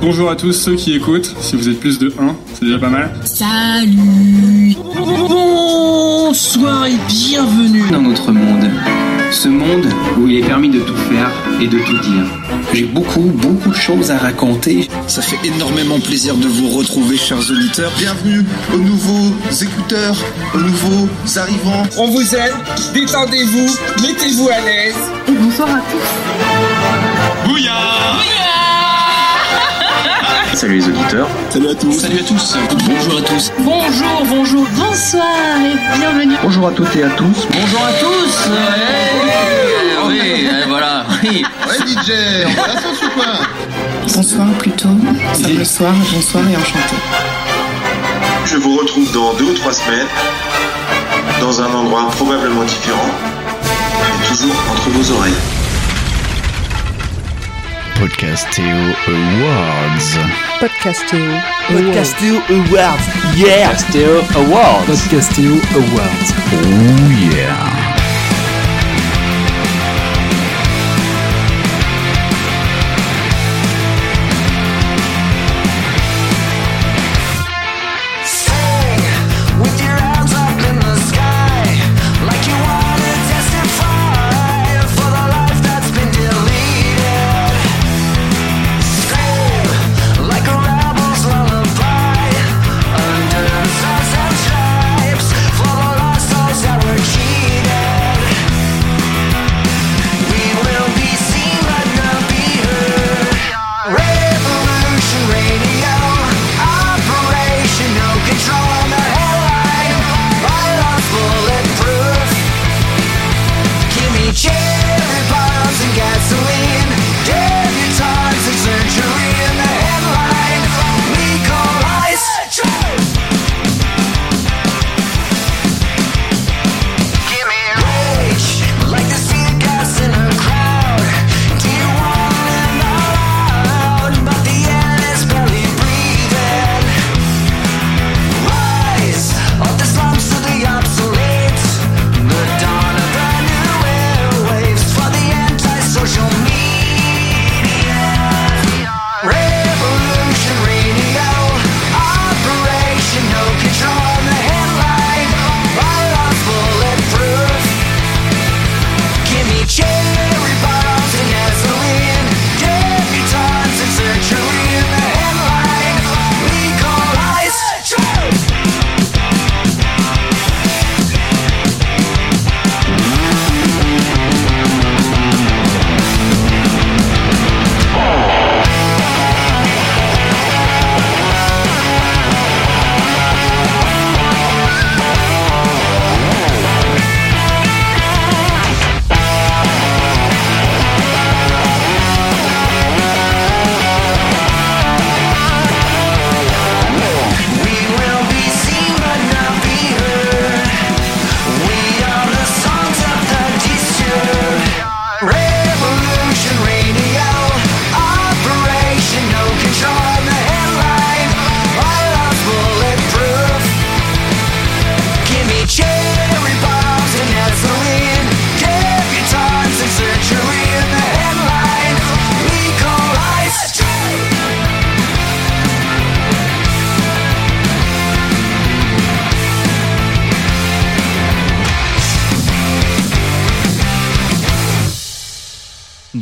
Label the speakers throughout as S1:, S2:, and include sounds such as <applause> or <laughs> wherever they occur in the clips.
S1: Bonjour à tous ceux qui écoutent. Si vous êtes plus de 1, c'est déjà pas mal.
S2: Salut Bonsoir et bienvenue
S3: dans notre monde. Ce monde où il est permis de tout faire et de tout dire. J'ai beaucoup, beaucoup de choses à raconter.
S4: Ça fait énormément plaisir de vous retrouver, chers auditeurs.
S5: Bienvenue aux nouveaux écouteurs, aux nouveaux arrivants.
S6: On vous aime, détendez-vous, mettez-vous à l'aise.
S7: Bonsoir à tous.
S1: Bouya
S3: Salut les auditeurs.
S5: Salut à tous.
S3: Salut à tous.
S2: Bonjour à tous.
S7: Bonjour, bonjour, bonsoir et bienvenue.
S3: Bonjour à toutes et à tous.
S2: Bonjour à tous Oui, voilà.
S5: Ouais DJ, on va la sauce ou quoi
S8: Bonsoir plutôt. Bonsoir, bonsoir et enchanté.
S9: Je vous retrouve dans deux ou trois semaines, dans un endroit probablement différent, et toujours entre vos oreilles.
S10: Podcastéo Awards.
S11: Podcastéo.
S12: Podcastéo Awards. Yeah.
S3: Podcastéo Awards.
S12: Podcastéo Awards.
S10: Oh yeah.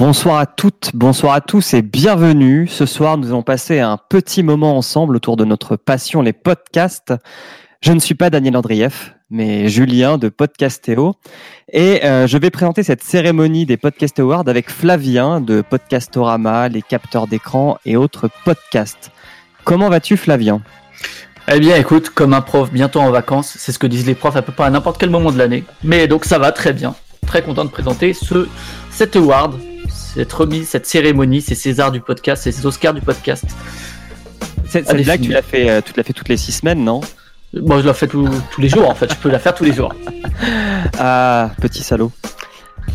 S13: Bonsoir à toutes, bonsoir à tous et bienvenue. Ce soir, nous allons passer un petit moment ensemble autour de notre passion, les podcasts. Je ne suis pas Daniel Andrieff, mais Julien de Podcastéo. Et euh, je vais présenter cette cérémonie des Podcast Awards avec Flavien de Podcastorama, les capteurs d'écran et autres podcasts. Comment vas-tu Flavien?
S14: Eh bien écoute, comme un prof bientôt en vacances, c'est ce que disent les profs à peu près à n'importe quel moment de l'année. Mais donc ça va très bien. Très content de présenter ce, cet award cette remise, cette cérémonie, ces Césars du podcast, ces Oscars du podcast.
S13: Cette, cette blague, tu l'as fait, euh, tu l'as fait toutes les six semaines, non?
S14: Moi, je la fais tous les jours, en fait. Je peux la faire tous les jours. <laughs>
S13: ah, petit salaud.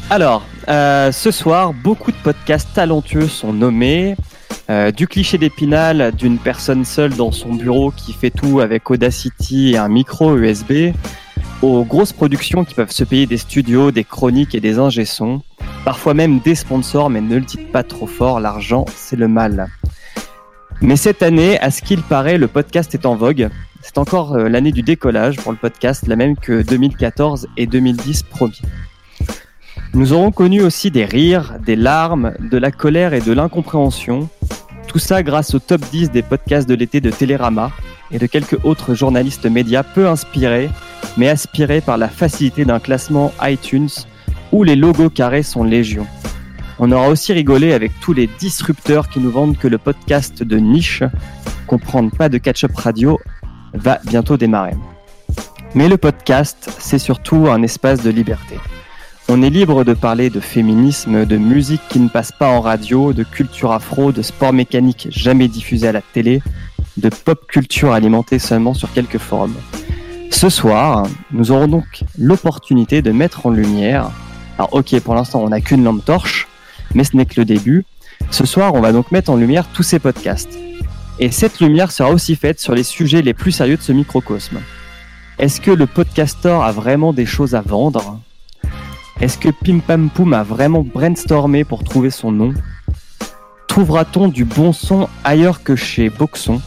S13: Alors, euh, ce soir, beaucoup de podcasts talentueux sont nommés. Euh, du cliché d'épinal d'une personne seule dans son bureau qui fait tout avec Audacity et un micro USB, aux grosses productions qui peuvent se payer des studios, des chroniques et des ingé-sons, parfois même des sponsors, mais ne le dites pas trop fort, l'argent c'est le mal. Mais cette année, à ce qu'il paraît, le podcast est en vogue. C'est encore euh, l'année du décollage pour le podcast, la même que 2014 et 2010 promis. Nous aurons connu aussi des rires, des larmes, de la colère et de l'incompréhension. Tout ça grâce au top 10 des podcasts de l'été de Télérama et de quelques autres journalistes médias peu inspirés, mais aspirés par la facilité d'un classement iTunes où les logos carrés sont légion. On aura aussi rigolé avec tous les disrupteurs qui nous vendent que le podcast de niche, comprendre pas de catch-up radio, va bientôt démarrer. Mais le podcast, c'est surtout un espace de liberté. On est libre de parler de féminisme, de musique qui ne passe pas en radio, de culture afro, de sport mécanique jamais diffusé à la télé, de pop culture alimentée seulement sur quelques forums. Ce soir, nous aurons donc l'opportunité de mettre en lumière, alors ok pour l'instant on n'a qu'une lampe torche, mais ce n'est que le début. Ce soir, on va donc mettre en lumière tous ces podcasts. Et cette lumière sera aussi faite sur les sujets les plus sérieux de ce microcosme. Est-ce que le podcaster a vraiment des choses à vendre? Est-ce que Pim Pam Poum a vraiment brainstormé pour trouver son nom Trouvera-t-on du bon son ailleurs que chez Boxon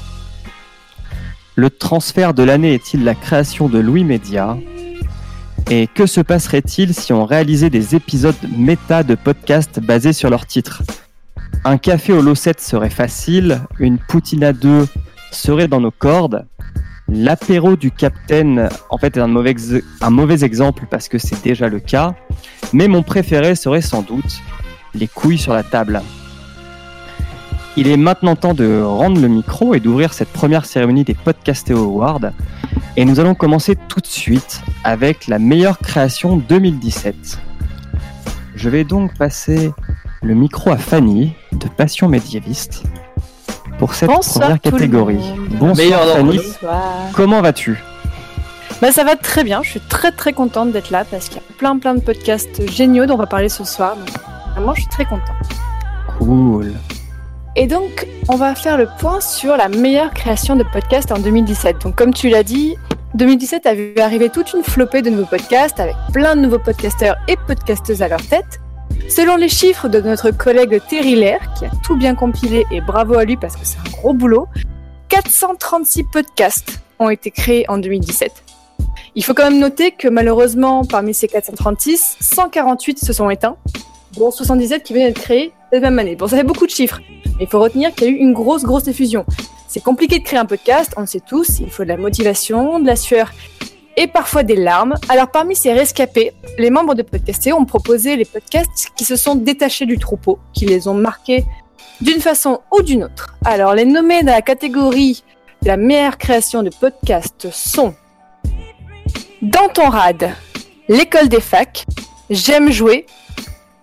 S13: Le transfert de l'année est-il la création de Louis Média et que se passerait-il si on réalisait des épisodes méta de podcasts basés sur leur titre Un café au Losset serait facile, une poutine à deux serait dans nos cordes, l'apéro du capitaine en fait est un mauvais, exemple parce que c'est déjà le cas, mais mon préféré serait sans doute les couilles sur la table. Il est maintenant temps de rendre le micro et d'ouvrir cette première cérémonie des Podcastéo Awards. Et nous allons commencer tout de suite avec la meilleure création 2017. Je vais donc passer le micro à Fanny de Passion médiéviste pour cette
S15: Bonsoir
S13: première catégorie. Bonsoir Fanny,
S15: Bonsoir.
S13: comment vas-tu
S15: Bah, ça va très bien, je suis très très contente d'être là parce qu'il y a plein plein de podcasts géniaux dont on va parler ce soir. Donc, vraiment, je suis très contente.
S13: Cool.
S15: Et donc, on va faire le point sur la meilleure création de podcast en 2017. Donc, comme tu l'as dit, 2017 a vu arriver toute une flopée de nouveaux podcasts avec plein de nouveaux podcasteurs et podcasteuses à leur tête. Selon les chiffres de notre collègue Terry Lair, qui a tout bien compilé et bravo à lui parce que c'est un gros boulot, 436 podcasts ont été créés en 2017. Il faut quand même noter que malheureusement, parmi ces 436, 148 se sont éteints, dont 77 qui viennent d'être créés cette même année. Bon, ça fait beaucoup de chiffres, mais il faut retenir qu'il y a eu une grosse, grosse diffusion. C'est compliqué de créer un podcast, on le sait tous, il faut de la motivation, de la sueur et parfois des larmes. Alors parmi ces rescapés, les membres de Podcastéo ont proposé les podcasts qui se sont détachés du troupeau, qui les ont marqués d'une façon ou d'une autre. Alors les nommés dans la catégorie la meilleure création de podcast sont Dans ton rad, L'école des facs, J'aime jouer,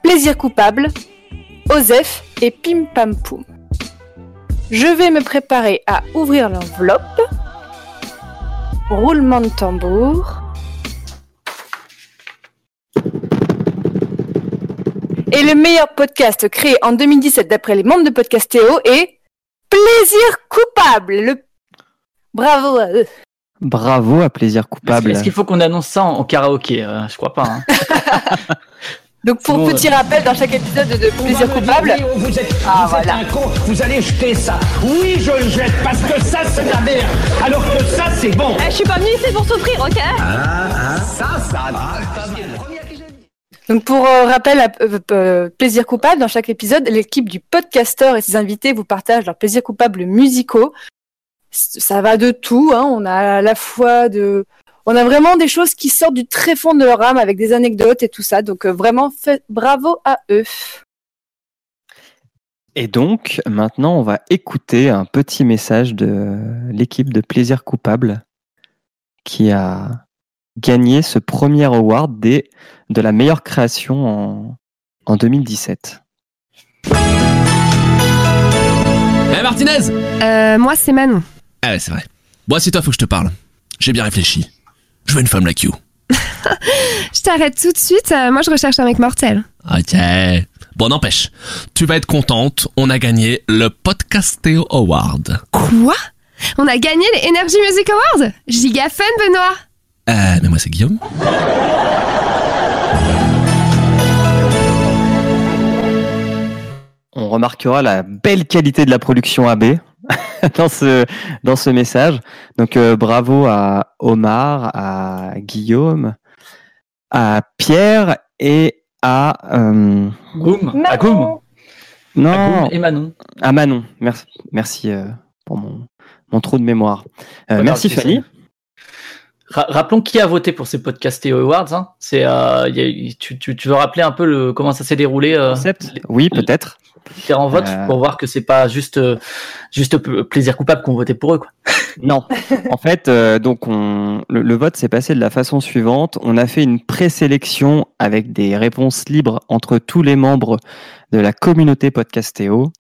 S15: Plaisir coupable, Osef et Pim Pam Poum. Je vais me préparer à ouvrir l'enveloppe. Roulement de tambour. Et le meilleur podcast créé en 2017 d'après les membres de Podcastéo est Plaisir coupable. Le... Bravo à eux.
S13: Bravo à Plaisir Coupable.
S14: est-ce qu'il faut qu'on annonce ça en, en karaoké Euh, Je crois pas. hein. <laughs>
S15: Donc pour
S14: Sinon,
S15: petit rappel, dans chaque épisode de Plaisir coupable,
S11: Vous êtes,
S15: Ah,
S11: vous êtes
S15: voilà.
S11: un con, vous allez jeter ça. Oui, je le jette parce que ça, c'est de la merde. Alors que ça, c'est bon.
S16: Eh, je suis pas venue ici pour souffrir, ok
S11: Ah, ça, ça.
S15: Donc pour euh, rappel, à- euh, euh, plaisir coupable, dans chaque épisode, l'équipe du podcaster et ses invités vous partagent leurs plaisirs coupables musicaux. C- Ça va de tout, hein. on a à la fois de... On a vraiment des choses qui sortent du très fond de leur âme avec des anecdotes et tout ça. Donc euh, vraiment, fait... bravo à eux.
S13: Et donc, maintenant, on va écouter un petit message de l'équipe de Plaisir Coupable qui a gagné ce premier award des, de la meilleure création en, en 2017.
S17: Eh Martinez
S18: Euh, moi, c'est Manon.
S17: Ah ouais, c'est vrai. Moi, c'est toi, faut que je te parle. J'ai bien réfléchi. Je veux une femme like you. <laughs>
S18: Je t'arrête tout de suite. euh, moi, je recherche un mec mortel.
S17: Ok. Bon, n'empêche. Tu vas être contente. On a gagné le Podcastéo Award.
S18: Quoi? On a gagné les Energy Music Awards? Giga fun, Benoît
S17: Euh, mais moi, c'est Guillaume.
S13: On remarquera la belle qualité de la production AB. <laughs> dans ce dans ce message. Donc euh, bravo à Omar, à Guillaume, à Pierre et à euh,
S14: Goum. À Goum.
S13: non
S14: À Goum et Manon.
S13: à Manon. Merci merci euh, pour mon mon trou de mémoire. Euh, merci Fanny.
S14: Ra- rappelons qui a voté pour ces podcasts Théo Awards. Hein. C'est, euh, tu, tu, tu veux rappeler un peu le, comment ça s'est déroulé euh, les
S13: Oui, peut-être.
S14: différents votes
S13: Euh.
S14: pour voir que c'est pas juste, euh, juste plaisir coupable qu'on votait pour eux. Quoi. <laughs>
S13: Non. en fait, euh, donc on, le, le vote s'est passé de la façon suivante. On a fait une présélection avec des réponses libres entre tous les membres de la communauté Podcastéo.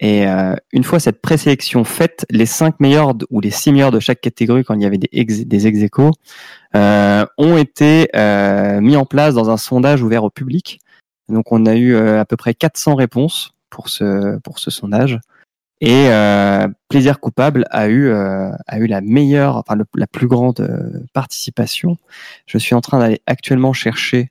S13: Et euh, une fois cette présélection faite, les cinq meilleurs ou les six meilleurs de chaque catégorie, quand il y avait des ex, des ex aequo, euh, ont été euh, mis en place dans un sondage ouvert au public. Donc on a eu euh, à peu près 400 réponses pour ce pour ce sondage. Et euh, Plaisir coupable a eu euh, a eu la meilleure, enfin la plus grande participation. Je suis en train d'aller actuellement chercher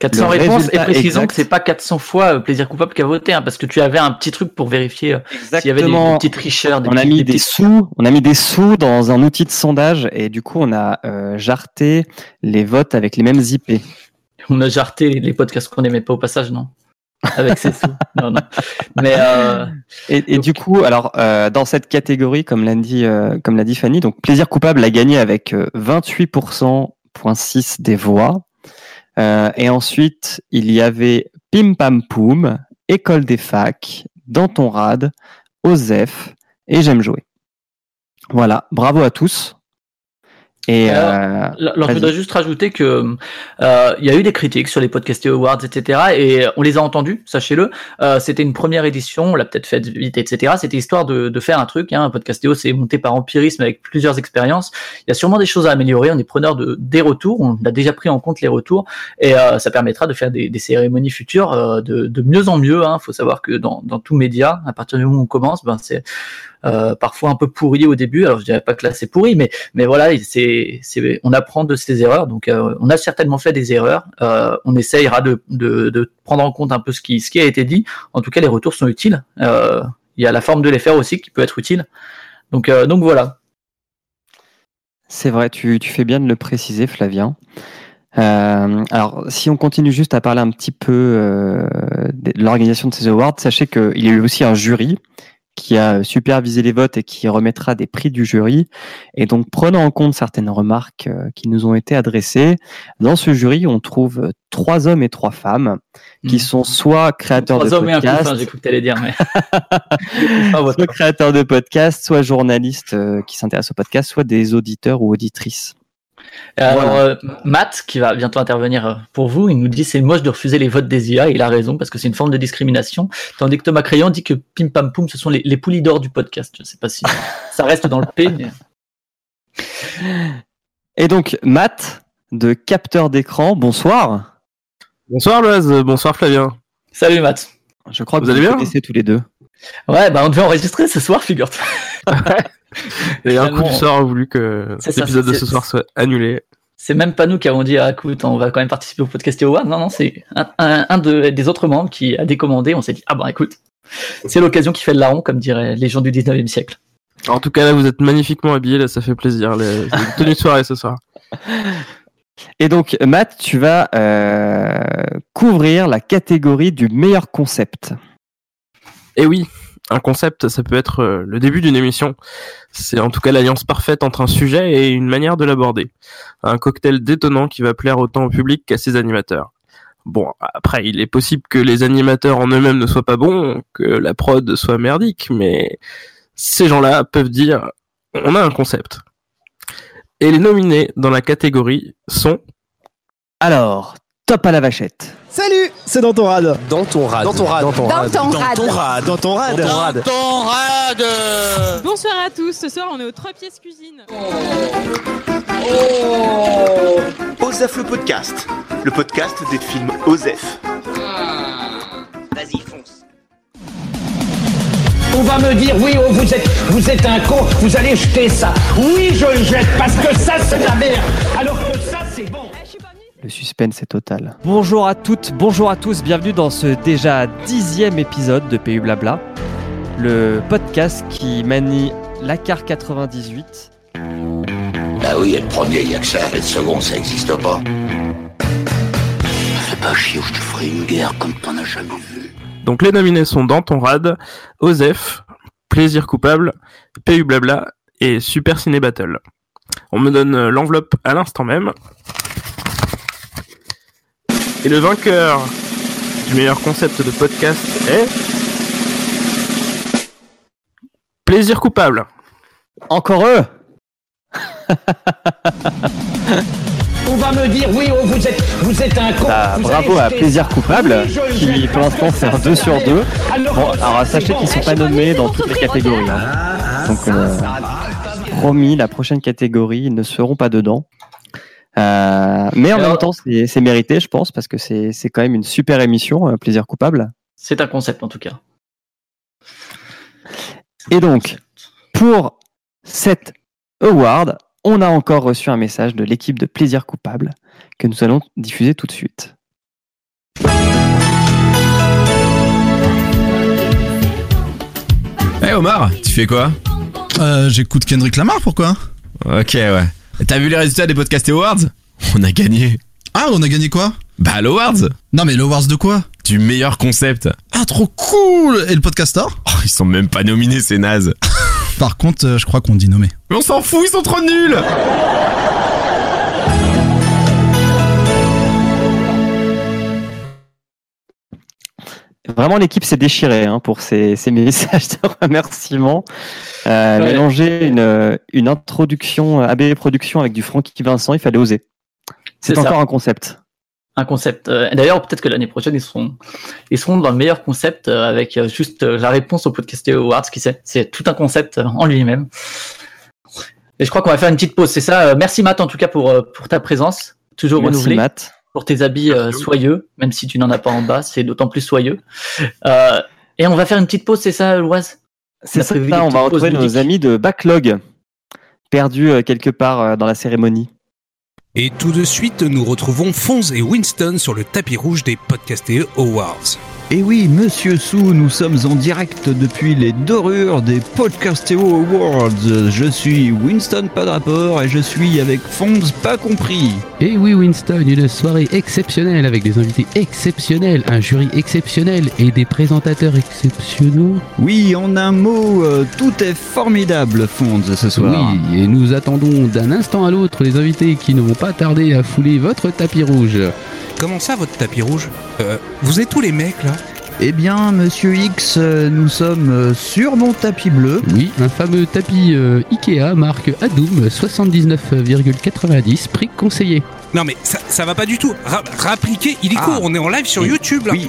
S14: 400
S13: le
S14: réponses et précisons
S13: exact.
S14: que c'est pas 400 fois euh, plaisir coupable qui a voté, hein, parce que tu avais un petit truc pour vérifier euh, s'il y avait des, des petits tricheurs. Des
S13: on a
S14: petits-
S13: mis
S14: des
S13: sous, on a mis des sous dans un outil de sondage et du coup on a euh, jarté les votes avec les mêmes IP.
S14: On a jarté les podcasts qu'on n'aimait pas au passage, non? Avec ces sous. <laughs> Non, non. Mais euh,
S13: Et, et du coup, alors euh, dans cette catégorie, comme l'a dit, euh, comme l'a dit Fanny, donc plaisir coupable a gagné avec euh, 28,6 des voix. Euh, et ensuite, il y avait Pim Pam Poum, École des facs, Dans ton rad, Osef et J'aime jouer. Voilà, bravo à tous. Et
S14: Alors,
S13: euh,
S14: Alors, je voudrais juste rajouter que euh, il y a eu des critiques sur les podcasts awards, etc. Et on les a entendus, sachez-le. Euh, C'était une première édition, on l'a peut-être fait vite, etc. C'était histoire de, de faire un truc. Hein. Un podcastéo, c'est monté par empirisme avec plusieurs expériences. Il y a sûrement des choses à améliorer. On est preneur de des retours. On a déjà pris en compte les retours et euh, ça permettra de faire des, des cérémonies futures euh, de, de mieux en mieux. Il hein. faut savoir que dans, dans tout média, à partir du moment où on commence, ben c'est euh, parfois un peu pourri au début. Alors je dirais pas que là c'est pourri, mais mais voilà, c'est c'est on apprend de ses erreurs. Donc euh, on a certainement fait des erreurs. Euh, on essayera de, de de prendre en compte un peu ce qui ce qui a été dit. En tout cas, les retours sont utiles. Euh, Il y a la forme de les faire aussi qui peut être utile. Donc euh, donc voilà.
S13: C'est vrai, tu, tu fais bien de le préciser, Flavien. Euh, alors, si on continue juste à parler un petit peu euh, de l'organisation de ces awards, sachez qu'il y a eu aussi un jury qui a supervisé les votes et qui remettra des prix du jury. Et donc, prenant en compte certaines remarques euh, qui nous ont été adressées, dans ce jury, on trouve trois hommes et trois femmes qui sont soit créateurs
S14: Trois
S13: de
S14: hommes et un
S13: podcasts,
S14: couffin, j'ai cru que t'allais dire, mais <laughs>
S13: soit créateurs de podcasts, soit journalistes euh, qui s'intéressent au podcast, soit des auditeurs ou auditrices.
S14: Alors,
S13: Voilà.
S14: euh, Matt, qui va bientôt intervenir euh, pour vous, il nous dit c'est moche de refuser les votes des IA, et il a raison, parce que c'est une forme de discrimination. Tandis que Thomas Crayon dit que Pim Pam Poum, ce sont les, les poulies d'or du podcast. Je sais pas si ça reste dans le P, mais...
S13: Et donc, Matt, de capteur d'écran, bonsoir.
S19: Bonsoir Loise, bonsoir Flavien.
S14: Salut Matt.
S13: Je crois que
S19: Vous
S13: vous,
S19: allez
S13: vous
S19: bien
S13: connaissez tous les deux.
S14: Ouais, bah on devait enregistrer ce soir, figure-toi.
S19: Et un coup du sort a voulu que l'épisode de ce soir soit annulé.
S14: C'est même pas nous qui avons dit, ah, écoute, on va quand même participer au podcast Award. Non, non, c'est un, un, un de, des autres membres qui a décommandé. On s'est dit, ah bah écoute, c'est l'occasion qui fait le larron, comme diraient les gens du 19e siècle.
S19: En tout cas là vous êtes magnifiquement habillés, là ça fait plaisir. Les... tenue de soirée ce soir.
S13: Et donc, Matt, tu vas euh, couvrir la catégorie du meilleur concept.
S19: Et oui, un concept, ça peut être euh, le début d'une émission. C'est en tout cas l'alliance parfaite entre un sujet et une manière de l'aborder. Un cocktail détonnant qui va plaire autant au public qu'à ses animateurs. Bon, après, il est possible que les animateurs en eux-mêmes ne soient pas bons, que la prod soit merdique, mais ces gens-là peuvent dire on a un concept. Et les nominés dans la catégorie sont
S13: Alors, top à la vachette.
S12: Salut, c'est dans ton rad.
S20: Dans ton rad.
S12: Dans ton rad.
S20: Dans ton
S12: Dans
S20: rad.
S12: ton
S20: Dans ton rad.
S12: Dans ton rad.
S20: Dans ton rad.
S21: Ton rad
S22: Bonsoir à tous, ce soir on est aux trois pièces cuisine.
S5: Osef le podcast, le podcast des films Osef.
S11: Vas-y, fonce. On va me dire, oui, oh, vous êtes, vous êtes un con, vous allez jeter ça. Oui, je le jette parce que ça, c'est de la merde. Alors que ça.
S13: Le suspense est total. Bonjour à toutes, bonjour à tous, bienvenue dans ce déjà dixième épisode de PU Blabla, le podcast qui manie l'ACAR 98.
S20: Bah oui, et le premier, il n'y a que ça, et le second, ça n'existe pas. Fais pas chier ou je te ferai une guerre comme t'en as jamais vu.
S19: Donc les nominés sont Danton Rad, Osef, Plaisir coupable, PU Blabla et Super Ciné Battle. On me donne euh, l'enveloppe à l'instant même. Et le vainqueur du meilleur concept de podcast est... Plaisir coupable.
S13: Encore eux
S11: On va me dire, oui, oh, vous êtes, vous êtes un con.
S13: Bah, bravo à Plaisir. Coupable, qui pour l'instant c'est un 2 sur 2. Bon, alors sachez qu'ils sont pas nommés dans toutes les catégories. hein. Donc, euh, promis, la prochaine catégorie, ils ne seront pas dedans. Euh, mais en
S14: Alors-
S13: même temps, c'est mérité, je pense, parce que c'est c'est quand même une super émission, euh, Plaisir Coupable.
S14: C'est un concept en tout cas.
S13: Et donc, pour cet award, on a encore reçu un message de l'équipe de Plaisir Coupable que nous allons diffuser tout de suite.
S17: Eh Omar, tu fais quoi?
S20: Euh, j'écoute Kendrick Lamar, pourquoi?
S17: Ok, ouais. T'as vu les résultats des Podcast Awards On a gagné.
S20: Ah, on a gagné quoi?
S17: Bah, l'Awards
S20: Non, mais l'Awards de quoi?
S17: Du meilleur concept.
S20: Ah, trop cool Et le podcaster
S17: Oh, ils sont même pas nominés, c'est naze.
S20: Par contre, euh, je crois qu'on dit nommé.
S17: Mais on s'en fout, ils sont trop nuls
S13: Vraiment, l'équipe s'est déchirée hein, pour ces, ces <laughs> messages de remerciement. Euh,
S14: Ouais.
S13: Mélanger une, une introduction AB Production avec du Francky Vincent, il fallait oser. C'est
S14: C'est ça.
S13: encore un concept.
S14: Un concept. Euh, D'ailleurs, peut-être que l'année prochaine, ils seront, ils seront dans le meilleur concept euh, avec euh, juste la réponse au podcast Awards, qui sait. C'est tout un concept euh, en lui-même. Et je crois qu'on va faire une petite pause, c'est ça? Euh, Merci Matt en tout cas pour, pour ta présence, toujours
S13: Merci,
S14: renouvelée.
S13: Matt.
S14: Pour tes habits euh, soyeux, même si tu n'en as pas en bas, c'est d'autant plus soyeux. Euh, et on va faire une petite pause, c'est ça, Loise?
S13: C'est ça, on va retrouver nos amis de Backlog, perdus euh, quelque part euh, dans la cérémonie.
S23: Et tout de suite, nous retrouvons Fonz et Winston sur le tapis rouge des Podcastés Awards.
S24: Et oui, monsieur Sou, nous sommes en direct depuis les dorures des Podcastéo Awards. Je suis Winston Pas de rapport et je suis avec Fonz Pas compris.
S25: Et oui Winston, une soirée exceptionnelle avec des invités exceptionnels, un jury exceptionnel et des présentateurs exceptionnels.
S24: Oui, en un mot, euh, tout est formidable, Fonz, ce soir.
S25: Oui, et nous attendons d'un instant à l'autre les invités qui ne vont pas tarder à fouler votre tapis rouge.
S23: Comment ça, votre tapis rouge? Euh, Vous êtes tous les mecs là?
S24: Eh bien, monsieur X, euh, nous sommes euh, sur mon tapis bleu.
S25: Oui, un fameux tapis euh, Ikea marque Adoum 79,90 prix conseillé.
S23: Non mais ça, ça va pas du tout. Ra- rappliquez, il est
S24: Ah.
S23: court, on est en live sur. YouTube là.
S24: Oui.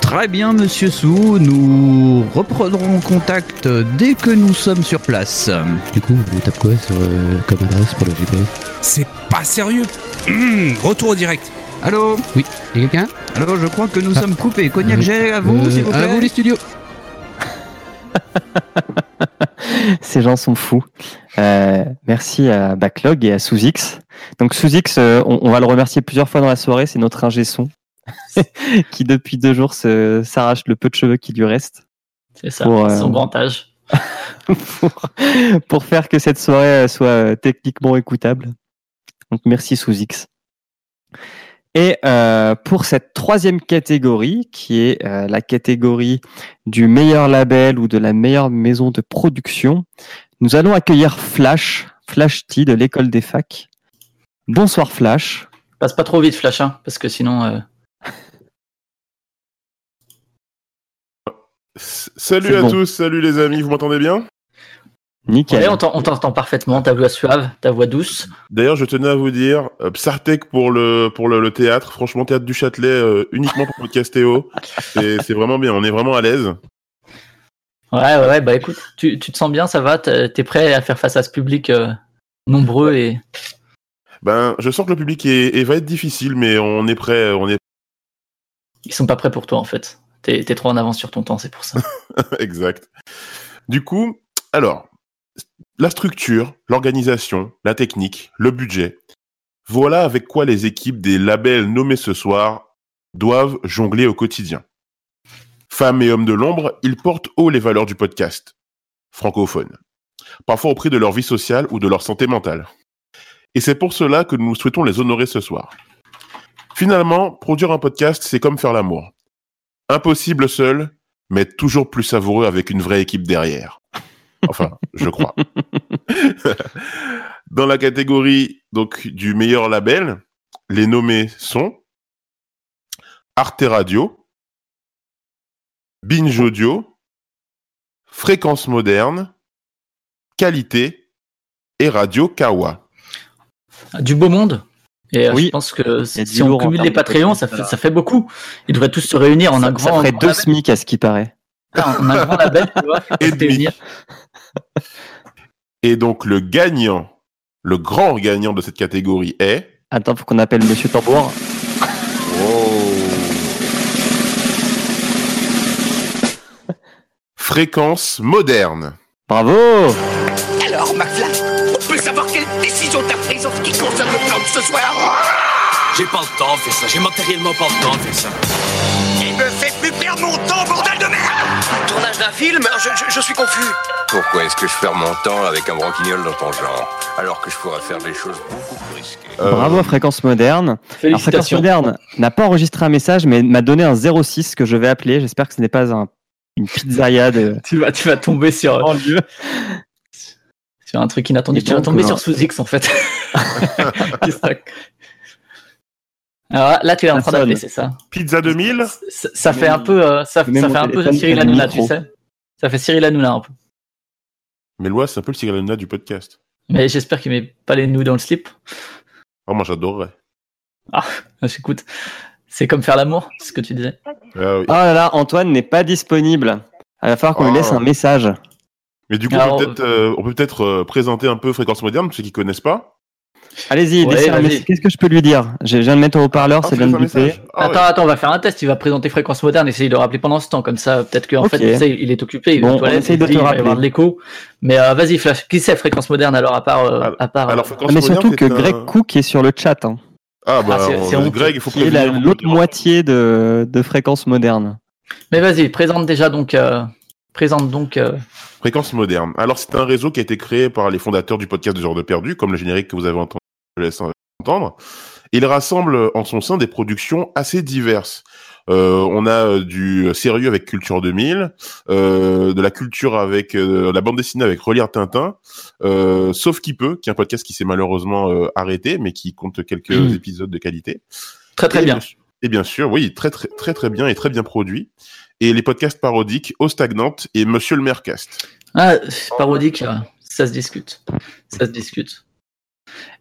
S24: Très bien, monsieur Sou, nous reprendrons contact dès que nous sommes sur place.
S25: Du coup, on tape quoi sur, euh, comme adresse pour le GPS
S23: C'est pas sérieux. Hum, retour au direct.
S24: Allô
S25: Oui, y a quelqu'un?
S24: Alors, je crois que nous
S25: Ah.
S24: sommes coupés. Cognac
S25: Euh,
S24: Jet, à vous,
S25: euh,
S24: s'il vous plaît.
S25: À vous les studios. <laughs>
S13: Ces gens sont fous. Euh, merci à Backlog et à Sous-X. Donc Sous-X, euh, on, on va le remercier plusieurs fois dans la soirée, c'est notre ingé son <laughs> qui depuis deux jours s'arrache le peu de cheveux qui lui reste.
S14: C'est ça,
S13: Pour, euh,
S14: son grand âge. <laughs>
S13: pour, pour faire que cette soirée euh, soit euh, techniquement écoutable. Donc merci Sous-X. Et euh, pour cette troisième catégorie, qui est euh, la catégorie du meilleur label ou de la meilleure maison de production, nous allons accueillir Flash, Flash T de l'école des facs. Bonsoir Flash.
S14: Passe pas trop vite, Flash, hein, parce que sinon. euh,
S26: Salut à
S14: bon.
S26: tous, salut les amis, vous m'entendez bien?
S13: Nickel.
S14: Ouais, on t'en- on t'entend parfaitement, ta voix suave, ta voix douce.
S26: D'ailleurs, je tenais à vous dire, euh, Psartec pour le pour le, le théâtre, franchement, théâtre du Châtelet euh, uniquement pour Podcastéo, c'est c'est vraiment bien, on est vraiment à l'aise.
S14: Ouais, ouais, ouais, bah écoute, tu, tu te sens bien, ça va, t'es prêt à faire face à ce public euh, nombreux et.
S26: Ben, je sens que le public est, est- va être difficile, mais on est prêt, on est
S14: Ils sont pas prêts pour toi en fait. T'es t'es trop en avance sur ton temps, c'est pour ça. <laughs>
S26: exact. Du coup, alors, la structure, l'organisation, la technique, le budget, voilà avec quoi les équipes des labels nommés ce soir doivent jongler au quotidien. Femmes et hommes de l'ombre, ils portent haut les valeurs du podcast francophone. parfois au prix de leur vie sociale ou de leur santé mentale. Et c'est pour cela que nous souhaitons les honorer ce soir. Finalement, produire un podcast, c'est comme faire l'amour. Impossible seul, mais toujours plus savoureux avec une vraie équipe derrière. Enfin, je crois. <laughs> Dans la catégorie donc du meilleur label, les nommés sont Arte Radio, Binge Audio, Fréquence Moderne, Qualité et Radio Kawa.
S14: Du beau monde. Et euh,
S13: Oui.
S14: je pense que si on cumule les Patreons, ça fait, ça fait beaucoup. Ils devraient tous se réunir en un grand,
S13: ça ferait
S14: grand
S13: deux
S14: label.
S13: SMIC à ce qui paraît.
S14: en un grand label, tu vois,
S26: Et. <laughs> Et donc le gagnant, le grand gagnant de cette catégorie est?
S13: Attends, faut qu'on appelle Monsieur Tambour.
S26: Fréquence Moderne.
S13: Bravo
S27: Alors, McFly, on peut savoir quelle décision t'as prise en ce qui concerne le plan de ce soir?
S28: J'ai pas le temps de faire ça, j'ai matériellement pas le temps de faire ça.
S27: Perdre mon temps, bordel de merde
S28: Tournage d'un film je, je- je suis confus.
S29: Pourquoi est-ce que je perds mon temps avec un branquignol dans ton genre, alors que je pourrais faire des choses beaucoup plus risquées
S13: Bravo à Fréquence Moderne. Alors, Fréquence. Moderne n'a pas enregistré un message, mais m'a donné un 06 que je vais appeler. J'espère que ce n'est pas un, une pizzeria de. <laughs>
S14: tu, vas, tu vas tomber sur, <laughs> sur un truc inattendu.
S13: Et
S14: Tu vas tomber
S13: euh,
S14: sur Sous-X en fait. <laughs> Alors là, là, tu es en train d'appeler, c'est ça
S26: Pizza 2000
S14: Ça, ça fait un peu, euh, ça, fait un peu Cyril Hanouna, tu sais. Ça fait Cyril Hanouna un peu.
S26: Mais Lois, c'est un peu le Cyril Hanouna du podcast.
S14: Mais j'espère qu'il met pas les nous dans le slip.
S26: Oh, moi j'adorerais.
S14: Ah, <laughs> j'écoute. C'est comme faire l'amour, c'est ce que tu disais.
S26: Ah oui.
S13: Oh là là, Antoine n'est pas disponible. Il va falloir qu'on lui laisse un message.
S26: Mais du coup,
S14: Alors,
S26: on peut peut-être euh, peut euh, présenter un peu Fréquence Moderne, pour ceux qui connaissent pas.
S13: Allez-y,
S14: Ouais.
S13: Qu'est-ce que je peux lui dire? Je viens de mettre au haut-parleur,
S26: Ah,
S13: c'est bien de
S26: message. Ah
S14: attends,
S26: ouais.
S14: attends, on va faire un test. Il va présenter Fréquence Moderne, essayer de le rappeler pendant ce temps. Comme ça, peut-être qu'en fait, il est occupé, il est
S13: Bon, on
S14: toilettes,
S13: essaye de
S14: il
S13: te
S14: il va avoir de l'écho. Mais euh, vas-y, Flash. Qui c'est Fréquence Moderne alors, à part. euh, à part
S26: Alors,
S14: euh,
S26: Fréquence
S13: Ah, mais surtout que
S26: un-
S13: Greg Cook est sur le chat. Hein,
S26: Ah bah,
S14: Ah, c'est-
S26: on-. Greg, il faut
S13: l'autre moitié de, de Fréquence Moderne.
S14: Mais vas-y, présente déjà donc. Présente donc.
S26: Fréquence Moderne. Alors, c'est un réseau qui a été créé par les fondateurs du podcast de Genre de Perdu, comme le générique que vous avez entendu, laisse entendre. Il rassemble en son sein des productions assez diverses. Euh, on a euh, du sérieux avec Culture 2000, euh, de la culture avec euh, la bande dessinée avec Relire Tintin, euh, sauf qui peut, qui est un podcast qui s'est malheureusement euh, arrêté, mais qui compte quelques
S14: Mhm.
S26: épisodes de qualité.
S14: Très très
S26: Et
S14: bien.
S26: Et bien sûr, oui, très très très très bien et très bien produit. Et les podcasts parodiques Eau Stagnante et Monsieur le Mercast.
S14: Ah, parodique, euh, ça se discute. Ça se discute.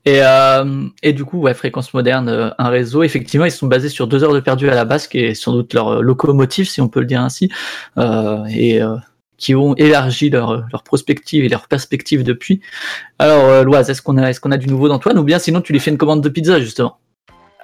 S14: Et, euh, et du coup, ouais, Fréquence Moderne, euh, un réseau, effectivement, ils sont basés sur deux heures de perdu à la base, qui est sans doute leur euh, locomotive, si on peut le dire ainsi, euh, et euh, qui ont élargi leur, leur prospective et leur perspective depuis. Alors, Loise, est-ce qu'on a, est-ce qu'on a du nouveau d'Antoine, ou bien sinon tu lui fais une commande de pizza, justement?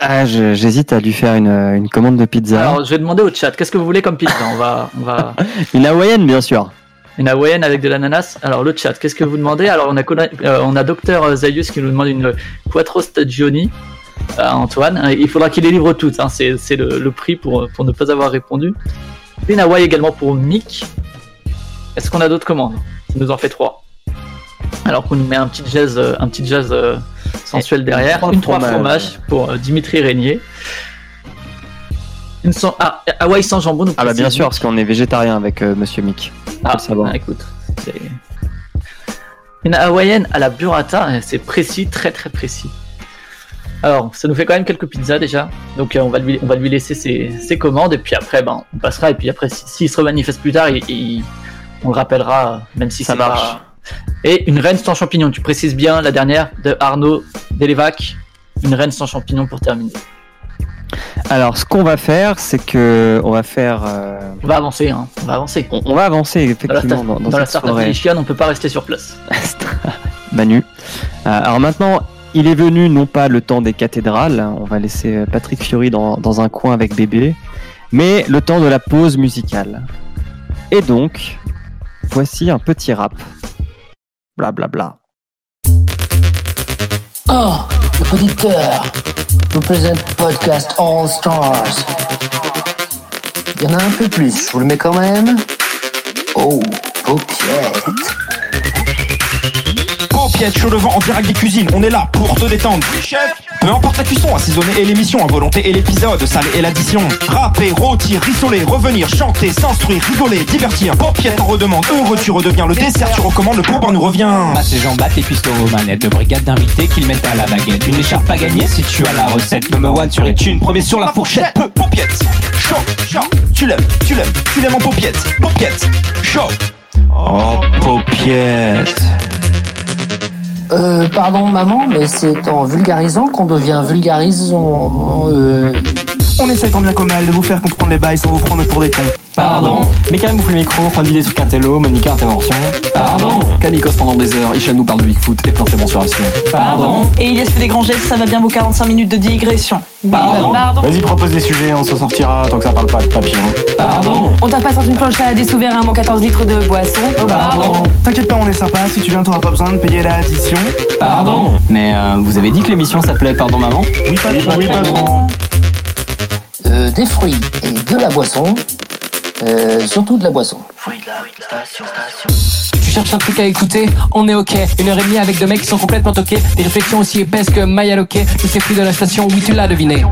S13: Ah, j'hésite à lui faire une, une commande de pizza.
S14: Alors, je vais demander au chat, qu'est-ce que vous voulez comme pizza? On va, on va, <laughs>
S13: Une hawaïenne, bien sûr.
S14: Une hawaïenne avec de l'ananas. Alors le chat, qu'est-ce que vous demandez? Alors on a euh, on a Docteur Zayus qui nous demande une Quattro Stagioni à Antoine. Euh, Il faudra qu'il les livre toutes. hein. C'est le, le prix pour pour ne pas avoir répondu. Une Hawaii également pour Mick. Est-ce qu'on a d'autres commandes? Ça nous en fait trois. Alors qu'on nous met un petit jazz, euh, un petit jazz euh, sensuel derrière.
S13: trois
S14: Une trois
S13: fromages.
S14: pour euh, Dimitri Régnier. Une sans... Ah, Hawaii sans jambon.
S13: Ah bah bien sûr, parce qu'on est végétarien avec euh, Monsieur Mick.
S14: Ah,
S13: le savoir.
S14: ah, écoute. c'est- Une hawaïenne à la burrata, c'est précis, très très précis. Alors, ça nous fait quand même quelques pizzas déjà. Donc, euh, on, va lui, on va lui laisser ses, ses commandes. Et puis après, ben, on passera. Et puis après, si- s'il se remanifeste plus tard, il- il- on le rappellera, même si
S13: Ça marche.
S14: pas- Et une reine sans champignons. Tu précises bien la dernière de Arnaud Delevac. Une reine sans champignons pour terminer.
S13: Alors, ce qu'on va faire, c'est que on va faire. euh,
S14: On va avancer, hein. On va avancer.
S13: on, on va avancer
S14: Dans la,
S13: effectivement dans, dans
S14: dans la
S13: cette
S14: startup on peut pas rester sur place. <laughs>
S13: Manu. Euh, alors maintenant, il est venu non pas le temps des cathédrales, hein, on va laisser euh, Patrick Fiori dans, dans un coin avec bébé, mais le temps de la pause musicale. Et donc, voici un petit rap. Bla bla bla.
S30: Oh, le producteur vous présente Podcast All Stars. Il y en a un peu plus, je vous le mets quand même. Oh, ok.
S31: T'inquiète, chaud le vent en direct des cuisines, on est là pour te détendre. Chef Peu importe la cuisson, assaisonner et l'émission, à volonté et l'épisode, salé et l'addition. Rapper, rôtir, rissoler, revenir, chanter, s'instruire, rigoler, divertir. Paupiette en redemande, heureux, tu redeviens le dessert, tu recommandes, le pourboire nous revient.
S32: Bah ces gens battent et cuistot aux manettes De brigade d'invités qu'ils mettent à la baguette Une écharpe à gagner si tu as la recette Number one sur les thunes, premier sur la fourchette
S31: Peu, paupiette, chaud, chaud. Tu l'aimes, tu l'aimes, tu l'aimes en paupiette, paupiette, chaud.
S32: Oh paupiette
S33: Euh, pardon maman, mais c'est en vulgarisant qu'on devient vulgarisant. Euh...
S31: On essaie tant bien comme mal de vous faire comprendre les bails sans vous prendre pour des cons.
S32: Pardon. Mais quand même bouffe le micro, fin d'idée sur Quintello, Monica intervention Pardon. Calicos pendant des heures, Isha nous parle de Bigfoot et plein de mensuration Pardon.
S15: Et Ilias fait des grands gestes, ça va bien vos 45 minutes de digression.
S32: Pardon. Vas-y propose des sujets, on s'en sortira tant que ça parle pas de papillon Pardon.
S15: On t'a pas sorti une planche à des sous verres, un 14 litres de boisson.
S32: Pardon.
S31: T'inquiète pas, on est sympa, si tu viens t'auras pas besoin de payer l'addition.
S32: Pardon. Mais euh, vous avez dit que l'émission s'appelait Pardon Maman
S31: Oui, pas oui, patron.
S33: Euh, des fruits et de la boisson. Euh, surtout de la boisson.
S32: Tu cherches un truc à écouter On est ok. Une heure et demie avec deux mecs qui sont complètement toqués. Des réflexions aussi épaisses que Maya Loquet. Tous ces fruits de la station, oui, tu l'as deviné.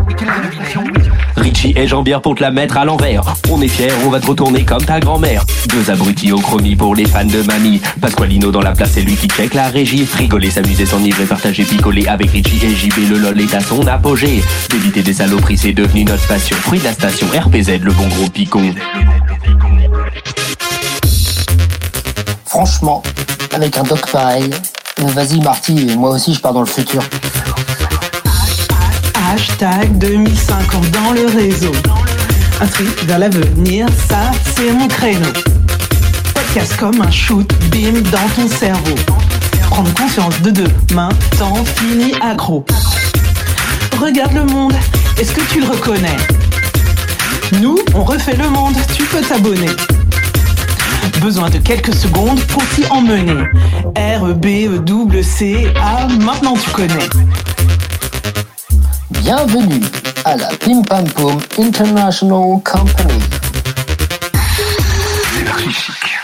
S34: Richie et Jean-Pierre pour te la mettre à l'envers. On est fiers, on va te retourner comme ta grand-mère. Deux abrutis au chromie pour les fans de mamie. Pasqualino dans la place, c'est lui qui check la régie. Frigoler, s'amuser, s'enivrer, partager, picoler avec Richie et JB. Le lol est à son apogée. D'éviter des saloperies, c'est devenu notre passion. Fruit de la station, RPZ, le bon gros picon.
S33: Franchement, avec un doc pareil, vas-y Marty, moi aussi je pars dans le futur.
S35: Hashtag 2050 dans le réseau. Un truc vers l'avenir, ça c'est mon créneau. Podcast comme un shoot, bim dans ton cerveau. Prendre conscience de demain, t'en finis accro. Regarde le monde, est-ce que tu le reconnais? Nous, on refait le monde, tu peux t'abonner. Besoin de quelques secondes pour t'y emmener. R, E, B, E, double C, A, maintenant tu connais.
S33: Bienvenue à la Pim Pum International Company.
S10: C'est narcissique.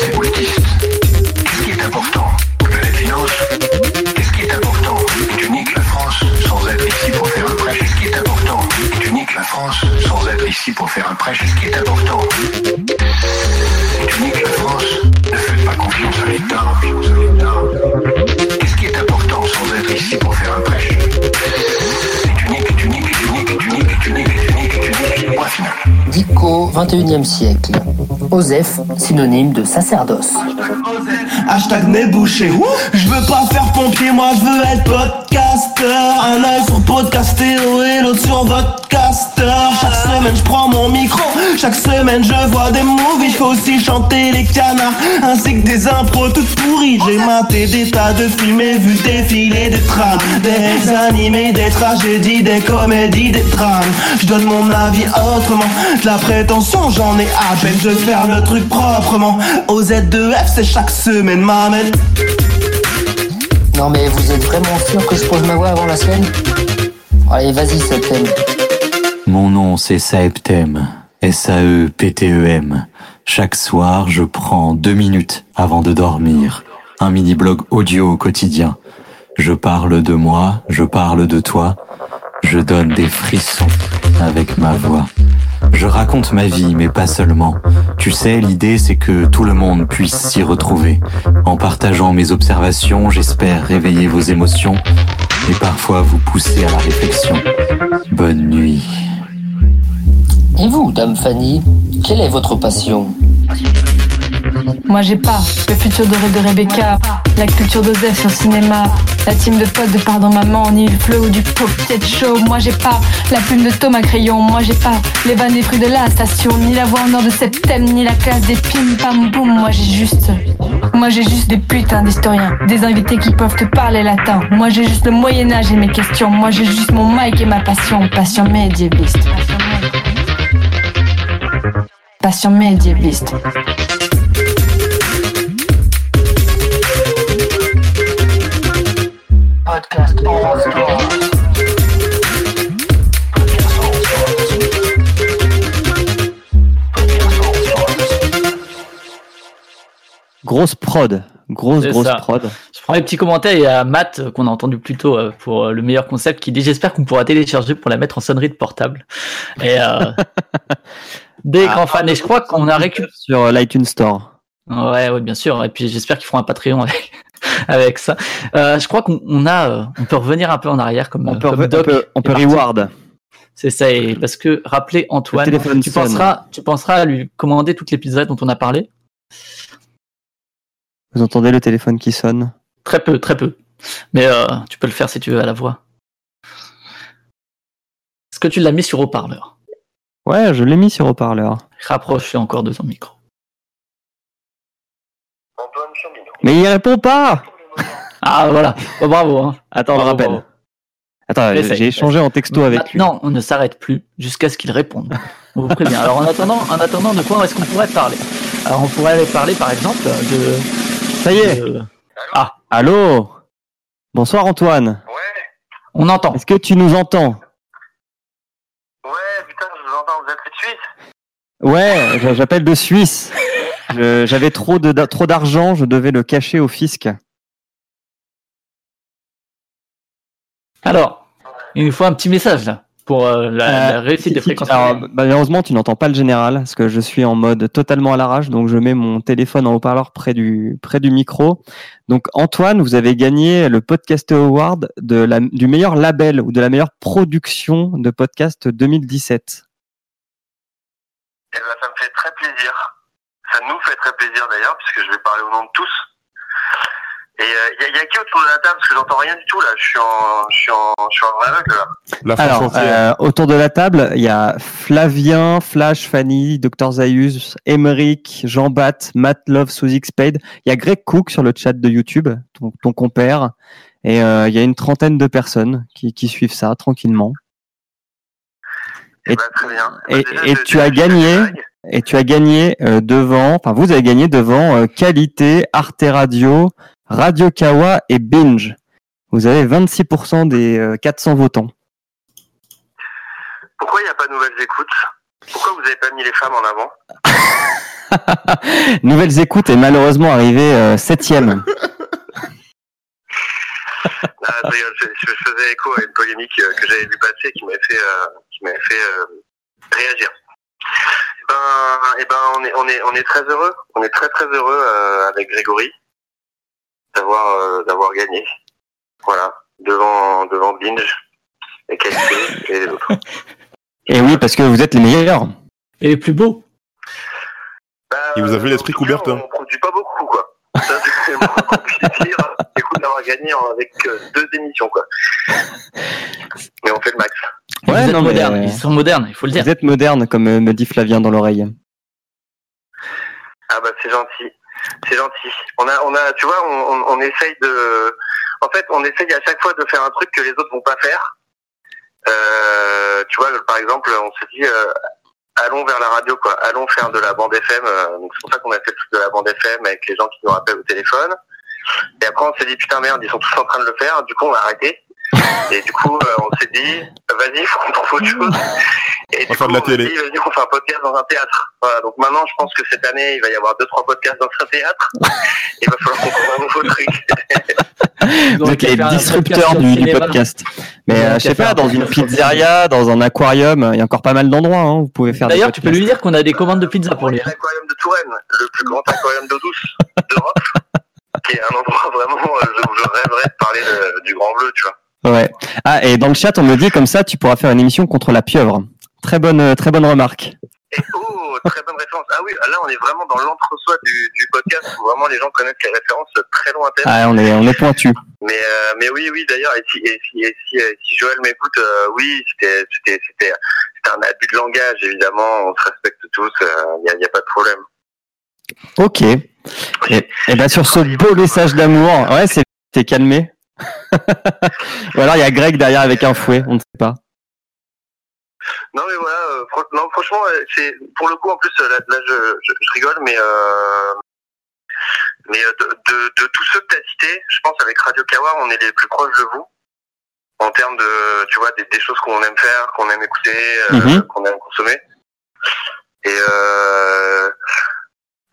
S10: C'est politiste. Qu'est-ce qui est important? La finance Qu'est-ce qui est important? Tu niques la France sans être ici pour faire un prêche. Qu'est-ce qui est important? Tu niques la France sans être ici pour faire un prêche. Qu'est-ce qui est important?
S33: Dico, 21e siècle. Osef, synonyme de sacerdoce.
S31: Hashtag nez bouché. Je veux pas faire pompier, moi je veux être podcasteur. Un œil sur podcastéo et l'autre sur vodcaster. Semaine je prends mon micro, chaque semaine je vois des movies. Je fais aussi chanter les canards, ainsi que des impros toutes pourries. J'ai maté des tas de films et vu défiler des trames. Des animés, des tragédies, des comédies, des drames. Je donne mon avis autrement. De la prétention, j'en ai à peine de faire le truc proprement. Au Z2F, c'est chaque semaine m'amène.
S33: Non mais vous êtes vraiment sûr que je pose ma voix avant la sienne Allez, vas-y, Septem.
S36: Mon nom c'est Saeptem, S-A-E-P-T-E-M. Chaque soir, je prends deux minutes avant de dormir. Un mini-blog audio au quotidien. Je parle de moi, je parle de toi. Je donne des frissons avec ma voix. Je raconte ma vie, mais pas seulement. Tu sais, l'idée c'est que tout le monde puisse s'y retrouver. En partageant mes observations, j'espère réveiller vos émotions et parfois vous pousser à la réflexion. Bonne nuit.
S33: Et vous, Dame Fanny, quelle est votre passion
S15: Moi j'ai pas le futur doré de Rebecca, la culture d'Osef sur cinéma, la team de potes de Pardon Maman, ni le flow du Pocket Show. Moi j'ai pas la plume de Thomas Crayon, moi j'ai pas les vannes des fruits de la station, ni la voix en or de Septem, ni la classe des pim pam boum. Moi j'ai juste, moi j'ai juste des putains d'historiens, des invités qui peuvent te parler latin. Moi j'ai juste le Moyen-Âge et mes questions, moi j'ai juste mon mic et ma passion. Passion médiéviste.
S33: Podcast All Stars.
S13: Grosse prod. Grosse, grosse
S14: ça.
S13: prod.
S14: Prends les petits commentaires. Il y a Matt euh, qu'on a entendu plus tôt euh, pour euh, le meilleur concept qui dit J'espère qu'on pourra télécharger pour la mettre en sonnerie de portable. Et euh, <laughs> des grands fans. Et je crois qu'on a récupéré.
S13: Sur l'iTunes Store.
S14: Ouais, ouais, bien sûr. Et puis j'espère qu'ils feront un Patreon avec, <laughs> avec ça. Euh, je crois qu'on on a, euh, on peut revenir un peu en arrière comme
S13: On peut,
S14: comme
S13: on peut, on reward.
S14: C'est ça. Et parce que rappelez Antoine, tu
S13: sonne.
S14: penseras, tu penseras à lui commander toutes les pizzas dont on a parlé.
S13: Vous entendez le téléphone qui sonne?
S14: Très peu, très peu. Mais euh, tu peux le faire si tu veux à la voix. Est-ce que tu l'as mis sur haut-parleur?
S13: Ouais, je l'ai mis sur haut-parleur.
S14: Rapproche encore de ton micro.
S13: Mais il répond pas
S14: Ah voilà, Oh, bravo. hein.
S13: Attends, on le
S14: Bravo,
S13: rappelle.
S14: bravo.
S13: Attends, j'ai échangé en texto avec lui.
S14: Maintenant, on ne s'arrête plus jusqu'à ce qu'il réponde. On vous prévient. Alors en attendant, en attendant, de quoi est-ce qu'on pourrait parler? Alors on pourrait parler par exemple de.
S13: Ça y est.
S14: Ah,
S13: Allô Bonsoir Antoine.
S14: on entend.
S13: Est-ce que tu nous entends Ouais, je- j'appelle de Suisse. Je- J'avais trop de trop d'argent, je devais le cacher au fisc.
S14: Alors, il nous faut un petit message là pour euh, la, la
S13: Euh,
S14: réussite
S13: si-
S14: des
S13: si-
S14: fréquences.
S13: alors, malheureusement, tu n'entends pas le général parce que je suis en mode totalement à l'arrache, donc je mets mon téléphone en haut-parleur près du près du micro. Donc Antoine, vous avez gagné le Podcast Award de la, du meilleur label ou de la meilleure production de podcast 2017.
S37: Eh ben, ça me fait très plaisir. Ça nous fait très plaisir d'ailleurs, puisque je vais parler au nom de tous. Et il y, a, y a qui autour de la table Parce que j'entends rien du tout là. Je suis en, je suis en, je suis en aveugle là.
S13: Alors, euh, autour de la table, il y a Flavien, Flash, Fanny, Dr Zayus, Emeric, Jean Bat, Matt Love sous Xpade. Il y a Greg Cook sur le chat de YouTube, ton, ton compère. Et euh, il y a une trentaine de personnes qui, qui suivent ça tranquillement. Et, et, et tu as gagné, et tu as gagné euh, devant, enfin vous avez gagné devant euh, Qualité, Arte Radio, Radio Kawa et Binge. Vous avez 26% des euh, 400 votants.
S37: Pourquoi il n'y a pas de nouvelles écoutes? Pourquoi vous n'avez pas mis les femmes en avant? <laughs>
S13: Nouvelles écoutes est malheureusement arrivé euh, septième. <laughs>
S37: Ah, je, faisais écho à une polémique euh, que j'avais vu passer qui m'avait fait, euh, qui m'avait fait euh, réagir. Eh Ben, eh ben, on est, on est, on est très heureux. On est très très heureux euh, avec Grégory d'avoir, euh, d'avoir gagné. Voilà, devant, devant Binge et Qualité et les autres. <laughs>
S13: Et oui, parce que vous êtes les meilleurs.
S14: Et les plus beaux.
S38: Il vous a vu l'esprit Coubertin.
S37: On produit pas beaucoup, quoi. Ça, c'est moins dire. D'avoir gagné avec euh, deux émissions, quoi. Mais on fait le max.
S14: Vous êtes
S13: non, mais, euh,
S14: ils sont modernes, il faut le dire.
S13: Vous êtes moderne, comme euh, me dit Flavien dans l'oreille.
S37: Ah bah c'est gentil, c'est gentil. On a, on a, tu vois, on, on, on essaye de, en fait, on essaye à chaque fois de faire un truc que les autres vont pas faire. Euh, tu vois, par exemple, on se dit, euh, allons vers la radio, quoi. Allons faire de la bande FM. euh, donc c'est pour ça qu'on a fait le truc de la bande FM avec les gens qui nous rappellent au téléphone. Et après, on s'est dit, putain merde, ils sont tous en train de le faire. Du coup, on a arrêté. Et du coup, euh, on s'est dit, vas-y, faut qu'on trouve autre chose. Et
S38: On va
S37: du
S38: faire
S37: coup,
S38: de la
S37: on
S38: télé.
S37: dit, vas-y, on fait un podcast dans un théâtre. Voilà, donc maintenant, je pense que cette année, il va y avoir deux, trois podcasts dans un théâtre. <laughs> Il va falloir qu'on trouve un nouveau truc. <laughs>
S13: Vous êtes les disrupteurs du, du podcast. Mais euh, je sais pas, dans une pizzeria, dans un aquarium, il y a encore pas mal d'endroits. Hein, vous pouvez faire. des
S14: D'ailleurs, tu peux lui dire qu'on a des commandes de pizza pour lui. hein.
S37: L'aquarium de Touraine, le plus grand aquarium d'eau douce d'Europe, qui est un endroit vraiment euh, où je rêverais de parler de- du Grand Bleu, tu vois.
S13: Ouais. Ah, et dans le chat, on me dit comme ça, tu pourras faire une émission contre la pieuvre. Très bonne, euh, très bonne remarque.
S37: Oh, très bonne référence. Ah oui, là, on est vraiment dans l'entre-soi du, du podcast où vraiment les gens connaissent les références très lointaines.
S13: Ah, on est, on est pointu.
S37: Mais, euh, mais oui, oui, d'ailleurs, et si, et si, et si, euh, si Joël m'écoute, euh, oui, c'était, c'était, c'était, c'était un abus de langage, évidemment, on se respecte tous, il n'y a, y a pas de problème.
S13: Ok. Et, et ben sur ce beau message d'amour, ouais, c'est t'es calmé. <laughs> Ou alors il y a Greg derrière avec un fouet, on ne sait pas.
S37: Non, mais voilà, euh, non, franchement, c'est, pour le coup, en plus, euh, là, là, je, je, je rigole, mais, euh, mais euh, de, de, de tous ceux que tu as cités, je pense avec Radio Kawa, on est les plus proches de vous. En termes de, tu vois, des, des choses qu'on aime faire, qu'on aime écouter, euh,
S13: Mhm.
S37: qu'on aime consommer. Et, euh,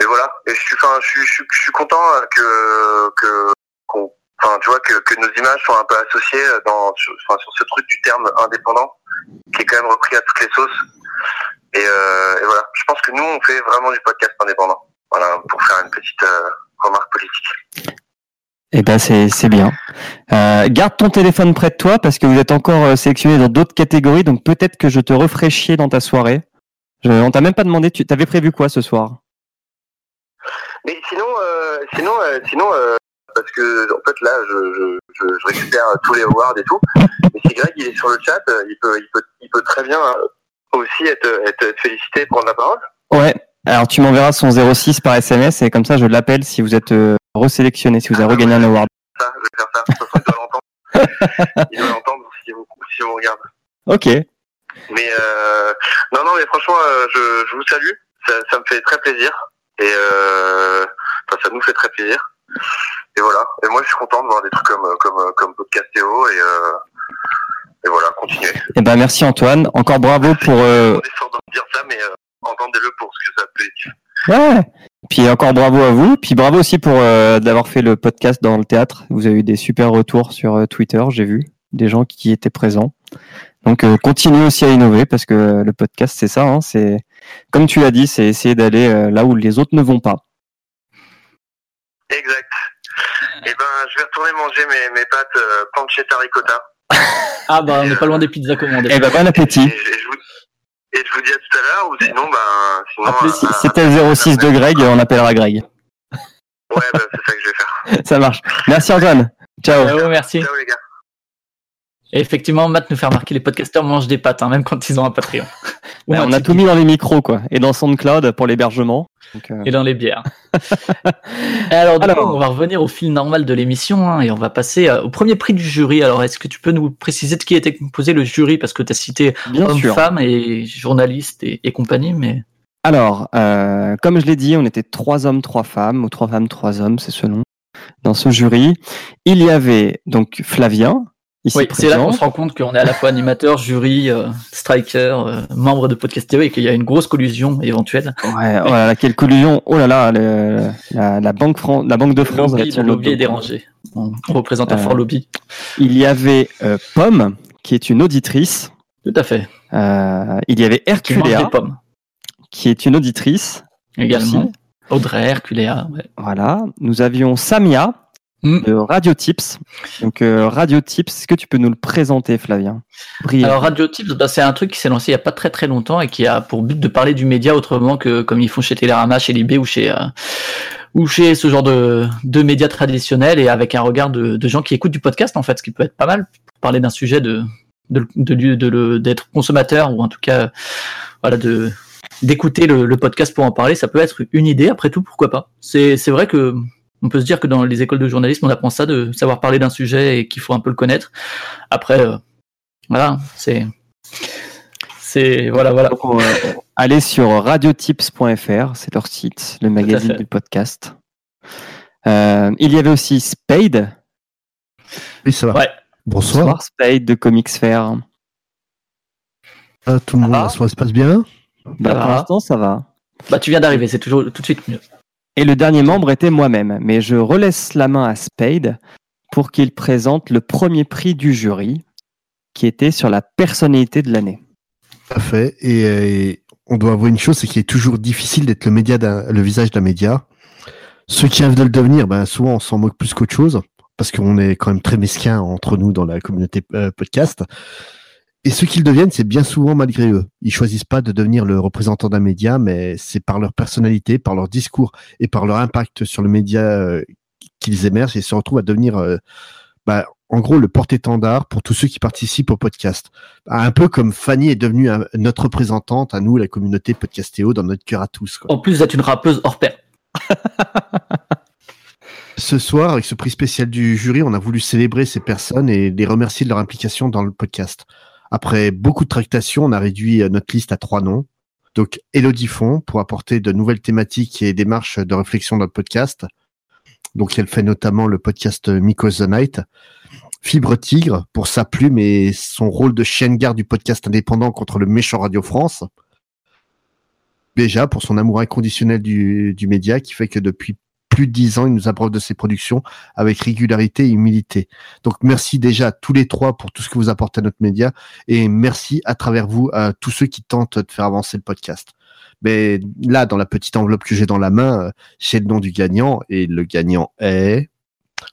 S37: et voilà. Et je suis, enfin, je suis, je suis, je suis content que, que, qu'on, enfin, tu vois, que, que nos images soient un peu associées dans, sur, enfin, sur ce truc du terme indépendant, qui est quand même repris à toutes les sauces. Et, euh, et voilà. Je pense que nous, on fait vraiment du podcast indépendant. Voilà, pour faire une petite euh, remarque politique.
S13: Eh ben c'est c'est bien. Euh, garde ton téléphone près de toi parce que vous êtes encore euh, sélectionné dans d'autres catégories, donc peut-être que je te referai chier dans ta soirée. Je, on t'a même pas demandé, tu t'avais prévu quoi ce soir?
S37: Mais sinon, euh, sinon, euh, sinon, euh, parce que en fait là, je, je, je, je récupère tous les awards et tout. Mais si Greg il est sur le chat, euh, il peut, il peut, il peut très bien euh, aussi être, être, être félicité, prendre la parole.
S13: Ouais. Alors tu m'enverras son 06 par SMS et comme ça je l'appelle si vous êtes euh, resélectionné, si vous avez regagné un award.
S37: Ça, je vais faire ça. Façon, <laughs> il doit l'entendre. il doit l'entendre si vous, si vous regarde.
S13: Ok.
S37: Mais euh, non, non, mais franchement, euh, je, je vous salue. Ça, ça me fait très plaisir. Et euh, enfin, ça nous fait très plaisir. Et voilà. Et moi, je suis content de voir des trucs comme comme comme Podcastéo et euh, et voilà, continuez.
S13: Eh ben merci Antoine. Encore bravo pour. euh,
S37: On est fort de dire ça, mais euh, entendez-le pour ce que ça peut être.
S13: Ouais. Puis encore bravo à vous. Puis bravo aussi pour euh, d'avoir fait le podcast dans le théâtre. Vous avez eu des super retours sur euh, Twitter, j'ai vu des gens qui étaient présents. Donc euh, continuez aussi à innover parce que euh, le podcast c'est ça. Hein, c'est comme tu l'as dit, c'est essayer d'aller euh, là où les autres ne vont pas.
S37: Exact. Et ben, je vais retourner manger mes, mes pâtes euh, pancetta ricotta.
S14: Ah bah on n'est pas loin des pizzas commandées.
S13: Eh ben bon appétit.
S37: Et je vous, et je vous dis à tout à l'heure, ou sinon, ben, sinon.
S13: En plus, si
S37: euh,
S13: c'était le 06 de Greg, on appellera Greg.
S37: Ouais, ben, c'est ça que je vais faire. <laughs>
S13: ça marche. Merci Antoine. Ciao.
S14: Ciao, merci.
S37: Ciao les gars.
S14: Et effectivement, Matt nous fait remarquer les podcasteurs mangent des pâtes, hein, même quand ils ont un Patreon.
S13: Ouais,
S14: un
S13: on a tout mis dans les micros quoi, et dans SoundCloud pour l'hébergement. Euh,
S14: Et dans les bières. <laughs> Alors,
S13: Alors.
S14: coup, on va revenir au fil normal de l'émission hein, et on va passer euh, au premier prix du jury. Alors, est-ce que tu peux nous préciser de qui était composé le jury? Parce que tu as cité
S13: Bien
S14: hommes,
S13: sûr.
S14: femmes et journalistes et, et compagnie, mais
S13: Alors, euh, comme je l'ai dit, on était trois hommes, trois femmes, ou trois femmes, trois hommes, c'est selon. Dans ce jury, il y avait donc Flavien, ici
S14: oui, c'est là qu'on se rend compte qu'on est à la fois animateur, jury, euh, striker, euh, membre de Podcastéo et qu'il y a une grosse collusion éventuelle.
S13: Ouais, oh là là, quelle collusion Oh là là, le- la, la banque Fran- la banque de France.
S14: Lobby, le lobby est dérangé. On, représente un
S13: Euh,
S14: fort lobby.
S13: Il y avait Pomme, qui est une auditrice.
S14: Tout à fait.
S13: Il y avait Herculea, qui est une auditrice.
S14: également.
S13: aussi.
S14: Audrey, Herculea. ouais.
S13: Voilà. Nous avions Samia. De Radio Tips. Donc euh, Radio Tips, est-ce que tu peux nous le présenter, Flavien?
S14: Alors Radio Tips, bah, c'est un truc qui s'est lancé il y a pas très très longtemps et qui a pour but de parler du média autrement que comme ils font chez Télérama, chez Libé ou chez euh, ou chez ce genre de, de médias traditionnels et avec un regard de, de gens qui écoutent du podcast en fait, ce qui peut être pas mal pour parler d'un sujet de de de, de, de le- d'être consommateur ou en tout cas voilà de d'écouter le, le podcast pour en parler, ça peut être une idée. Après tout, pourquoi pas C'est c'est vrai que on peut se dire que dans les écoles de journalisme, on apprend ça de savoir parler d'un sujet et qu'il faut un peu le connaître. Après, euh, voilà, c'est c'est voilà voilà.
S13: Donc, euh, allez sur radiotips.fr, c'est leur site, le magazine du podcast. Euh, il y avait aussi Spade.
S39: Oui, ça va.
S14: Ouais.
S39: Bonsoir.
S13: Spade de Comics Fair.
S39: Ah, tout le monde, soirée se passe bien?
S13: Bah, pour l'instant, ça va.
S14: Bah tu viens d'arriver, c'est toujours tout de suite mieux.
S13: Et le dernier membre était moi-même, mais je relaisse la main à Spade pour qu'il présente le premier prix du jury, qui était sur la personnalité de l'année.
S39: Tout à fait. Et, euh, on doit avouer une chose, c'est qu'il est toujours difficile d'être le visage d'un média. Ceux qui rêvent de le devenir, ben, souvent on s'en moque plus qu'autre chose, parce qu'on est quand même très mesquin entre nous dans la communauté euh, podcast. Et ceux qui le deviennent, c'est bien souvent malgré eux. Ils choisissent pas de devenir le représentant d'un média, mais c'est par leur personnalité, par leur discours et par leur impact sur le média euh, qu'ils émergent et se retrouvent à devenir, euh, bah, en gros, le porte-étendard pour tous ceux qui participent au podcast. Un peu comme Fanny est devenue un- notre représentante à nous, la communauté podcastéo, dans notre cœur à tous. Quoi.
S14: En plus d'être une rappeuse hors pair. <laughs>
S39: Ce soir, avec ce prix spécial du jury, on a voulu célébrer ces personnes et les remercier de leur implication dans le podcast. Après beaucoup de tractations, on a réduit euh, notre liste à trois noms. Donc, Elodie Font, pour apporter de nouvelles thématiques et démarches de réflexion dans le podcast. Donc, elle fait notamment le podcast Miko's the Night. Fibre Tigre, pour sa plume et son rôle de chienne garde du podcast indépendant contre le méchant Radio France. Béja pour son amour inconditionnel du média qui fait que depuis plus de dix ans, il nous abreuve de ses productions avec régularité et humilité. Donc merci déjà à tous les trois pour tout ce que vous apportez à notre média et merci à travers vous à tous ceux qui tentent de faire avancer le podcast. Mais là, dans la petite enveloppe que j'ai dans la main, euh, j'ai le nom du gagnant et le gagnant est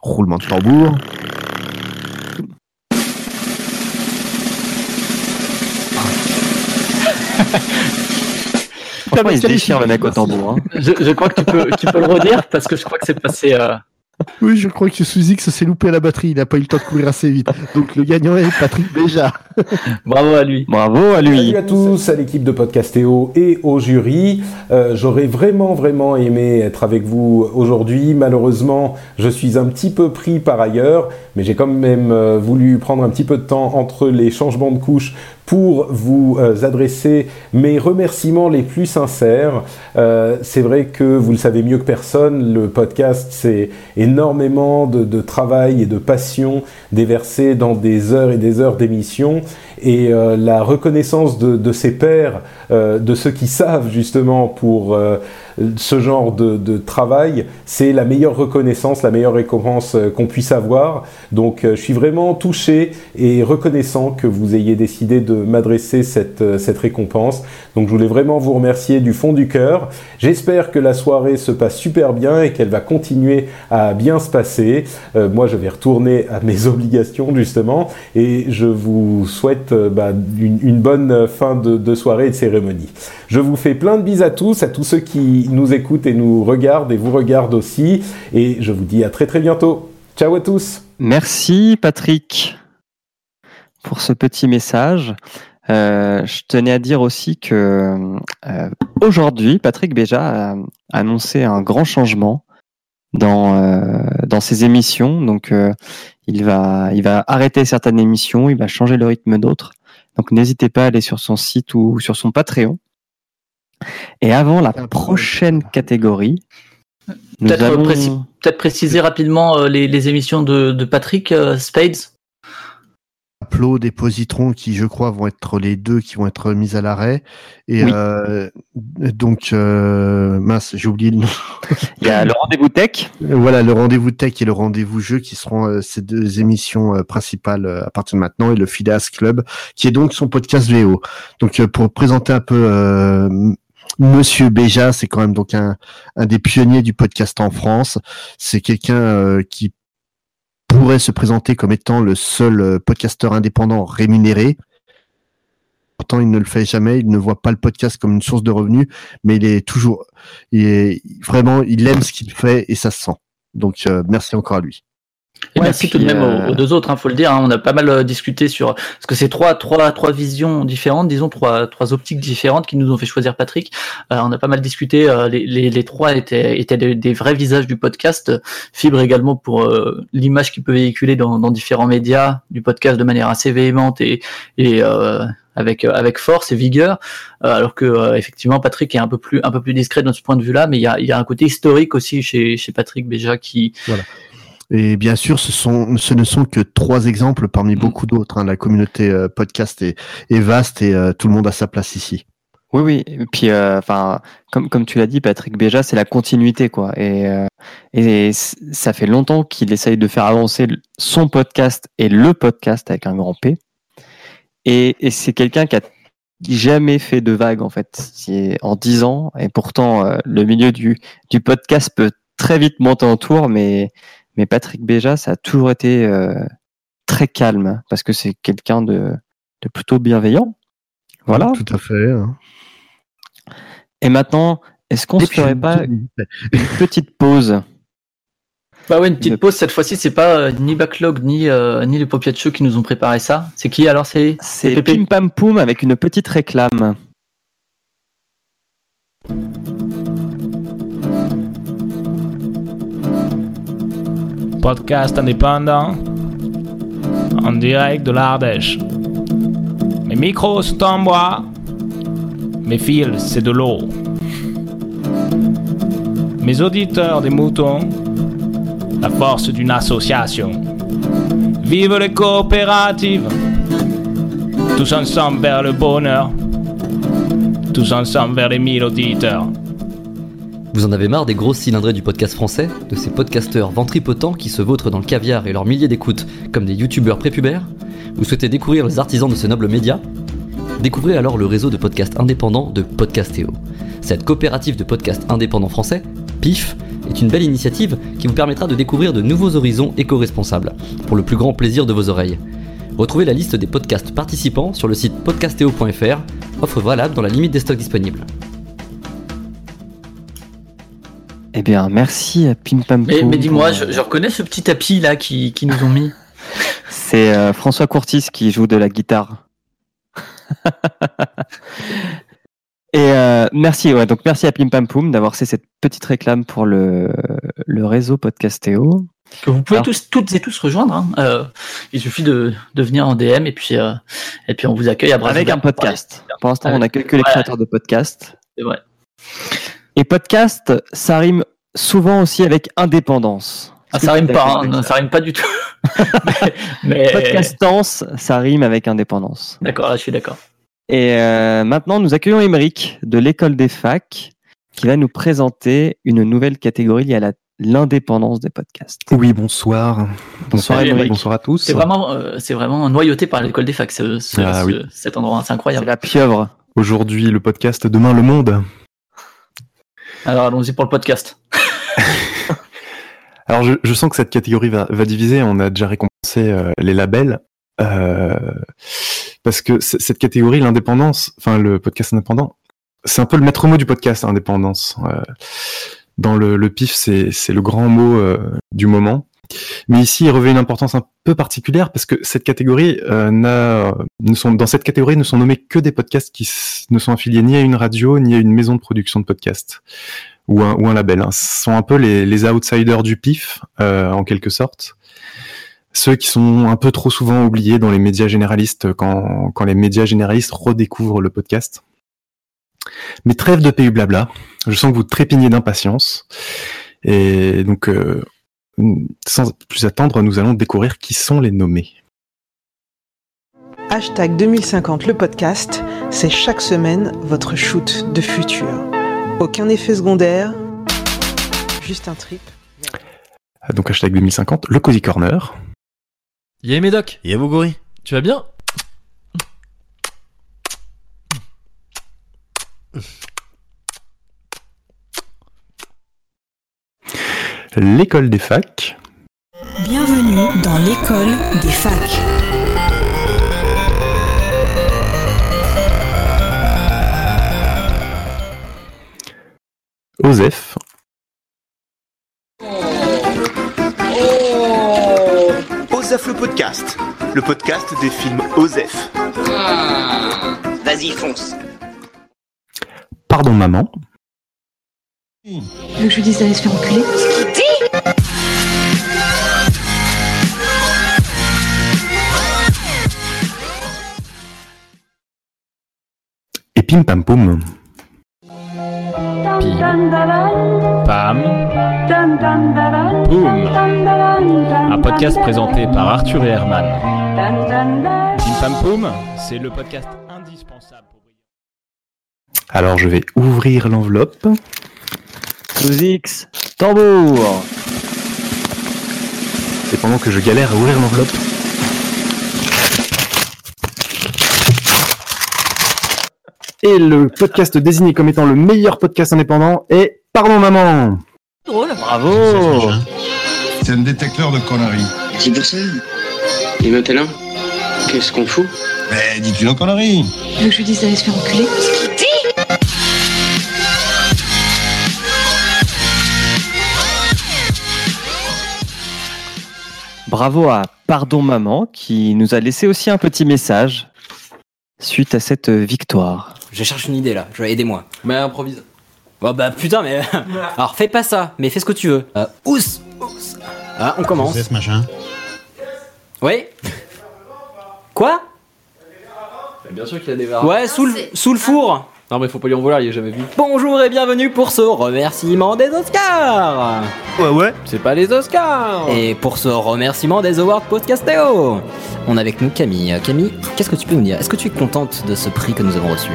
S39: roulement de tambour. <laughs>
S13: Franchement, il se déchire le mec au tambour. hein.
S14: Je, je crois que tu peux, tu peux le redire parce que je crois que c'est passé. euh,
S39: Oui, je crois que sous X s'est loupé à la batterie. Il n'a pas eu le temps de courir assez vite. Donc le gagnant est Patrick Béja. <laughs>
S14: Bravo à lui.
S13: Bravo à lui.
S40: Salut à tous, à l'équipe de Podcastéo et au jury. Euh, J'aurais vraiment, vraiment aimé être avec vous aujourd'hui. Malheureusement, je suis un petit peu pris par ailleurs, mais j'ai quand même euh, voulu prendre un petit peu de temps entre les changements de couches pour vous euh, adresser mes remerciements les plus sincères. Euh, c'est vrai que vous le savez mieux que personne, le podcast, c'est énormément de, travail et de passion déversé dans des heures et des heures d'émission. Et euh, la reconnaissance de, ses pairs, euh, de ceux qui savent justement pour ce genre de, travail, c'est la meilleure reconnaissance, la meilleure récompense euh, qu'on puisse avoir. Donc euh, je suis vraiment touché et reconnaissant que vous ayez décidé de m'adresser cette, euh, cette récompense. Donc je voulais vraiment vous remercier du fond du cœur. J'espère que la soirée se passe super bien et qu'elle va continuer à bien se passer. Euh, moi je vais retourner à mes <laughs> obligations justement et je vous souhaite euh, bah, une, bonne fin de, de soirée et de cérémonie. Je vous fais plein de bises à tous, à tous ceux qui nous écoutent et nous regardent et vous regardent aussi. Et je vous dis à très très bientôt. Ciao à tous.
S13: Merci Patrick pour ce petit message. Euh, je tenais à dire aussi que euh, aujourd'hui, Patrick Béja a annoncé un grand changement dans euh, dans ses émissions. Donc, euh, il va il va arrêter certaines émissions, il va changer le rythme d'autres. Donc, n'hésitez pas à aller sur son site ou sur son Patreon. Et avant la prochaine catégorie,
S14: Peut-être
S13: allons-
S14: préciser rapidement euh, les, les émissions de, de Patrick euh, Spades.
S39: Upload et Positron qui, je crois, vont être les deux qui vont être mis à l'arrêt. Et
S13: Oui.
S39: euh, donc, euh, mince, j'ai oublié le nom.
S13: Il y a le rendez-vous tech.
S39: Voilà, le rendez-vous tech et le rendez-vous jeu qui seront euh, ces deux émissions euh, principales à partir de maintenant et le Phileas Club qui est donc son podcast VO. Donc, pour présenter un peu Monsieur Béja, c'est quand même donc un, un des pionniers du podcast en France. C'est quelqu'un euh, qui pourrait se présenter comme étant le seul euh, podcasteur indépendant rémunéré. Pourtant, il ne le fait jamais. Il ne voit pas le podcast comme une source de revenus, mais il est toujours, il est vraiment, il aime ce qu'il fait et ça se sent. Donc, euh, merci encore à lui.
S14: Et
S13: Ouais,
S14: merci tout de même
S13: euh,
S14: aux, deux autres, hein, faut le dire. hein. on a pas mal euh, discuté sur parce que c'est trois, trois, trois visions différentes, disons trois, trois optiques différentes qui nous ont fait choisir Patrick. Euh, on a pas mal discuté. euh, les, les, les trois étaient, étaient des, des vrais visages du podcast. Fibre également pour euh, l'image qu'il peut véhiculer dans, dans différents médias du podcast de manière assez véhémente et, et euh, avec avec force et vigueur. Euh, alors que euh, effectivement Patrick est un peu plus un peu plus discret de ce point de vue là, mais il y a, il y a un côté historique aussi chez chez Patrick Béja qui
S39: Voilà. Et bien sûr, ce sont, ce ne sont que trois exemples parmi
S13: Mm.
S39: beaucoup d'autres. hein. La communauté euh, podcast est, est vaste et euh, tout le monde a sa place ici.
S13: Oui, oui. Et puis, euh, enfin, comme comme tu l'as dit, Patrick Béja, c'est la continuité, quoi. Et euh, et ça fait longtemps qu'il essaye de faire avancer son podcast et le podcast avec un grand P. Et, et c'est quelqu'un qui a jamais fait de vague en fait, en dix ans. Et pourtant, euh, le milieu du du podcast peut très vite monter en tour, mais mais Patrick Béja, ça a toujours été euh, très calme parce que c'est quelqu'un de de plutôt bienveillant. Voilà.
S39: Tout à fait. hein.
S13: Et maintenant, est-ce qu'on
S39: puis,
S13: ferait pas une <laughs> petite pause?
S14: Bah ouais, une petite pause cette fois-ci, c'est pas euh, ni Backlog ni euh, ni les Popiat Show qui nous ont préparé ça. C'est qui alors? C'est
S13: C'est Pim Pam Poum avec une petite réclame.
S41: Podcast indépendant en direct de l'Ardèche. Mes micros sont en bois, mes fils c'est de l'eau. Mes auditeurs des moutons, la force d'une association. Vive les coopératives, tous ensemble vers le bonheur. tous ensemble vers les 1000 auditeurs.
S42: Vous en avez marre des grosses cylindrées du podcast français De ces podcasteurs ventripotents qui se vautrent dans le caviar et leurs milliers d'écoutes comme des youtubeurs prépubères Vous souhaitez découvrir les artisans de ce noble média Découvrez alors le réseau de podcasts indépendants de Podcastéo. Cette coopérative de podcasts indépendants français, PIF, est une belle initiative qui vous permettra de découvrir de nouveaux horizons éco-responsables, pour le plus grand plaisir de vos oreilles. Retrouvez la liste des podcasts participants sur le site podcastéo.fr, offre valable dans la limite des stocks disponibles.
S13: Eh bien, merci à Pim Pam
S14: Mais,
S13: Poum
S14: mais dis-moi,
S13: pour-
S14: je, je reconnais ce petit tapis là qui, qui nous ont mis.
S13: C'est euh, François Courtis qui joue de la guitare. <laughs> Et euh, merci, ouais, donc merci à Pim Pam Poum d'avoir fait cette petite réclame pour le, le réseau Podcastéo.
S14: Que vous pouvez
S13: Alors-
S14: tous, toutes et tous rejoindre. hein. Euh, il suffit de, de venir en DM et puis, euh, et puis on vous accueille à bras
S13: Avec un podcast. Pour l'instant, on n'accueille que les créateurs de podcasts.
S14: C'est vrai.
S13: Et podcast, ça rime souvent aussi avec indépendance.
S14: Ah, ça rime pas, hein, ça rime pas du tout. <laughs> mais, mais-
S13: Podcastance, ça rime avec indépendance.
S14: D'accord, là je suis d'accord.
S13: Et euh, maintenant, nous accueillons Émeric de l'école des facs qui va nous présenter une nouvelle catégorie liée à la- l'indépendance des podcasts.
S43: Oui, bonsoir.
S13: Bonsoir, Émeric.
S14: Émeric.
S43: Bonsoir à tous.
S14: C'est vraiment, euh, c'est vraiment noyauté par l'école des facs, ce, ce-
S43: Ah,
S14: ce-
S43: oui.
S14: cet endroit, c'est incroyable.
S13: La pieuvre.
S43: Aujourd'hui, le podcast Demain le Monde.
S14: Alors allons-y pour le podcast. <laughs>
S43: Alors, je, sens que cette catégorie va, diviser. On a déjà récompensé euh, les labels. euh, parce que cette catégorie, l'indépendance, enfin le podcast indépendant, c'est un peu le maître mot du podcast indépendance. Euh, dans le, pif, c'est le grand mot du moment. Mais ici, il revêt une importance un peu particulière parce que cette catégorie euh, n'a, ne sont, dans cette catégorie ne sont nommés que des podcasts qui ne sont affiliés ni à une radio ni à une maison de production de podcasts ou un, ou un label. hein. Ce sont un peu les, les outsiders du pif, euh, en quelque sorte. Ceux qui sont un peu trop souvent oubliés dans les médias généralistes quand, quand les médias généralistes redécouvrent le podcast. Mais trêve de pays blabla. Je sens que vous trépignez d'impatience. Et donc, euh, sans plus attendre, nous allons découvrir qui sont les nommés.
S44: Hashtag 2050 le podcast, c'est chaque semaine votre shoot de futur. Aucun effet secondaire, juste un trip.
S43: Donc, hashtag 2050, le Cozy Corner.
S45: Yé Médoc Yé Moguri Tu vas bien?
S43: L'école des facs.
S46: Bienvenue dans l'école des facs.
S43: OSEF.
S47: Osef le podcast, le podcast des films Osef.
S20: Vas-y, fonce.
S43: Pardon maman.
S46: Tu veux que je lui dise d'aller se faire enculer
S43: Et Pim Pam Poum.
S41: Pam. Boum. Un podcast présenté par Arthur et Herman. Pim Pam Poum, c'est le podcast indispensable.
S43: Alors je vais ouvrir l'enveloppe.
S13: Sous X, tambour.
S43: Et pendant que je galère à ouvrir l'enveloppe. Et le podcast désigné comme étant le meilleur podcast indépendant est Pardon maman.
S46: Drôle.
S13: Bravo.
S48: C'est un détecteur de conneries.
S20: C'est pour ça. Et maintenant, qu'est-ce qu'on fout?
S48: Mais dis-tu nos conneries
S46: Tu veux que je lui dise d'aller se faire enculer
S13: Bravo à Pardon Maman qui nous a laissé aussi un petit message suite à cette victoire.
S49: Je cherche une idée là, je vais aidez-moi. Mais improvise. Oh bah putain, mais. <laughs> Alors fais pas ça, mais fais ce que tu veux. Euh, ous, ous. Ah, on commence.
S48: C'est ce machin.
S49: Oui Quoi?
S45: Bien sûr qu'il a des varans.
S49: Ouais, sous le, sous le four
S45: Non, mais faut pas lui en vouloir, il est jamais vu.
S49: Bonjour et bienvenue pour ce remerciement des Oscars
S45: Ouais, ouais. C'est pas les Oscars
S49: Et pour ce remerciement des Awards Podcastéo On a avec nous Camille. Camille, qu'est-ce que tu peux nous dire? Est-ce que tu es contente de ce prix que nous avons reçu?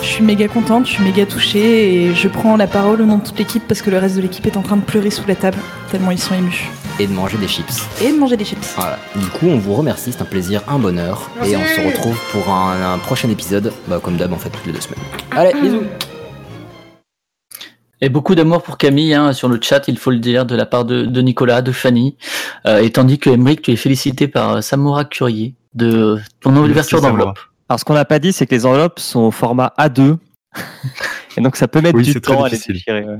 S15: Je suis méga contente, je suis méga touchée et je prends la parole au nom de toute l'équipe parce que le reste de l'équipe est en train de pleurer sous la table, tellement ils sont émus.
S49: Et de manger des chips.
S15: Et de manger des chips.
S49: Voilà. Du coup, on vous remercie, c'est un plaisir, un bonheur. Et on se retrouve pour un, un prochain épisode, bah, comme d'hab en fait, toutes les deux semaines. Allez, bisous
S14: Et beaucoup d'amour pour Camille hein, sur le chat, il faut le dire, de la part de, de Nicolas, de Fanny. Euh, et tandis que Emmerich, tu es félicité par euh, Samora Curier de ton ouverture d'enveloppe.
S13: Alors, ce qu'on n'a pas dit, c'est que les enveloppes sont au format A2. <laughs> Et donc, ça peut mettre
S43: Oui,
S13: du temps à les déchirer. ouais.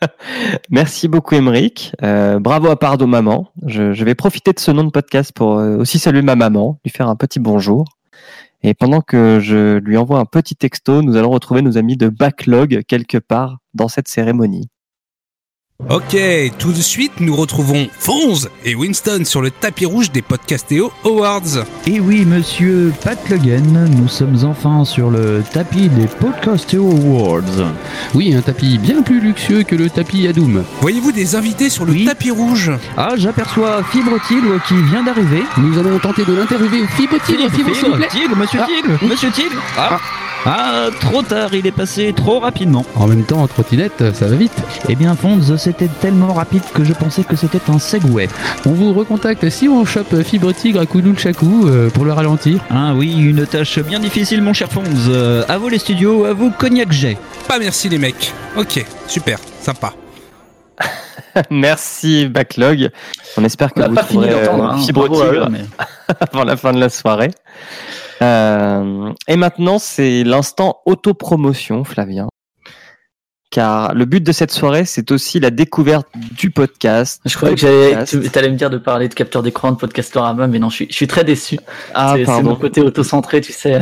S13: <laughs> Merci beaucoup, Emeric. Euh, bravo à Pardo Maman. Je, je vais profiter de ce nom de podcast pour euh, aussi saluer ma maman, lui faire un petit bonjour. Et pendant que je lui envoie un petit texto, nous allons retrouver nos amis de Backlog quelque part dans cette cérémonie.
S23: Ok, tout de suite, nous retrouvons Fonz et Winston sur le tapis rouge des Podcastéo Awards.
S24: Et oui, monsieur Pat Logan, nous sommes enfin sur le tapis des Podcasteo Awards.
S25: Oui, un tapis bien plus luxueux que le tapis Adoum.
S23: Voyez-vous des invités sur le tapis rouge?
S24: Ah, j'aperçois Fibre Tigre qui vient d'arriver.
S25: Nous allons tenter de l'interviewer. Fibre Tigre, Fibre, s'il vous plaît.
S24: Tigre, monsieur
S25: Ah.
S24: Tigre, monsieur Tigre. Ah. Ah, trop tard, il est passé trop rapidement.
S25: En même temps, en trottinette, ça va vite.
S24: Eh bien, Fonz, c'était tellement rapide que je pensais que c'était un Segway.
S25: On vous recontacte si on chope Fibre Tigre à coup de chakou euh, pour le ralentir.
S24: Ah oui, une tâche bien difficile, mon cher Fonz. Euh, à vous les studios, à vous Cognac J.
S23: Pas merci les mecs. Ok, super, sympa. <laughs>
S13: Merci Backlog. On espère que
S14: On
S13: vous trouverez
S14: d'entendre,
S13: euh,
S14: hein.
S13: Fibre Tigre
S14: mais- <laughs>
S13: avant la fin de la soirée. Euh, et maintenant, c'est l'instant autopromotion, Flavien. Car le but de cette soirée, c'est aussi la découverte du podcast.
S14: Je croyais que tu allais me dire de parler de capteur d'écran de Podcastorama, mais non, je suis, je suis très déçu.
S13: Ah,
S14: c'est, mon côté auto-centré, tu sais.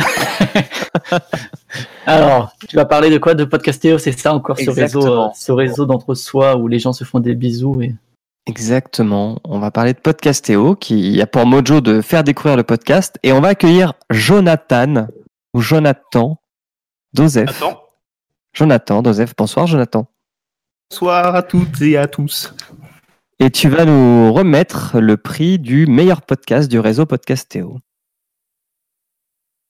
S14: <laughs> Alors, tu vas parler de quoi? De Podcastéo, c'est ça encore ce réseau, euh, ce réseau d'entre-soi où les gens se font des bisous et.
S13: Exactement. On va parler de Podcastéo qui a pour mojo de faire découvrir le podcast et on va accueillir Jonathan ou Jonathan Dosef. Jonathan Dosef. Bonsoir Jonathan.
S40: Bonsoir à toutes et à tous.
S13: Et tu vas nous remettre le prix du meilleur podcast du réseau Podcastéo.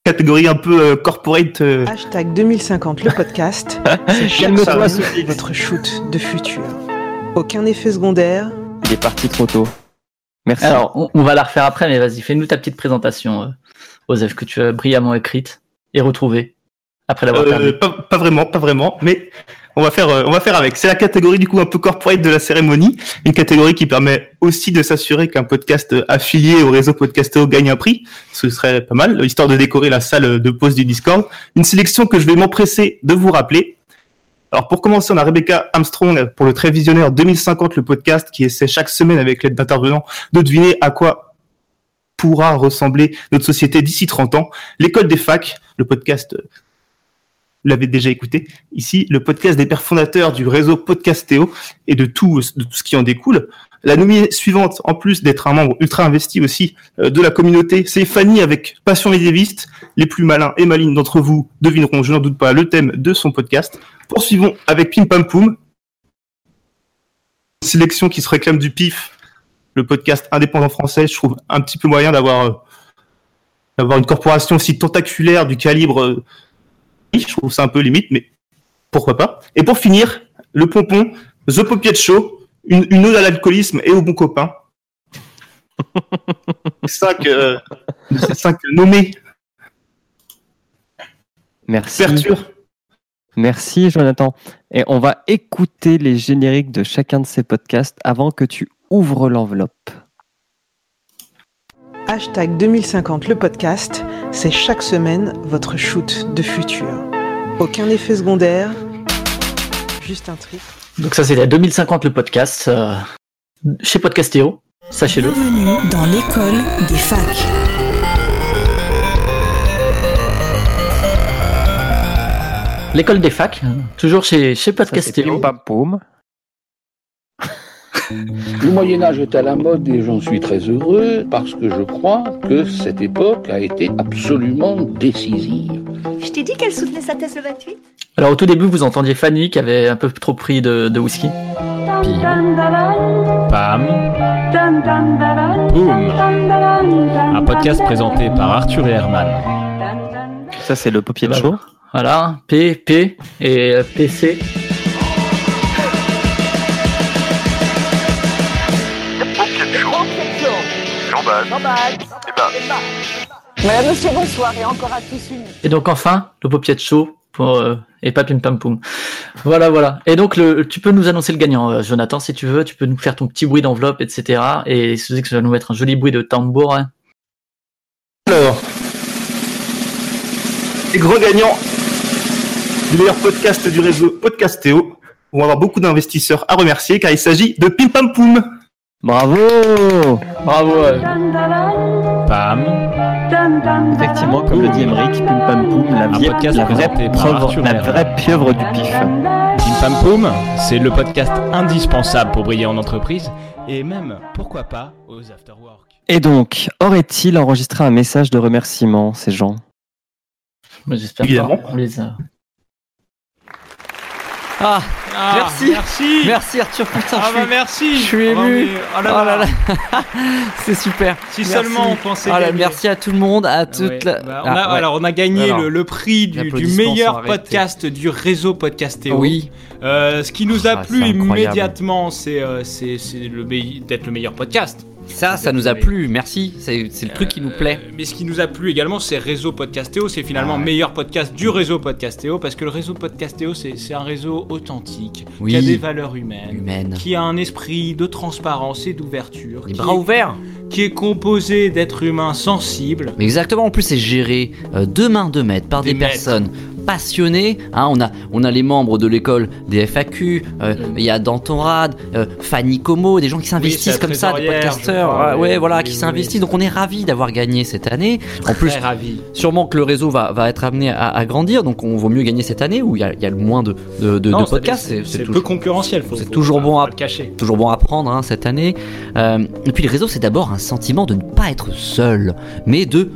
S40: Catégorie un peu euh, corporate. euh,
S44: Hashtag 2050 le podcast. <laughs> C'est votre shoot de futur. Aucun effet secondaire.
S13: Il est parti trop tôt. Merci.
S14: Alors, on, on va la refaire après, mais vas-y, fais-nous ta petite présentation, euh, Osef, que tu as brillamment écrite et retrouvée après l'avoir
S40: euh, pas vraiment, pas vraiment, mais on va faire, euh, on va faire avec. C'est la catégorie du coup un peu corporate de la cérémonie, une catégorie qui permet aussi de s'assurer qu'un podcast euh, affilié au réseau Podcastéo gagne un prix. Ce serait pas mal, histoire de décorer la salle de pause du Discord. Une sélection que je vais m'empresser de vous rappeler. Alors pour commencer, on a Rebecca Armstrong pour le très visionnaire 2050, le podcast qui essaie chaque semaine avec l'aide d'intervenants de deviner à quoi pourra ressembler notre société d'ici 30 ans. L'école des facs, le podcast, euh, vous l'avez déjà écouté. Ici, le podcast des pères fondateurs du réseau Podcastéo et de tout, de tout ce qui en découle. La nominée suivante, en plus d'être un membre ultra investi aussi euh, de la communauté, c'est Fanny avec Passion médiéviste. Les plus malins et malines d'entre vous devineront, je n'en doute pas, le thème de son podcast. Poursuivons avec Pim Pam Poum. Sélection qui se réclame du PIF, le podcast indépendant français. Je trouve un petit peu moyen d'avoir euh, une corporation aussi tentaculaire du calibre. euh, je trouve ça un peu limite, mais pourquoi pas. Et pour finir, le pompon, The Popiet Show, une, une ode à l'alcoolisme et aux bons copains. <laughs> cinq, euh, cinq nommés.
S13: Merci.
S40: Ouverture.
S13: Merci Jonathan. Et on va écouter les génériques de chacun de ces podcasts avant que tu ouvres l'enveloppe.
S44: Hashtag 2050 le podcast. C'est chaque semaine votre shoot de futur. Aucun effet secondaire. Juste un trip.
S14: Donc ça, c'est la 2050 le podcast euh, chez Podcastéo, sachez-le.
S50: Bienvenue dans l'école des facs.
S14: L'école des facs, toujours chez, chez Podcastéo. <laughs>
S51: Le Moyen Âge est à la mode et j'en suis très heureux parce que je crois que cette époque a été absolument décisive.
S52: Je t'ai dit qu'elle soutenait sa thèse le 28
S14: Alors au tout début, vous entendiez Fanny qui avait un peu trop pris de, de whisky.
S41: Bam. Boum. Un podcast présenté par Arthur et Herman.
S13: Ça, c'est le papier de show.
S14: Voilà, P, P et euh, PC.
S53: Madame, monsieur, bonsoir et encore à tous une.
S14: Et donc enfin, le paupiette chaud pour euh, et pas pim pam poum. Voilà, voilà. Et donc le, tu peux nous annoncer le gagnant, euh, Jonathan, si tu veux. Tu peux nous faire ton petit bruit d'enveloppe, etc. Et si tu sais que ça va nous mettre un joli bruit de tambour. hein.
S54: Alors, les gros gagnants du meilleur podcast du réseau Podcastéo vont avoir beaucoup d'investisseurs à remercier car il s'agit de Pim Pam Poum.
S13: Bravo
S14: Bravo ouais.
S49: Pam.
S13: Effectivement, comme le dit Emmerich, Pim Pam Poum, la, vie-
S41: podcast
S13: la vraie
S41: Arthur
S13: la vraie pieuvre du pif.
S41: Pim Pam Poum, c'est le podcast indispensable pour briller en entreprise et même, pourquoi pas, aux afterwork.
S13: Et donc, aurait-il enregistré un message de remerciement, ces gens?
S14: J'espère
S54: Évidemment.
S14: pas. On les a-
S42: Ah, merci.
S41: Merci.
S42: Merci Arthur, putain,
S41: Ah
S42: je
S41: bah
S42: suis,
S41: merci.
S42: je suis
S41: Ah bah
S42: ému.
S41: mais- oh là là. <laughs>
S42: c'est super.
S41: Si
S42: Merci.
S41: seulement on pensait
S42: Ah merci à tout le monde, à toute
S41: Ouais,
S42: la...
S41: bah, on a,
S42: Ah, ouais.
S41: Alors, on a gagné
S42: Alors,
S41: le, le prix du, meilleur podcast du réseau Podcastéo.
S42: Oui.
S41: Euh, ce qui nous a
S42: Ah,
S41: plu immédiatement, c'est euh, d'être le meilleur podcast.
S42: Ça, ça nous a plu, merci. C'est le truc qui nous plaît.
S41: Mais ce qui nous a plu également, c'est Réseau Podcastéo. C'est finalement
S42: Ah ouais.
S41: meilleur podcast du réseau Podcastéo parce que le réseau Podcastéo, c'est un réseau authentique,
S42: Oui.
S41: qui a des valeurs humaines,
S42: Humaine.
S41: qui a un esprit de transparence et d'ouverture,
S42: Les
S41: qui
S42: bras
S41: est-
S42: ouverts.
S41: qui est composé d'êtres humains sensibles.
S42: Mais exactement, en plus c'est géré euh, deux mains deux mètres par des, personnes passionnées. hein. on, a, on a les membres de l'école des FAQ, euh, il y a Dantorad, euh, Fanny Como, des gens qui s'investissent comme ça, des podcasteurs, ouais,
S41: oui,
S42: voilà, qui
S41: oui.
S42: Donc on est ravis d'avoir gagné cette année. En plus,
S41: Très ravi.
S42: sûrement que le réseau va, va être amené à, à grandir, donc on vaut mieux gagner cette année où il y a, il y a le moins de, de, de-
S41: Non,
S42: de podcasts.
S41: c'est- peu concurrentiel.
S42: c'est toujours bon à
S41: cacher.
S42: toujours bon à prendre hein, cette année. Euh, et puis le réseau, c'est d'abord un sentiment de ne pas être seul, mais de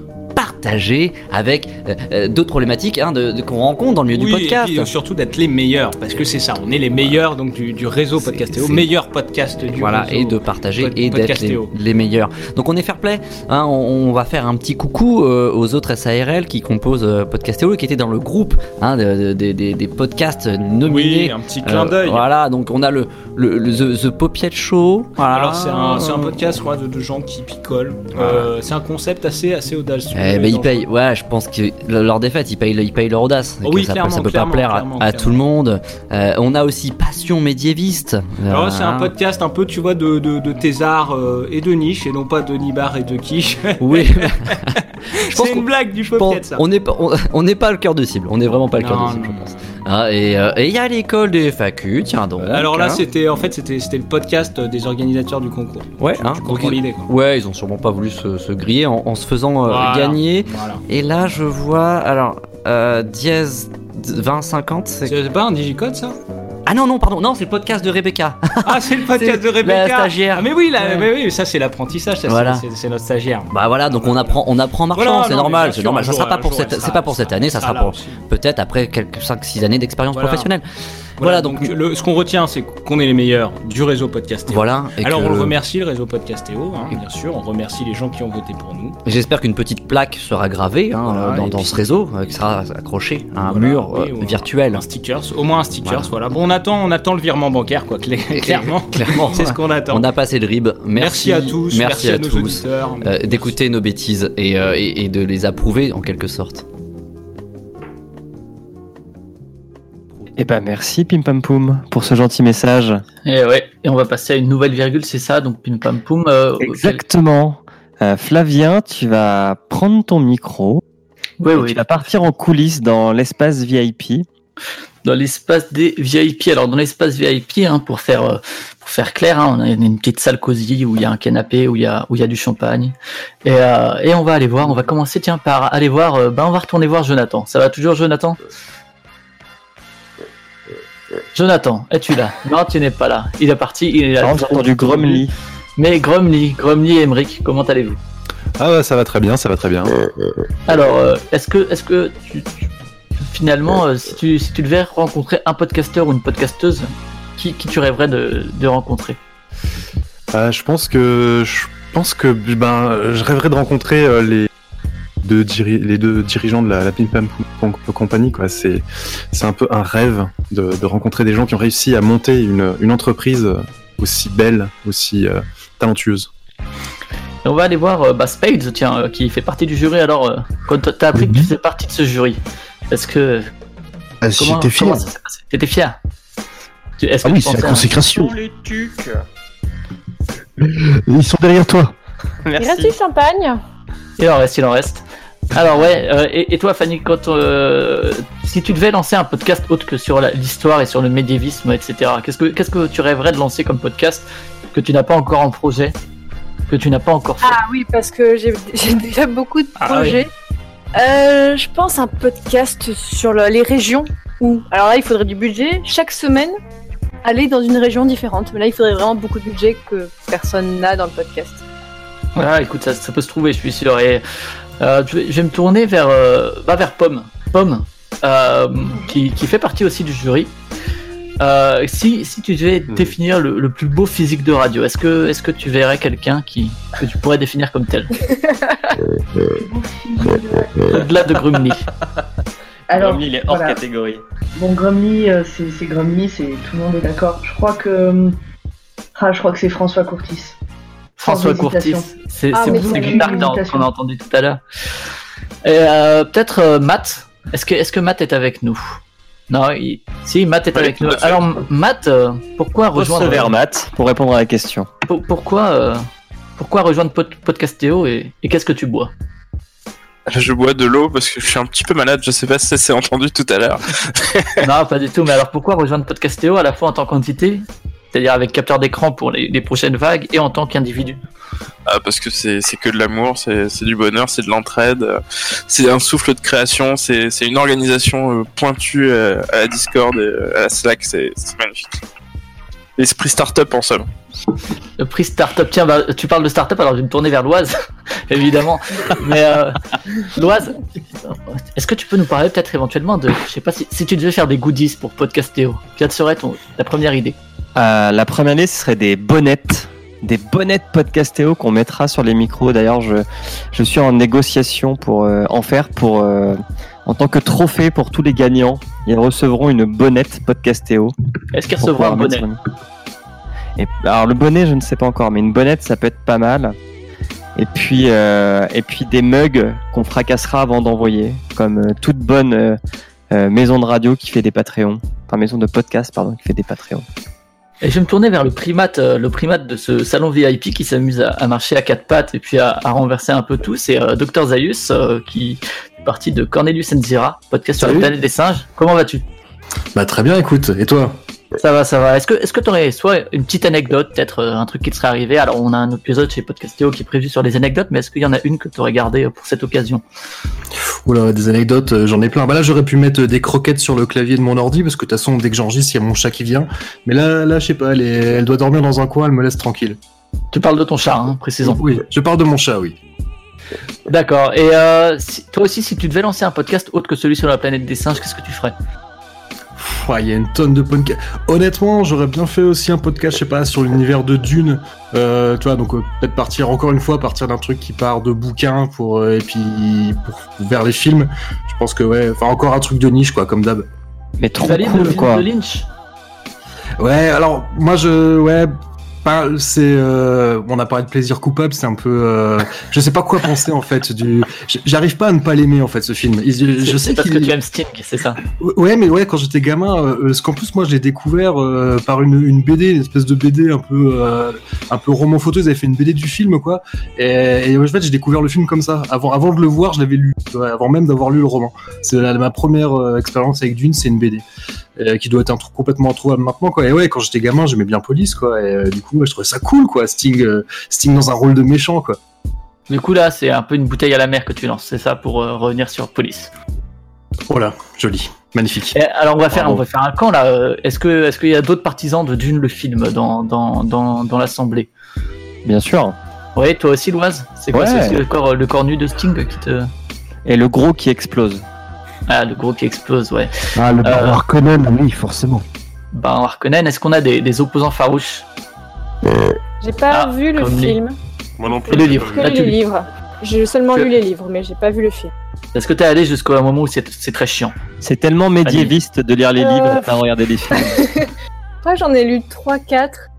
S42: partager avec euh, euh, d'autres problématiques hein, de, de- qu'on rencontre dans le milieu
S41: Oui,
S42: du podcast.
S41: Et puis, euh, surtout d'être les meilleurs, parce que c'est ça, on est les meilleurs donc du, du réseau Podcastéo, meilleur podcast du
S42: Voilà,
S41: réseau.
S42: et de partager
S41: Pod-
S42: et d'être les, meilleurs. Donc on est fair play, hein, on, on va faire un petit coucou euh, aux autres SARL qui composent Podcastéo et qui étaient dans le groupe hein, de- de- de- des- podcasts nominés.
S41: Oui, un petit clin d'œil.
S42: voilà, donc on a le, le, le The, The Popiette Show. Voilà.
S41: Alors c'est un, c'est un podcast de, gens qui picolent. C'est un concept assez, assez audacieux.
S42: Ben,
S41: Et
S42: ils payent, ouais, je pense que le- leur défaite, ils payent, ils payent leur audace.
S41: Oh oui,
S42: ça, ça peut pas plaire à-
S41: clairement,
S42: à,
S41: clairement.
S42: tout le monde. Euh, on a aussi Passion médiéviste.
S41: Alors
S42: Euh,
S41: c'est un podcast un peu, tu vois, de, de, de thésard euh, et de niche, et non pas de Nibar et de quiche. <laughs>
S42: Oui. <laughs>
S41: c'est une blague du podcast ça.
S42: on n'est pas, on, on pas le cœur de cible. On n'est vraiment pas le cœur de cible,
S41: non,
S42: je pense. Et euh, et il y a l'école des FAQ, tiens donc.
S41: Alors là,
S42: hein.
S41: c'était en fait c'était le podcast des organisateurs du concours.
S42: Ouais,
S41: tu,
S42: hein,
S41: tu comprends
S42: donc,
S41: l'idée quoi.
S42: Ouais, ils ont sûrement pas voulu se, se griller en, en se faisant euh,
S41: Voilà,
S42: gagner.
S41: voilà.
S42: Et là, je vois, alors, euh, dièse 2050, c'est.
S41: C'est pas un digicode ça?
S42: Ah non, non, pardon, non, c'est le podcast de Rebecca. <laughs>
S41: Ah, c'est le podcast de
S42: la
S41: Rebecca.
S42: stagiaire.
S41: Ah, mais oui,
S42: Ouais.
S41: mais oui, ça c'est l'apprentissage, ça c'est-
S42: Voilà.
S41: c'est c'est notre stagiaire.
S42: Bah voilà, donc on apprend, on apprend en marchant,
S41: Voilà,
S42: c'est normal, c'est normal. Ça sera pas pour cette, c'est pas pour cette année, ça sera pour peut-être après quelques 5-6 années d'expérience
S41: Voilà.
S42: professionnelle.
S41: Voilà, donc, le- ce qu'on retient, c'est qu'on est les meilleurs du réseau Podcastéo.
S42: Voilà, et
S41: Alors on le remercie, le réseau Podcastéo, hein, bien sûr. On remercie les gens qui ont voté pour nous.
S42: J'espère qu'une petite plaque sera gravée hein,
S41: Voilà,
S42: dans,
S41: et
S42: dans
S41: puis-
S42: ce réseau, euh, qui sera accrochée à un mur
S41: oui,
S42: euh, virtuel.
S41: Un stickers, au moins un stickers,
S42: Voilà.
S41: Bon, on attend, on attend le virement bancaire, quoi, <laughs> clairement.
S42: Clairement,
S41: c'est ce qu'on attend.
S42: On a passé le rib. Merci,
S41: Merci à tous, merci à nos
S42: tous
S41: auditeurs.
S42: euh, d'écouter nos bêtises et, euh, et- et de les approuver en quelque sorte.
S13: Eh ben merci Pim Pam Poum pour ce gentil message.
S14: Et ouais, et on va passer à une nouvelle virgule, c'est ça, donc pim pam poum. euh,
S13: Exactement. Euh, Flavien, tu vas prendre ton micro.
S14: Oui, oui.
S13: Tu vas partir en coulisses dans l'espace VIP.
S14: Dans l'espace des VIP. Alors dans l'espace VIP, hein, pour faire euh, pour faire clair, hein, on a une petite salle cosy où il y a un canapé, où il y a où il y a du champagne, et, euh, et on va aller voir. On va commencer tiens par aller voir. euh, ben on va retourner voir Jonathan. Ça va toujours Jonathan? Jonathan, es-tu là? Non, tu n'es pas là. Il est parti. Il est là.
S13: J'ai entendu Grumly.
S14: Mais Grumly, Grumly et Emric, comment allez-vous?
S43: Ah ouais, ça va très bien, ça va très bien.
S14: Alors, euh, est-ce que, est-ce que tu, tu- finalement, euh, si, tu, si tu devais rencontrer un podcasteur ou une podcasteuse, qui, qui tu rêverais de, de rencontrer
S43: Euh, je pense que je pense que ben je rêverais de rencontrer euh, les deux, diri- les deux dirigeants de la, la Pim Pam Company, quoi. C'est, c'est un peu un rêve de, de rencontrer des gens qui ont réussi à monter une, une entreprise aussi belle, aussi talentueuse.
S14: Et on va aller voir bah, Spades, tiens, qui fait partie du jury. Alors, quand t'as appris que tu faisais partie de ce jury, est-ce que.
S39: Ah,
S14: comment-
S39: j'étais fier.
S14: comment ça s'est passé T'étais fier Tu- est-ce
S39: Ah
S14: que
S39: oui,
S14: tu
S39: c'est la consécration.
S55: les tucs.
S39: Ils sont derrière toi. <laughs>
S15: Il reste du champagne
S14: Il en reste, il en reste. Alors ouais, euh, et, et toi Fanny, quand euh, si tu devais lancer un podcast autre que sur la- l'histoire et sur le médiévisme, etc., qu'est-ce que qu'est-ce que tu rêverais de lancer comme podcast que tu n'as pas encore en projet, que tu n'as pas encore fait?
S15: Ah oui, parce que j'ai j'ai déjà beaucoup de
S14: Ah
S15: projets. Euh, je pense un podcast sur le- les régions où, alors là, il faudrait du budget. Chaque semaine, aller dans une région différente. Mais là, il faudrait vraiment beaucoup de budget que personne n'a dans le podcast.
S14: Ah, écoute, ça, peut se trouver, je suis sûr. Et euh, je, vais, me tourner vers, euh, bah, vers Pomme. Pomme, euh, qui fait partie aussi du jury. Euh, si, si tu devais définir le, le plus beau physique de radio, est-ce que, est que tu verrais quelqu'un qui, que tu pourrais définir comme tel <laughs> Au-delà de Grumny. <laughs>
S55: Alors,
S13: Grumly, il est hors
S55: voilà.
S13: catégorie.
S55: Bon, Grumly, euh, c'est Grumly, c'est tout le monde est d'accord. Je crois que, euh, ah, je crois que c'est François Courtis.
S14: François Courtis. C'est
S55: Ah,
S14: Gunnar qu'on a entendu tout à l'heure. Et euh, peut-être euh, Matt. Est-ce que, est-ce que Matt est avec nous? Non, il- si Matt est avec nous. Alors Matt, euh, pourquoi rejoindre
S13: vers Matt pour répondre à la question.
S14: Pour- pourquoi, euh, pourquoi rejoindre Pod- Podcastéo et, et qu'est-ce que tu bois?
S56: Je bois de l'eau parce que je suis un petit peu malade, je sais pas si ça s'est entendu tout à l'heure. <laughs>
S14: Non, pas du tout. Mais alors pourquoi rejoindre Podcastéo à la fois en tant qu'entité, c'est-à-dire avec capteur d'écran pour les, les prochaines vagues, et en tant qu'individu
S56: Ah, parce que c'est que de l'amour, c'est du bonheur, c'est de l'entraide, euh, c'est un souffle de création, c'est une organisation euh, pointue euh, à la Discord et à la Slack, c'est magnifique. L'esprit startup en somme.
S14: Le prix startup, tiens, bah, tu parles de startup, alors je vais me tourner vers l'Oise, <laughs> évidemment. Mais euh, l'Oise, est-ce que tu peux nous parler peut-être éventuellement de, je sais pas, si, si tu devais faire des goodies pour Podcastéo, quelle serait ton, la première idée?
S13: Euh, la première liste ce serait des bonnettes. Des bonnettes podcastéo qu'on mettra sur les micros. D'ailleurs, je, je suis en négociation pour euh, en faire pour euh, en tant que trophée pour tous les gagnants. Ils recevront une bonnette podcastéo.
S14: Est-ce qu'ils recevront un bonnet.
S13: Et, alors le bonnet, je ne sais pas encore, mais une bonnette, ça peut être pas mal. Et puis, et puis des mugs qu'on fracassera avant d'envoyer, comme toute bonne maison de radio qui fait des Patreons, enfin maison de podcast pardon, qui fait des Patreons.
S14: Et je vais me tourner vers le primate, euh, le primate de ce salon VIP qui s'amuse à, à marcher à quatre pattes et puis à, à renverser un peu tout. C'est euh, Dr Zaius euh, qui est parti de Cornelius Enzira, podcast sur la planète des singes. Comment vas-tu?
S45: Bah très bien, écoute. Et toi?
S14: Ça va, ça va. Est-ce que est-ce que t'aurais soit une petite anecdote, peut-être euh, un truc qui te serait arrivé? Alors on a un épisode chez Podcastéo qui est prévu sur les anecdotes, mais est-ce qu'il y en a une que t'aurais gardée euh, pour cette occasion?
S45: Oula, des anecdotes, euh, j'en ai plein. Bah là, j'aurais pu mettre des croquettes sur le clavier de mon ordi parce que de toute façon, dès que j'enregistre, il y a mon chat qui vient. Mais là, là, je sais pas, elle, est- elle doit dormir dans un coin, elle me laisse tranquille.
S14: Tu parles de ton chat, hein, précisons.
S45: Oui, je parle de mon chat, oui.
S14: D'accord. Et euh, si- toi aussi, si tu devais lancer un podcast autre que celui sur la planète des singes, qu'est-ce que tu ferais?
S45: Il y a une tonne de podcasts. Honnêtement, j'aurais bien fait aussi un podcast, je sais pas, sur l'univers de Dune. Euh, tu vois, donc euh, peut-être partir encore une fois, partir d'un truc qui part de bouquins pour euh, et puis pour, vers les films. Je pense que ouais, enfin encore un truc de niche quoi, comme d'hab.
S13: Mais
S14: valides le film de Lynch?
S45: Ouais, alors moi je ouais pas c'est euh, on a parlé de plaisir coupable, c'est un peu euh, je sais pas quoi penser en fait du j'arrive pas à ne pas l'aimer en fait ce film. Il- Je, sais
S14: parce
S45: qu'il-
S14: que tu aimes Sting, c'est ça
S45: Ouais, mais ouais, quand j'étais gamin, euh, parce qu'en plus moi je l'ai découvert euh, par une, une BD, une espèce de BD un peu euh, un peu roman photo. Ils avaient fait une BD du film quoi. Et, et en fait j'ai découvert le film comme ça. Avant avant de le voir, je l'avais lu, avant même d'avoir lu le roman. C'est ma première expérience avec Dune, c'est une BD euh, qui doit être un truc complètement introuvable maintenant quoi. Et ouais, quand j'étais gamin, j'aimais bien Police quoi. Et euh, du coup, ouais, je trouvais ça cool quoi. Sting, euh, Sting dans un rôle de méchant quoi.
S14: Du coup, là, c'est un peu une bouteille à la mer que tu lances, c'est ça, pour euh, revenir sur Police.
S45: Voilà, joli, magnifique.
S14: Et alors, on va faire,
S45: Bravo.
S14: on va faire un camp là. Est-ce que, est-ce qu'il y a d'autres partisans de Dune le film dans, dans, dans, dans l'assemblée?
S13: Bien sûr.
S14: Oui, toi aussi, Loise. C'est quoi
S13: Ouais.
S14: c'est le corps, le corps nu de Sting qui te.
S13: Et le gros qui explose.
S14: Ah, le gros qui explose, ouais.
S39: Ah, le baron
S14: Euh,
S39: Harkonnen, oui, forcément.
S14: Ben, Harkonnen, est-ce qu'on a des, des opposants farouches
S15: J'ai pas
S14: Ah,
S15: vu le film.
S56: Moi non
S14: Et le livre
S15: Que
S14: Là.
S15: J'ai seulement
S14: Que-
S15: lu les livres, mais j'ai pas vu le film.
S14: Est-ce que t'es allé jusqu'au moment où c'est c'est très chiant
S13: C'est tellement médiéviste de lire les
S15: Euh,
S13: livres et de pas regarder les films. <laughs>
S15: Moi, j'en ai lu 3-4.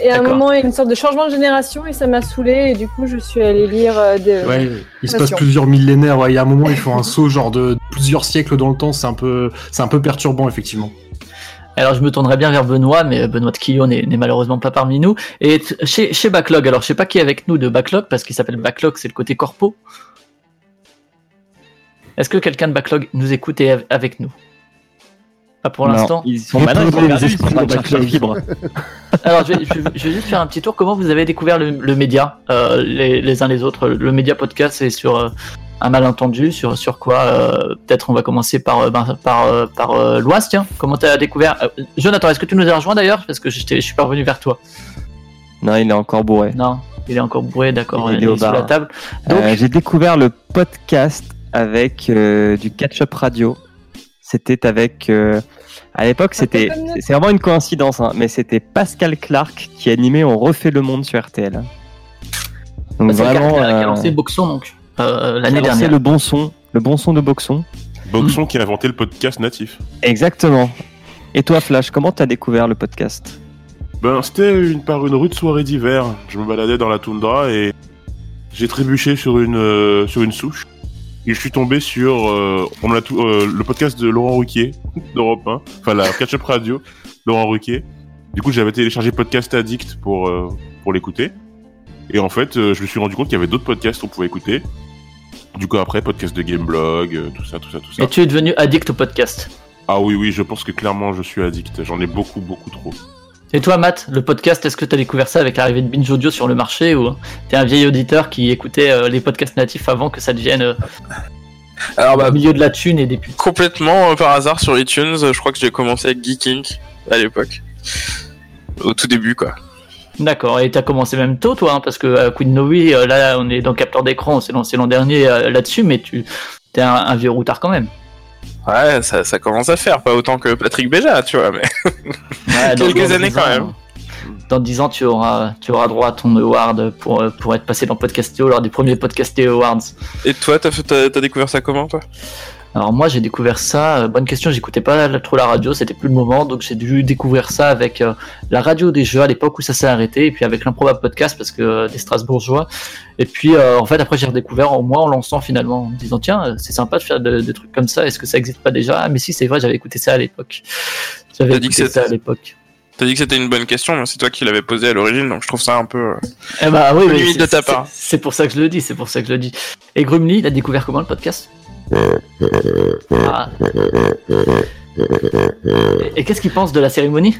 S15: Et à un moment, il y a une sorte de changement de génération et ça m'a saoulé. Et du coup, je suis allée lire euh, de.
S45: Ouais, il se passe plusieurs millénaires. Ouais, il y a un moment, ils font un <laughs> saut genre de plusieurs siècles dans le temps. C'est un peu, c'est un peu perturbant effectivement.
S14: Alors je me tournerais bien vers Benoît, mais Benoît de Quillon n'est malheureusement pas parmi nous. Et chez Backlog, alors je sais pas qui est avec nous de Backlog, parce qu'il s'appelle Backlog, c'est le côté corpo. Est-ce que quelqu'un de Backlog nous écoute et est avec nous? Pas pour l'instant.
S13: ils sont malins, ils sont perdus, ils sont en train de chercher la fibre. <laughs>
S14: Alors, je vais, je vais- je vais juste faire un petit tour. Comment vous avez découvert le, le média, euh, les, les uns les autres? Le média podcast, c'est sur euh, un malentendu, sur, sur quoi euh, Peut-être on va commencer par, euh, ben, par, euh, par euh, Loise, tiens. Comment tu as découvert euh, Jonathan, est-ce que tu nous as rejoint d'ailleurs? Parce que je, je suis pas revenu vers toi.
S13: Non, il est encore bourré.
S14: Non, il est encore bourré, d'accord.
S13: Il est
S14: Il
S13: au
S14: est
S13: bar.
S14: la table.
S13: Euh, J'ai découvert le podcast avec euh, du catch-up radio. C'était avec. euh, à l'époque, c'était. c'est- vraiment une coïncidence, hein, mais c'était Pascal Clark qui animait On refait le monde sur RTL. Donc vraiment.
S14: qui a
S13: euh,
S14: lancé Boxon donc euh, l'année
S13: lancé
S14: dernière.
S13: le bon son, le bon son de Boxon.
S26: Boxon qui a inventé le podcast natif.
S13: Exactement. Et toi, Flash, comment t'as découvert le podcast?
S26: Ben, c'était une, par une rude soirée d'hiver. Je me baladais dans la toundra et j'ai trébuché sur une, euh, sur une souche. Et je suis tombé sur euh, on me l'a tout- euh, le podcast de Laurent Ruquier <laughs> d'Europe 1, enfin la catch-up radio Laurent Ruquier. Du coup, j'avais téléchargé Podcast Addict pour, euh, pour l'écouter. Et en fait, je me suis rendu compte qu'il y avait d'autres podcasts qu'on pouvait écouter. Du coup, après, podcast de Gameblog, tout ça, tout ça, tout ça.
S14: Et tu es devenu addict au podcast?
S26: Ah oui, oui, je pense que clairement, je suis addict. J'en ai beaucoup, beaucoup trop.
S14: Et toi, Matt, le podcast, est-ce que tu as découvert ça avec l'arrivée de Binge Audio sur le marché ou t'es un vieil auditeur qui écoutait euh, les podcasts natifs avant que ça devienne euh,
S19: Alors, bah,
S14: au milieu de la thune et des
S19: Complètement euh, par hasard sur iTunes, je crois que j'ai commencé avec Geeking à l'époque. Au tout début, quoi.
S14: D'accord, et t'as commencé même tôt, toi, hein, parce que Queen Novi, là, on est dans capteur d'écran, on s'est lancé l'an dernier là-dessus, mais tu t'es un, un vieux routard quand même.
S19: Ouais, ça, ça commence à faire, pas autant que Patrick Béja, tu vois, mais.
S14: Ouais, <laughs>
S19: Quelques années
S14: 10
S19: quand
S14: ans,
S19: même.
S14: Dans 10 ans, tu auras, tu auras droit à ton award pour, pour être passé dans Podcastéo lors des premiers Podcastéo Awards.
S19: Et toi, t'as découvert ça comment, toi?
S14: Alors moi j'ai découvert ça, euh, bonne question, j'écoutais pas trop la radio, c'était plus le moment, donc j'ai dû découvrir ça avec euh, la radio des jeux à l'époque où ça s'est arrêté, et puis avec l'improbable podcast parce que euh, des Strasbourgeois. Et puis en fait après j'ai redécouvert en moi en lançant finalement, en me disant tiens c'est sympa de faire de- des trucs comme ça, est-ce que ça existe pas déjà? Ah mais si c'est vrai, j'avais écouté ça à l'époque. J'avais
S19: T'as dit que
S14: écouté ça
S19: c'était-
S14: à l'époque.
S19: T'as dit que c'était une bonne question, mais c'est toi qui l'avais posée à l'origine, donc je trouve ça un peu.
S14: Eh bah oui,
S19: limite
S14: c'est-
S19: de ta
S14: c'est-
S19: part.
S14: C'est pour ça que je le dis, c'est pour ça que je le dis. Et Grumly, il a découvert comment le podcast? Ah. Et, et qu'est-ce qu'il pense de la cérémonie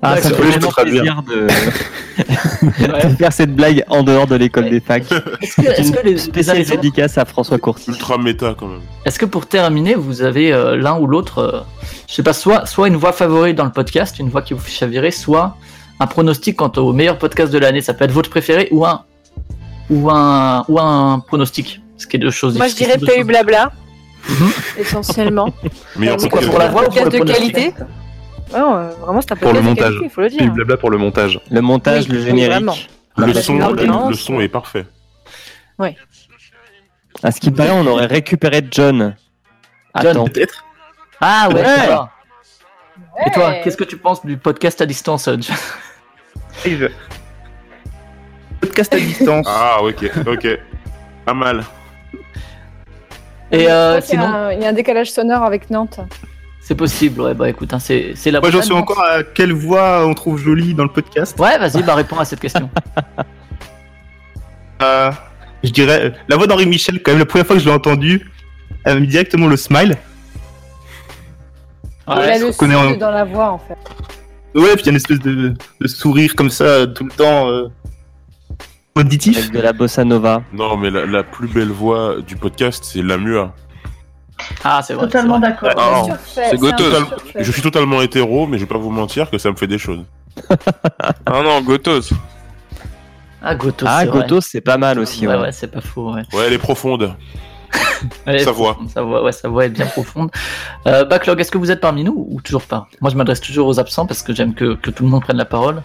S13: Ah, ça me fait
S14: D'accord.
S13: vraiment
S14: Très bien.
S13: plaisir de... <laughs> de faire cette blague en dehors de l'école des facs.
S14: Est-ce que, les,
S13: Spéciale
S14: les
S13: dédicace à François Courtis.
S26: Ultra méta quand même.
S14: est-ce que pour terminer, vous avez euh, l'un ou l'autre, euh, je sais pas, soit, soit une voix favorite dans le podcast, une voix qui vous fait chavirer, soit un pronostic quant au meilleur podcast de l'année, ça peut être votre préféré, ou un, ou un, ou un pronostic, ce qui est deux choses
S15: Moi, je dirais PU Blabla. essentiellement. <laughs>
S26: Meilleur
S15: Euh,
S26: podcast.
S14: pour la voix ou pour
S15: de qualité. Non, euh, vraiment, c'est un
S43: Pour le montage.
S15: qualité, il faut le dire.
S43: Puis blabla pour le montage.
S13: Le montage,
S15: Oui,
S13: le générique.
S26: Le son, le son est parfait.
S15: Ouais.
S13: À ce qui paraît, on aurait récupéré John.
S14: John, peut-être Ah ouais,
S13: Ouais.
S14: Et toi, qu'est-ce que tu penses du podcast à distance, John?
S54: Podcast à distance.
S26: Ah, ok, ok. Pas mal.
S14: Et euh,
S15: y
S14: sinon,
S15: un- il y a un décalage sonore avec Nantes.
S14: c'est possible, ouais, bah écoute, hein, c'est c'est la
S54: Moi, j'en suis
S14: Nantes.
S54: encore à quelle voix on trouve jolie dans le podcast.
S14: Ouais, vas-y, bah réponds à cette question. <laughs>
S54: Euh, je dirais la voix d'Henri Michel, quand même, la première fois que je l'ai entendu, elle m'a mis directement le smile.
S15: il a le souffle
S54: en-
S15: dans la voix, en fait.
S54: Ouais, puis il y a une espèce de, de sourire comme ça euh, tout le temps euh, auditif.
S13: Avec de la bossa nova.
S26: Non, mais la, la plus belle voix du podcast, c'est la mua.
S14: Ah, c'est vrai.
S57: Totalement d'accord.
S26: Ah,
S15: C'est
S26: non. Total-
S15: surfait.
S26: Je suis totalement hétéro, mais je vais pas vous mentir que ça me fait des choses. <laughs>
S19: Ah non, Gotos.
S14: Ah, Gotos.
S13: Ah,
S14: c'est.
S13: Gotos, c'est pas mal aussi.
S14: Ouais,
S13: ouais.
S14: ouais, c'est pas faux, ouais.
S26: Ouais, elle est profonde.
S14: Elle est
S26: Sa voix.
S14: profonde, Sa voix, ouais, sa voix est bien profonde. Euh, Backlog, est-ce que vous êtes parmi nous ou toujours pas? Moi, je m'adresse toujours aux absents parce que j'aime que, que tout le monde prenne la parole.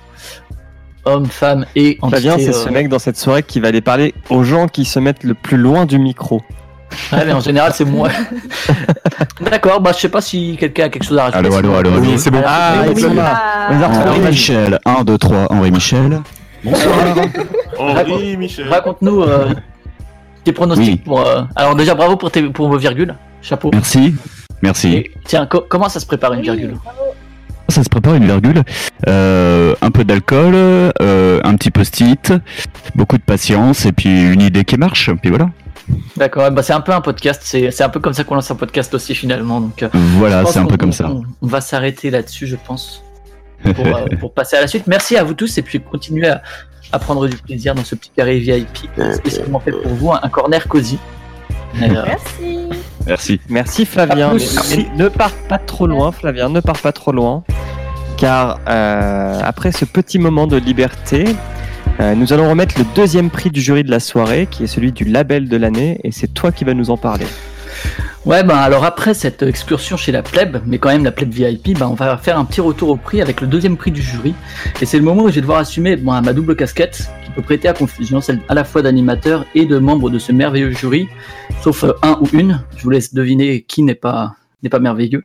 S14: Hommes, femmes et
S13: Flavien, c'est
S14: euh,
S13: ce mec dans cette soirée qui va aller parler aux gens qui se mettent le plus loin du micro.
S14: Ouais, mais en général, c'est moi. <laughs> D'accord, bah je sais pas si quelqu'un a quelque chose à rajouter.
S58: Allô, allô, allô.
S13: Oui, c'est bon. Ah,
S14: oui,
S13: oui,
S14: oui.
S58: Henri Michel, 1, 2, 3, Henri Michel.
S59: Henri Michel.
S14: Raconte-nous euh, tes pronostics pour. euh, Alors déjà, bravo pour, tes, pour vos virgules. Chapeau.
S58: Merci, merci.
S14: Tiens, co- comment ça se prépare une virgule?
S58: Ça se prépare une virgule, euh, un peu d'alcool, euh, un petit post-it, beaucoup de patience et puis une idée qui marche, puis voilà.
S14: D'accord, bah c'est un peu un podcast, c'est c'est un peu comme ça qu'on lance un podcast aussi finalement. Donc, euh,
S58: Voilà, c'est un peu comme ça.
S14: On, on va s'arrêter là-dessus, je pense, pour, euh, <laughs> pour passer à la suite. Merci à vous tous et puis continuez à, à prendre du plaisir dans ce petit carré VIP spécialement fait pour vous, un, corner cosy.
S15: Merci.
S58: Merci.
S13: Merci Flavien. Ne pars pas trop loin, Flavien, ne pars pas trop loin. Car euh, après ce petit moment de liberté, euh, nous allons remettre le deuxième prix du jury de la soirée, qui est celui du label de l'année, et c'est toi qui vas nous en parler.
S14: Ouais, ben alors après cette excursion chez la plèbe, mais quand même la plèbe VIP, ben on va faire un petit retour au prix avec le deuxième prix du jury. Et c'est le moment où je vais devoir assumer ma double casquette, qui peut prêter à confusion, celle à la fois d'animateur et de membre de ce merveilleux jury, sauf euh, un ou une. Je vous laisse deviner qui n'est pas, n'est pas merveilleux.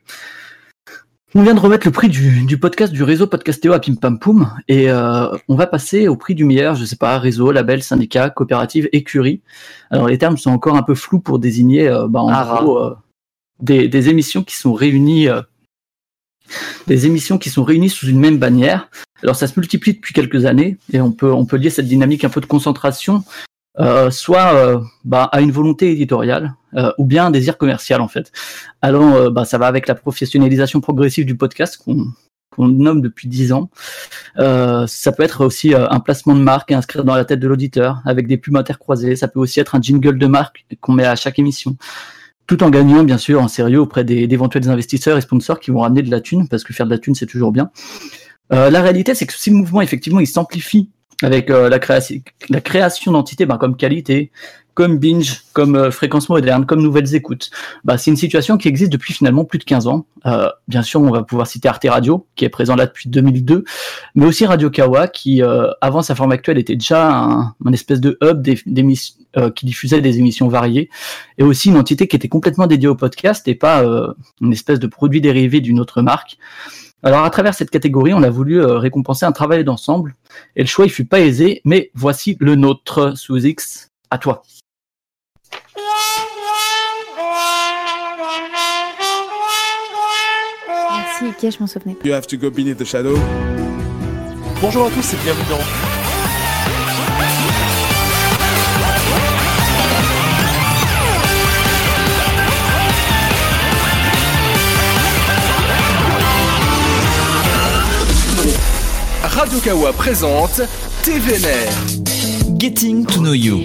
S14: On vient de remettre le prix du, du podcast du réseau Podcastéo à Pim Pam Poum et euh, on va passer au prix du meilleur, je sais pas, réseau, label, syndicat, coopérative, écurie. Alors les termes sont encore un peu flous pour désigner euh, bah, en
S13: Ah,
S14: gros euh, des, des émissions qui sont réunies euh, des émissions qui sont réunies sous une même bannière. Alors ça se multiplie depuis quelques années et on peut on peut lier cette dynamique un peu de concentration euh, soit euh, bah, à une volonté éditoriale euh, ou bien un désir commercial en fait. Alors euh, bah, ça va avec la professionnalisation progressive du podcast qu'on nomme depuis dix ans. Euh, ça peut être aussi un placement de marque et inscrire dans la tête de l'auditeur avec des pubs intercroisées. Ça peut aussi être un jingle de marque qu'on met à chaque émission. Tout en gagnant, bien sûr, en sérieux auprès d'éventuels investisseurs et sponsors qui vont ramener de la thune, parce que faire de la thune, c'est toujours bien. Euh, la réalité, c'est que si le mouvement, effectivement, il s'amplifie avec euh, la, création, d'entités ben, comme qualité, comme binge, comme euh, fréquence moderne, comme nouvelles écoutes, bah, c'est une situation qui existe depuis finalement plus de 15 ans. Euh, bien sûr, on va pouvoir citer Arte Radio, qui est présent là depuis 2002, mais aussi Radio Kawa, qui, avant sa forme actuelle, était déjà un, espèce de hub qui diffusait des émissions variées, et aussi une entité qui était complètement dédiée au podcast et pas une espèce de produit dérivé d'une autre marque. Alors à travers cette catégorie, on a voulu euh, récompenser un travail d'ensemble, et le choix il fut pas aisé, mais voici le nôtre sous X. À toi.
S60: Merci, ok, je m'en souvenais.
S61: You have to go beneath the shadow. Bonjour à tous et bienvenue dans. Radio Kawa présente TVNR.
S62: Getting to know you.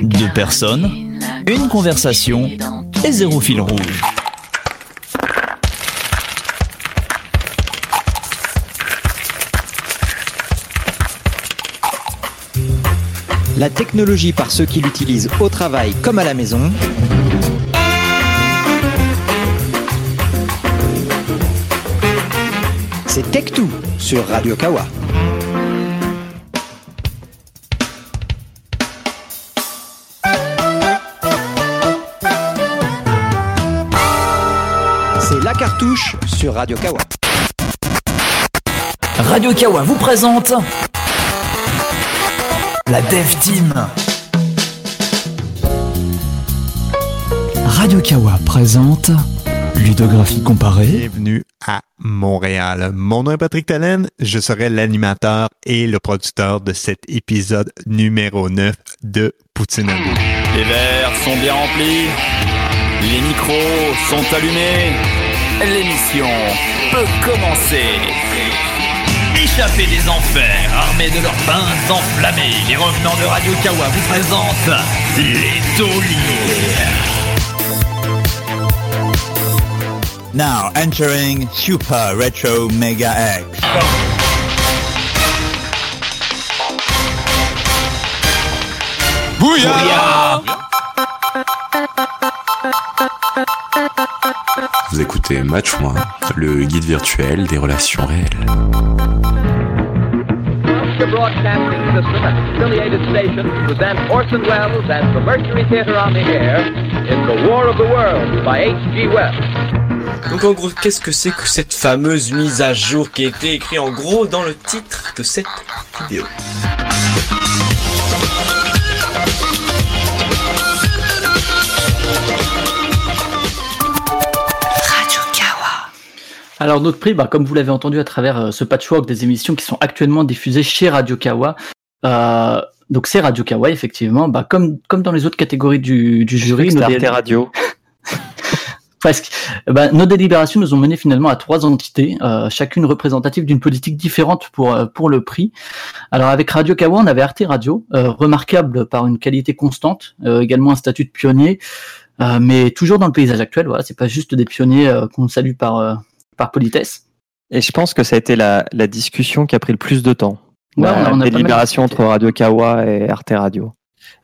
S62: Deux personnes, une conversation et zéro fil rouge.
S63: La technologie par ceux qui l'utilisent au travail comme à la maison. C'est Tech2 sur Radio Kawa. C'est la cartouche sur Radio Kawa.
S62: Radio Kawa vous présente la Dev Team. Radio Kawa présente ludographie comparée.
S64: Bienvenue à Montréal. Mon nom est Patrick Talen. Je serai l'animateur et le producteur de cet épisode numéro 9 de Poutine.
S62: Les verres sont bien remplis, les micros sont allumés, l'émission peut commencer. Échappés des enfers, armés de leurs bains enflammés, les revenants de Radio Kawa vous présentent les tauliers.
S65: Now entering Super Retro Mega X.
S61: Bouillard
S66: Vous écoutez Match Moins, le guide virtuel des relations réelles.
S54: Georgia Broadcasting System and its affiliated stations present Orson Welles and the Mercury Theater on the Air in The War of the Worlds by H.G. Wells.
S10: Donc en gros, qu'est-ce que c'est que cette fameuse mise à jour qui a été écrite en gros dans le titre de cette vidéo?
S14: Alors notre prix, bah, comme vous l'avez entendu à travers euh, ce patchwork des émissions qui sont actuellement diffusées chez Radio Kawa, euh, donc c'est Radio Kawa effectivement, bah, comme, comme dans les autres catégories du, du jury.
S13: C'était Arte Radio.
S14: Presque. Eh ben, nos délibérations nous ont mené finalement à trois entités, euh, chacune représentative d'une politique différente pour, euh, pour le prix. Alors avec Radio Kawa, on avait Arte Radio, euh, remarquable par une qualité constante, euh, également un statut de pionnier, euh, mais toujours dans le paysage actuel. Voilà, c'est pas juste des pionniers euh, qu'on salue par, euh, par politesse.
S13: Et je pense que ça a été la, la discussion qui a pris le plus de temps.
S14: Ouais,
S13: la
S14: on a- on a
S13: délibération entre Radio Kawa et Arte Radio.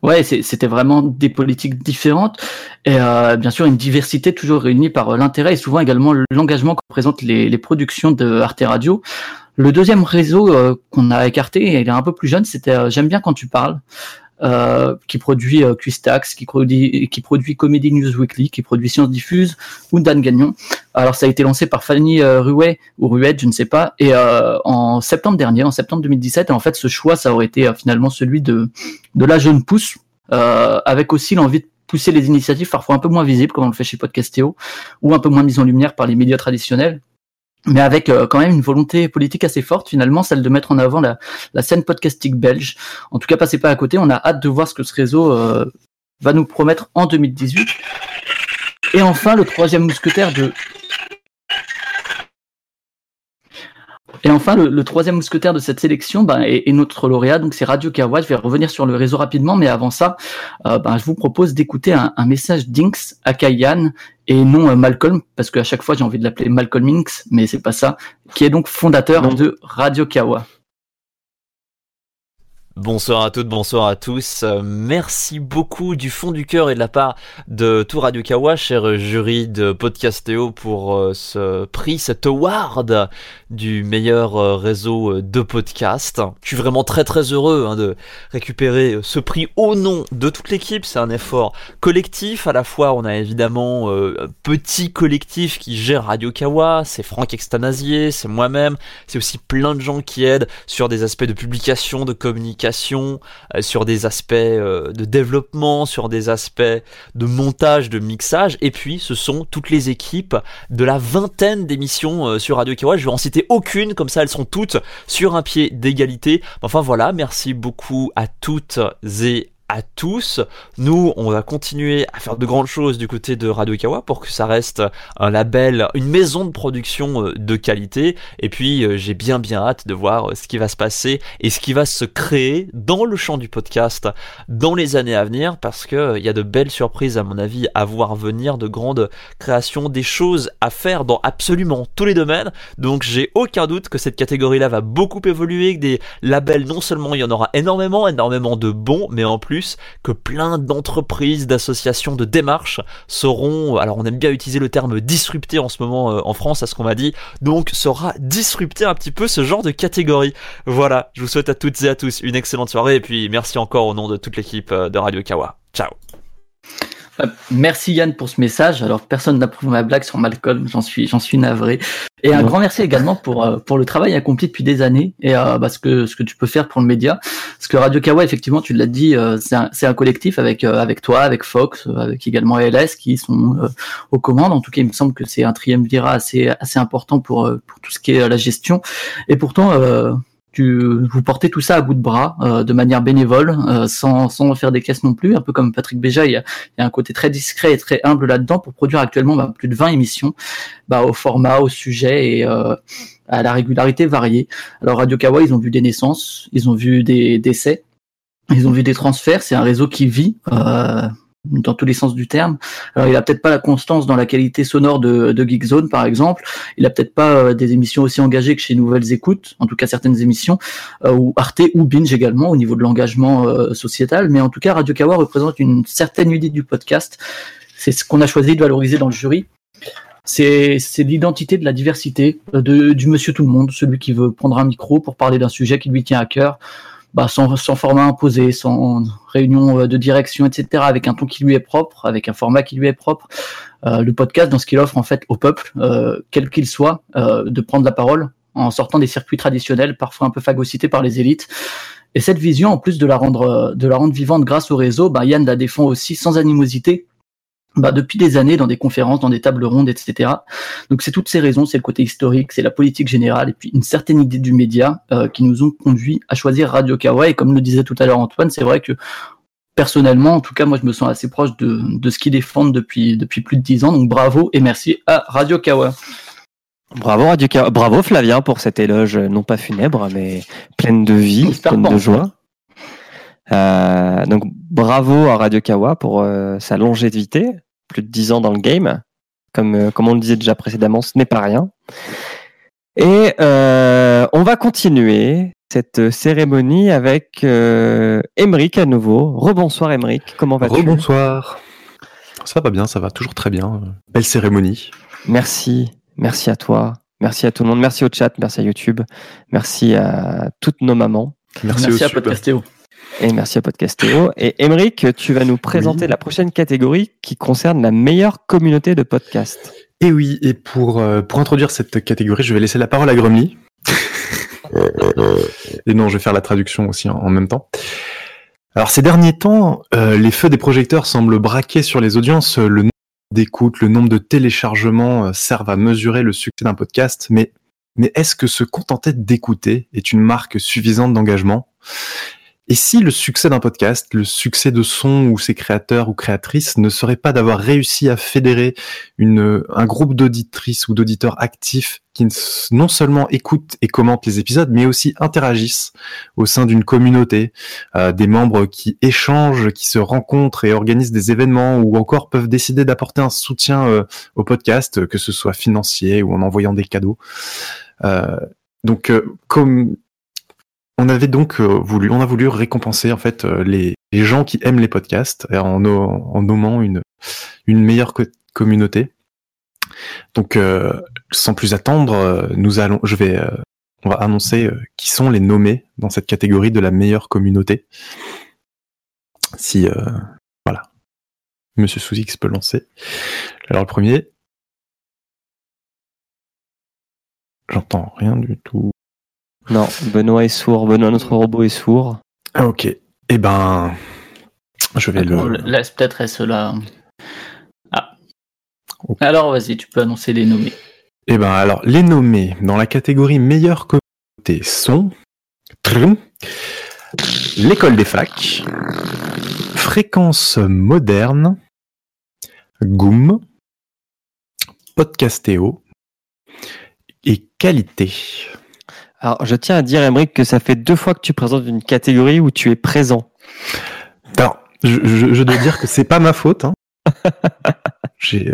S14: Ouais, c'était vraiment des politiques différentes et euh, bien sûr une diversité toujours réunie par euh, l'intérêt et souvent également l'engagement que représentent les, productions de Arte Radio. Le deuxième réseau euh, qu'on a écarté, il est un peu plus jeune, c'était J'aime bien quand tu parles, euh, qui produit euh, Quistax, qui produit, qui produit Comedy News Weekly, qui produit Science Diffuse ou Dan Gagnon. Alors ça a été lancé par Fanny euh, Ruet ou Ruette, je ne sais pas, et euh, en septembre dernier, en septembre 2017, et en fait ce choix, ça aurait été euh, finalement celui de de la jeune pousse, avec aussi l'envie de pousser les initiatives parfois un peu moins visibles, comme on le fait chez Podcastéo, ou un peu moins mises en lumière par les médias traditionnels, mais avec euh, quand même une volonté politique assez forte, finalement, celle de mettre en avant la, scène podcastique belge. En tout cas, passez pas à côté, on a hâte de voir ce que ce réseau euh, va nous promettre en 2018. Et enfin, le troisième mousquetaire de Et enfin, le, le troisième mousquetaire de cette sélection ben, est, est notre lauréat, donc c'est Radio Kawa. Je vais revenir sur le réseau rapidement, mais avant ça, euh, ben, je vous propose d'écouter un, un message d'Inks à Kayan et non euh, Malcolm, parce qu'à chaque fois j'ai envie de l'appeler Malcolm Inks, mais c'est pas ça, qui est donc fondateur de Radio Kawa.
S42: Bonsoir à toutes, bonsoir à tous. Euh, merci beaucoup du fond du cœur et de la part de tout Radio Kawa, cher jury de Podcastéo, pour euh, ce prix, cet award du meilleur euh, réseau de podcast. Je suis vraiment très très heureux hein, de récupérer ce prix au nom de toute l'équipe. C'est un effort collectif. À la fois, on a évidemment un petit collectif qui gère Radio Kawa. C'est Franck Extanasier, c'est moi-même. C'est aussi plein de gens qui aident sur des aspects de publication, de communication, euh, sur des aspects euh, de développement, sur des aspects de montage, de mixage. Et puis, ce sont toutes les équipes de la vingtaine d'émissions euh, sur Radio Kawa. Je vais en citer aucune, comme ça elles sont toutes sur un pied d'égalité. Enfin voilà, merci beaucoup à toutes et à tous. Nous, on va continuer à faire de grandes choses du côté de Radio Kawa pour que ça reste un label, une maison de production euh, de qualité. Et puis, euh, j'ai bien bien hâte de voir euh, ce qui va se passer et ce qui va se créer dans le champ du podcast dans les années à venir parce que il y a de belles surprises à mon avis à voir venir, de grandes créations, des choses à faire dans absolument tous les domaines. Donc, j'ai aucun doute que cette catégorie-là va beaucoup évoluer, que des labels, non seulement il y en aura énormément, énormément de bons, mais en plus que plein d'entreprises, d'associations, de démarches seront, alors on aime bien utiliser le terme disrupté en ce moment euh, en France, à ce qu'on m'a dit, donc sera disrupté un petit peu ce genre de catégorie. Voilà, je vous souhaite à toutes et à tous une excellente soirée et puis merci encore au nom de toute l'équipe euh, de Radio Kawa. Ciao.
S14: Euh, Merci Yann pour ce message. Alors personne n'approuve ma blague sur Malcolm, j'en suis, j'en suis navré. Et un grand merci également pour euh, pour le travail accompli depuis des années et euh, bah, ce que ce que tu peux faire pour le média. Parce que Radio Kawa, effectivement, tu l'as dit, euh, c'est un, collectif avec euh, avec toi, avec Fox, avec également LS qui sont aux commandes. En tout cas, il me semble que c'est un triumvirat assez assez important pour pour tout ce qui est la gestion. Et pourtant. Vous portez tout ça à bout de bras, euh, de manière bénévole, euh, sans, sans faire des caisses non plus, un peu comme Patrick Béja, il y a, un côté très discret et très humble là-dedans pour produire actuellement bah, plus de 20 émissions bah, au format, au sujet et euh, à la régularité variée. Alors Radio Kawa, ils ont vu des naissances, ils ont vu des décès, ils ont vu des transferts, c'est un réseau qui vit. Dans tous les sens du terme. Alors, il a peut-être pas la constance dans la qualité sonore de, de Geekzone, par exemple. Il a peut-être pas euh, des émissions aussi engagées que chez Nouvelles Écoutes, en tout cas certaines émissions, euh, ou Arte ou Binge également au niveau de l'engagement euh, sociétal. Mais en tout cas, Radio Kawa représente une certaine unité du podcast. C'est ce qu'on a choisi de valoriser dans le jury. C'est l'identité de la diversité, de, du monsieur tout le monde, celui qui veut prendre un micro pour parler d'un sujet qui lui tient à cœur, bah, sans format imposé, sans réunion euh, de direction, etc., avec un ton qui lui est propre, avec un format qui lui est propre. Euh, le podcast, dans ce qu'il offre en fait au peuple, euh, quel qu'il soit, euh, de prendre la parole en sortant des circuits traditionnels, parfois un peu phagocytés par les élites. Et cette vision, en plus de la rendre, euh, de la rendre vivante grâce au réseau, bah, Yann la défend aussi sans animosité. Bah, depuis des années dans des conférences, dans des tables rondes, etc. Donc c'est toutes ces raisons, c'est le côté historique, c'est la politique générale et puis une certaine idée du média euh, qui nous ont conduit à choisir Radio Kawa. Et comme le disait tout à l'heure Antoine, c'est vrai que personnellement, en tout cas, moi je me sens assez proche de, de ce qu'ils défendent depuis, depuis plus de dix ans. Donc bravo et merci à Radio Kawa.
S13: Bravo, Radio Kawa. Bravo Flavien pour cet éloge non pas funèbre, mais pleine de vie, pleine de joie. Euh, donc bravo à Radio Kawa pour euh, sa longévité, plus de 10 ans dans le game. Comme, euh, comme on le disait déjà précédemment, ce n'est pas rien. Et euh, on va continuer cette cérémonie avec euh, Emeric à nouveau. Rebonsoir Emeric, comment vas-tu?
S43: Rebonsoir. Ça va bien, ça va toujours très bien. Belle cérémonie.
S13: Merci, merci à toi, merci à tout le monde, merci au chat, merci à YouTube, merci à toutes nos mamans.
S43: Merci,
S14: Merci
S43: au
S14: à. Podcastéo.
S13: Et merci à Podcastéo. Et Emeric, tu vas nous présenter la prochaine catégorie qui concerne la meilleure communauté de podcasts.
S43: Et oui, et pour, euh, pour introduire cette catégorie, je vais laisser la parole à Grumly. <laughs> et non, je vais faire la traduction aussi en, en même temps. Alors ces derniers temps, euh, les feux des projecteurs semblent braquer sur les audiences. Le nombre d'écoutes, le nombre de téléchargements euh, servent à mesurer le succès d'un podcast, mais, mais est-ce que se contenter d'écouter est une marque suffisante d'engagement? Et si le succès d'un podcast, le succès de son ou ses créateurs ou créatrices ne serait pas d'avoir réussi à fédérer une, un groupe d'auditrices ou d'auditeurs actifs qui non seulement écoutent et commentent les épisodes, mais aussi interagissent au sein d'une communauté, euh, des membres qui échangent, qui se rencontrent et organisent des événements ou encore peuvent décider d'apporter un soutien euh, au podcast, que ce soit financier ou en envoyant des cadeaux. Euh, donc, euh, comme on avait donc euh, voulu, on a voulu récompenser en fait euh, les, gens qui aiment les podcasts en, en nommant une meilleure co- communauté. Donc, euh, sans plus attendre, nous allons, je vais, on va annoncer qui sont les nommés dans cette catégorie de la meilleure communauté. Si, voilà, Monsieur Souzix peut lancer. Alors le premier, j'entends rien du tout.
S13: Non, Benoît est sourd. Benoît, notre robot, est sourd.
S43: Ah, ok. Eh ben, je vais
S14: On
S43: le.
S14: laisse peut-être cela. Ah. Alors vas-y, tu peux annoncer les nommés.
S43: Eh ben alors, les nommés dans la catégorie meilleure communauté sont Trum, l'école des facs, fréquence moderne, Goom, Podcastéo et qualité.
S13: Alors, je tiens à dire, Emeric, que ça fait deux fois que tu présentes une catégorie où tu es présent.
S43: Alors, je, je- je dois dire que c'est pas ma faute. Hein. <laughs>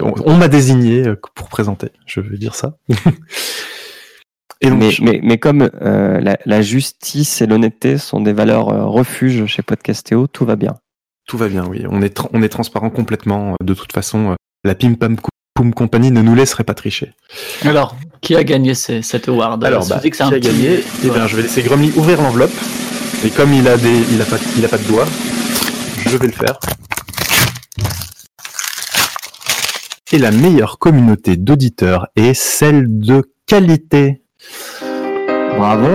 S43: On on m'a désigné euh, pour présenter, je veux dire ça. <laughs> Et donc,
S13: mais, mais, mais comme euh, la, la justice et l'honnêteté sont des valeurs euh, refuges chez Podcastéo, tout va bien.
S43: Tout va bien, oui. On est, on est transparent complètement. De toute façon, euh, la Pim Pam Poum Company ne nous laisserait pas tricher.
S14: Alors, qui a gagné ce- cet award?
S43: Alors, bah, qui a
S14: petit-
S43: gagné? Eh bien, je vais laisser Grumly ouvrir l'enveloppe. Et comme il a des, il a pas, il a pas de doigts, je vais le faire. Et la meilleure communauté d'auditeurs est celle de qualité.
S13: Bravo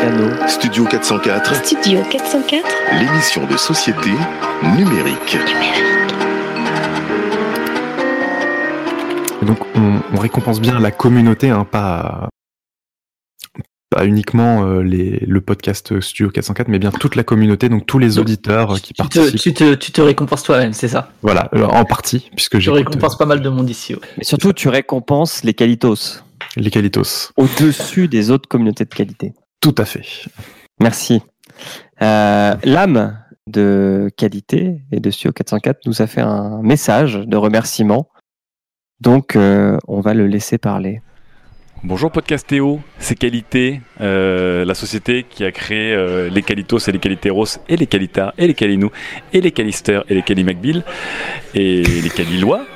S13: piano.
S67: Studio 404,
S60: Studio 404.
S67: l'émission de société numérique.
S43: Et donc, on, on récompense bien la communauté, hein, pas, pas uniquement euh, les, le podcast Studio 404, mais bien toute la communauté, donc tous les auditeurs euh, qui
S14: Tu te,
S43: participent.
S14: tu, te, tu te récompenses toi-même, c'est ça?
S43: Voilà, euh, en partie, puisque
S14: Tu
S43: j'ai
S14: récompenses pas mal de monde ici. ouais.
S13: Mais surtout, tu récompenses les qualitos.
S43: les qualitos.
S13: Au-dessus des autres communautés de qualité.
S43: Tout à fait.
S13: Merci. Euh, L'âme de qualité et de Studio 404 nous a fait un message de remerciement. Donc, euh, on va le laisser parler.
S68: Bonjour Podcastéo, c'est Qualité, euh, la société qui a créé euh, les Qualitos et les Qualiteros et les Qualitas et les Qualinou et les Calister et les Calimacbill et les Calilois.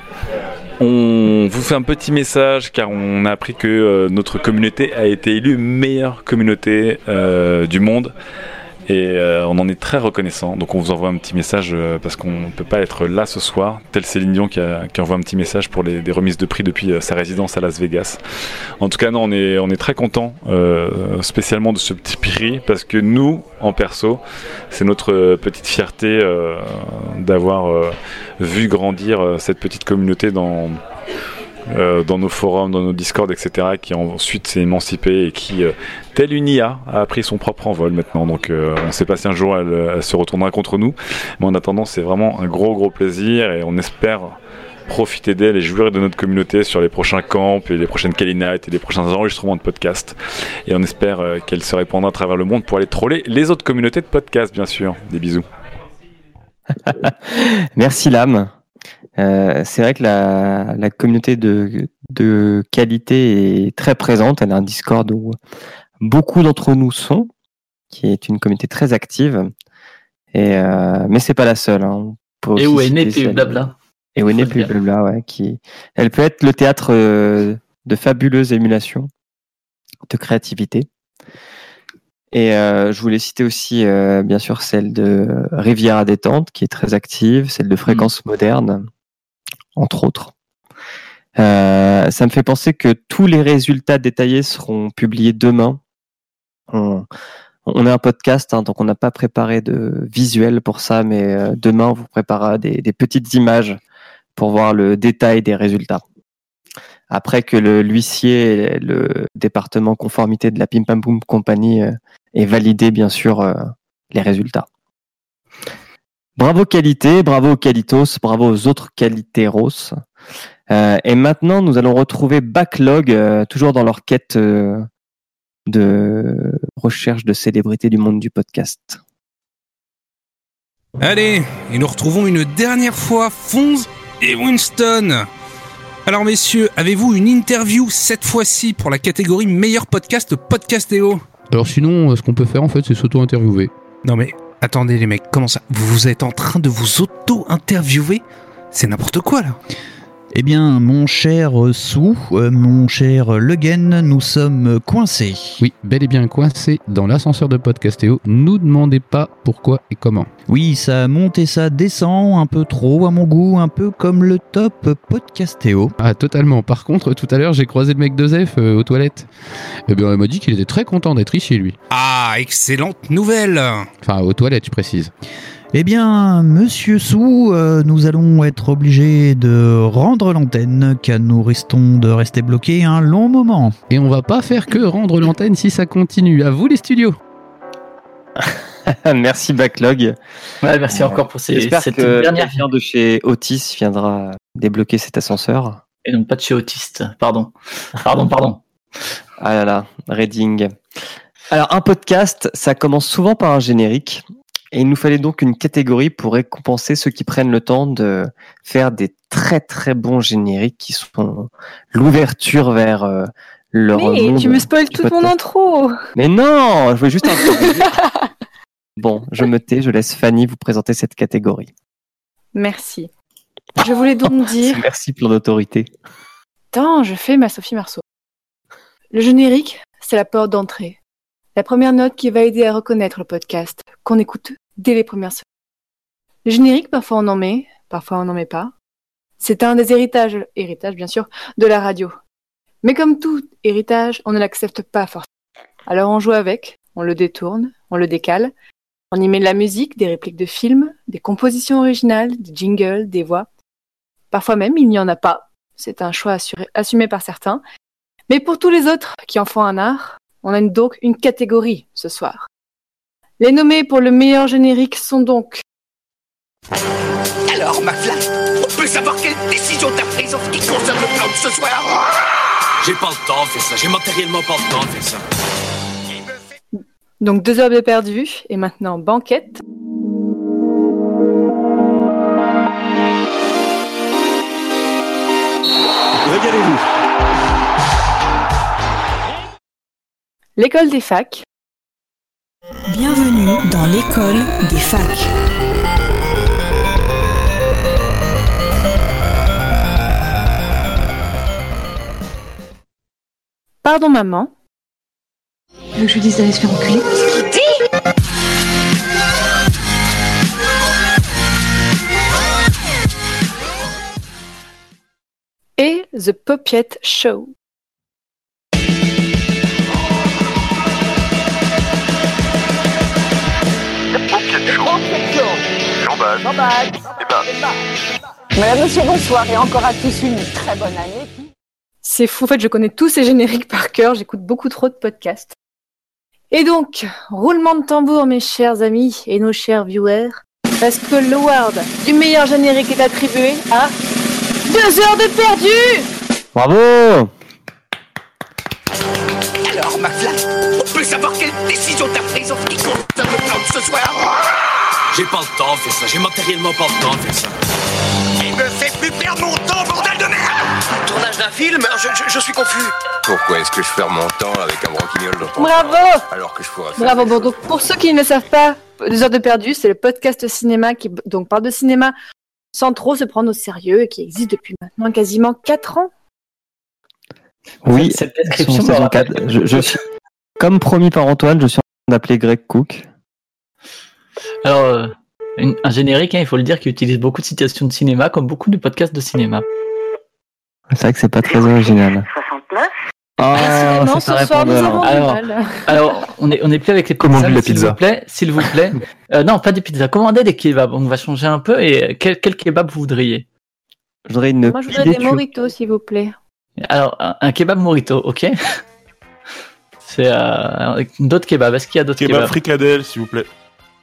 S68: On vous fait un petit message car on a appris que euh, notre communauté a été élue meilleure communauté euh, du monde et euh, on en est très reconnaissant. Donc on vous envoie un petit message euh, parce qu'on ne peut pas être là ce soir, tel Céline Dion qui, envoie un petit message pour les, des remises de prix depuis euh, sa résidence à Las Vegas. En tout cas, non, on est, on est très content spécialement de ce petit prix parce que nous, en perso, c'est notre petite fierté d'avoir vu grandir cette petite communauté dans euh, dans nos forums, dans nos discords, etc., qui ensuite s'est émancipée et qui, euh, telle une IA, a pris son propre envol maintenant. Donc euh, on ne sait pas si un jour elle, elle se retournera contre nous, mais en attendant, c'est vraiment un gros gros plaisir et on espère profiter d'elle et jouir de notre communauté sur les prochains camps et les prochaines Kalinites et les prochains enregistrements de podcasts. Et on espère euh, qu'elle se répandra à travers le monde pour aller troller les autres communautés de podcasts, bien sûr. Des bisous. <laughs>
S13: Merci Lame. Euh, c'est vrai que la, la communauté de, de qualité est très présente. Elle a un Discord où beaucoup d'entre nous sont, qui est une communauté très active. Et euh, mais c'est pas la seule. hein.
S14: Et où est né
S13: citer
S14: PU
S13: celle-
S14: Blabla?
S13: Et où est né PU Blabla, ouais, qui, elle peut être le théâtre euh, de fabuleuses émulations, de créativité. Et euh, je voulais citer aussi, euh, bien sûr, celle de Rivière à détente, qui est très active, celle de Fréquence moderne, entre autres. Euh, ça me fait penser que tous les résultats détaillés seront publiés demain. On, est un podcast, hein, donc on n'a pas préparé de visuel pour ça, mais euh, demain on vous préparera des, petites images pour voir le détail des résultats. Après que le l'huissier, le département conformité de la Pim Pam Poum Company euh, ait validé bien sûr les résultats. Bravo qualité, bravo qualitos, bravo aux autres qualiteros. Euh, et maintenant, nous allons retrouver Backlog, euh, toujours dans leur quête euh, de recherche de célébrités du monde du podcast.
S23: Allez, et nous retrouvons une dernière fois Fonz et Winston. Alors messieurs, avez-vous une interview cette fois-ci pour la catégorie meilleur podcast podcastéo
S69: Alors sinon, euh, ce qu'on peut faire en fait, c'est s'auto-interviewer.
S23: Non mais attendez les mecs, comment ça? Vous êtes en train de vous auto-interviewer? C'est n'importe quoi là
S70: Eh bien, mon cher Sou, euh, mon cher Le Guen, nous sommes coincés.
S69: Oui, bel et bien coincé dans l'ascenseur de Podcastéo. Nous demandez pas pourquoi et comment.
S70: Oui, ça monte et ça descend un peu trop à mon goût, un peu comme le top Podcastéo.
S69: Ah, totalement. Par contre, tout à l'heure, j'ai croisé le mec de Zef euh, aux toilettes. Eh bien, il m'a dit qu'il était très content d'être ici, lui.
S23: Ah, excellente nouvelle
S69: Enfin, aux toilettes, je précise.
S70: Eh bien, monsieur Sou, euh, nous allons être obligés de rendre l'antenne, car nous restons de rester bloqués un long moment.
S69: Et on va pas faire que rendre l'antenne si ça continue. À vous les studios <laughs>
S13: merci Backlog.
S14: Ouais, merci encore pour ces-
S13: J'espère
S14: cette
S13: que
S14: dernière-
S13: quelqu'un de chez Otis viendra débloquer cet ascenseur.
S14: Et non pas de chez Autiste. Pardon. Pardon, pardon.
S13: Ah là là, Reading. Alors, un podcast, ça commence souvent par un générique. Et il nous fallait donc une catégorie pour récompenser ceux qui prennent le temps de faire des très très bons génériques qui sont l'ouverture vers euh, leur
S15: Mais
S13: monde
S15: tu me spoil toute mon intro
S13: Mais non, je voulais juste introduire. <laughs> Bon, je me tais, je laisse Fanny vous présenter cette catégorie.
S15: Merci. Je voulais donc <laughs> dire...
S13: Merci pour l'autorité.
S15: Attends, je fais ma Sophie Marceau. Le générique, c'est la porte d'entrée. La première note qui va aider à reconnaître le podcast, qu'on écoute dès les premières secondes. Le générique, parfois on en met, parfois on n'en met pas. C'est un des héritages, héritages bien sûr, de la radio. Mais comme tout héritage, on ne l'accepte pas forcément. Alors on joue avec, on le détourne, on le décale, on y met de la musique, des répliques de films, des compositions originales, des jingles, des voix. Parfois même, il n'y en a pas. C'est un choix assumé par certains. Mais pour tous les autres qui en font un art, on a donc une catégorie ce soir. Les nommés pour le meilleur générique sont donc
S27: Alors, McFly, on peut savoir quelle décision t'as prise en ce qui concerne le plan de ce soir?
S71: J'ai pas le temps de faire ça, j'ai matériellement pas le temps de faire ça.
S15: donc deux heures de perdu et maintenant banquette.
S27: Régalez-vous
S15: l'école des facs.
S72: Bienvenue dans l'école des facs.
S15: Pardon maman.
S60: Tu veux que je lui dise d'aller se faire enculer?
S15: Et The Popiette Show.
S57: Jean-Baptiste. Madame, monsieur, bonsoir et encore à tous une très bonne année.
S15: C'est fou, en fait, je connais tous ces génériques par cœur, j'écoute beaucoup trop de podcasts. Et donc, roulement de tambour, mes chers amis et nos chers viewers, parce que l'award du meilleur générique est attribué à deux heures de perdu
S13: Bravo
S27: Alors, McFly, on peut savoir quelle décision t'as prise en ce qui concerne le plan de ce soir
S71: J'ai pas le temps de faire ça, j'ai matériellement pas le temps de faire ça.
S27: Il me fait plus perdre mon temps, bordel de merde
S71: Tournage d'un film? Je, je- je suis confus.
S73: Pourquoi est-ce que je perds mon temps avec un broquignol dans ton
S15: Bravo
S73: alors que je pourrais faire
S15: Bravo, bon, donc pour ceux qui ne le savent pas, Deux heures de perdu, c'est le podcast cinéma qui donc parle de cinéma sans trop se prendre au sérieux et qui existe depuis maintenant quasiment 4 ans.
S13: Oui,
S14: Cette description
S13: son
S14: me
S13: saison
S14: rappelle
S13: 4. Je, je suis, comme promis par Antoine, je suis en train d'appeler Greg Cook.
S14: Alors, euh, une- un générique, hein, il faut le dire, qui utilise beaucoup de citations de cinéma, comme beaucoup de podcasts de cinéma.
S13: C'est vrai que c'est pas très original. Ah,
S15: non,
S13: c'est
S15: ce soir, nous avons du
S14: Alors,
S15: mal.
S14: alors, on est, on est plus avec les
S43: Comment
S14: pizzas, s'il
S43: pizza
S14: vous plaît, s'il vous plaît. Euh, non, pas des pizzas, commandez des kebabs? On va changer un peu. Et quel, quel kebab vous voudriez?
S13: Je voudrais une
S15: Moi, je voudrais des moritos, s'il vous plaît.
S14: Alors, un, un kebab morito, ok C'est euh, d'autres kebabs. Est-ce qu'il y a d'autres
S26: Kebab
S14: kebabs?
S26: fricadelle, s'il vous plaît.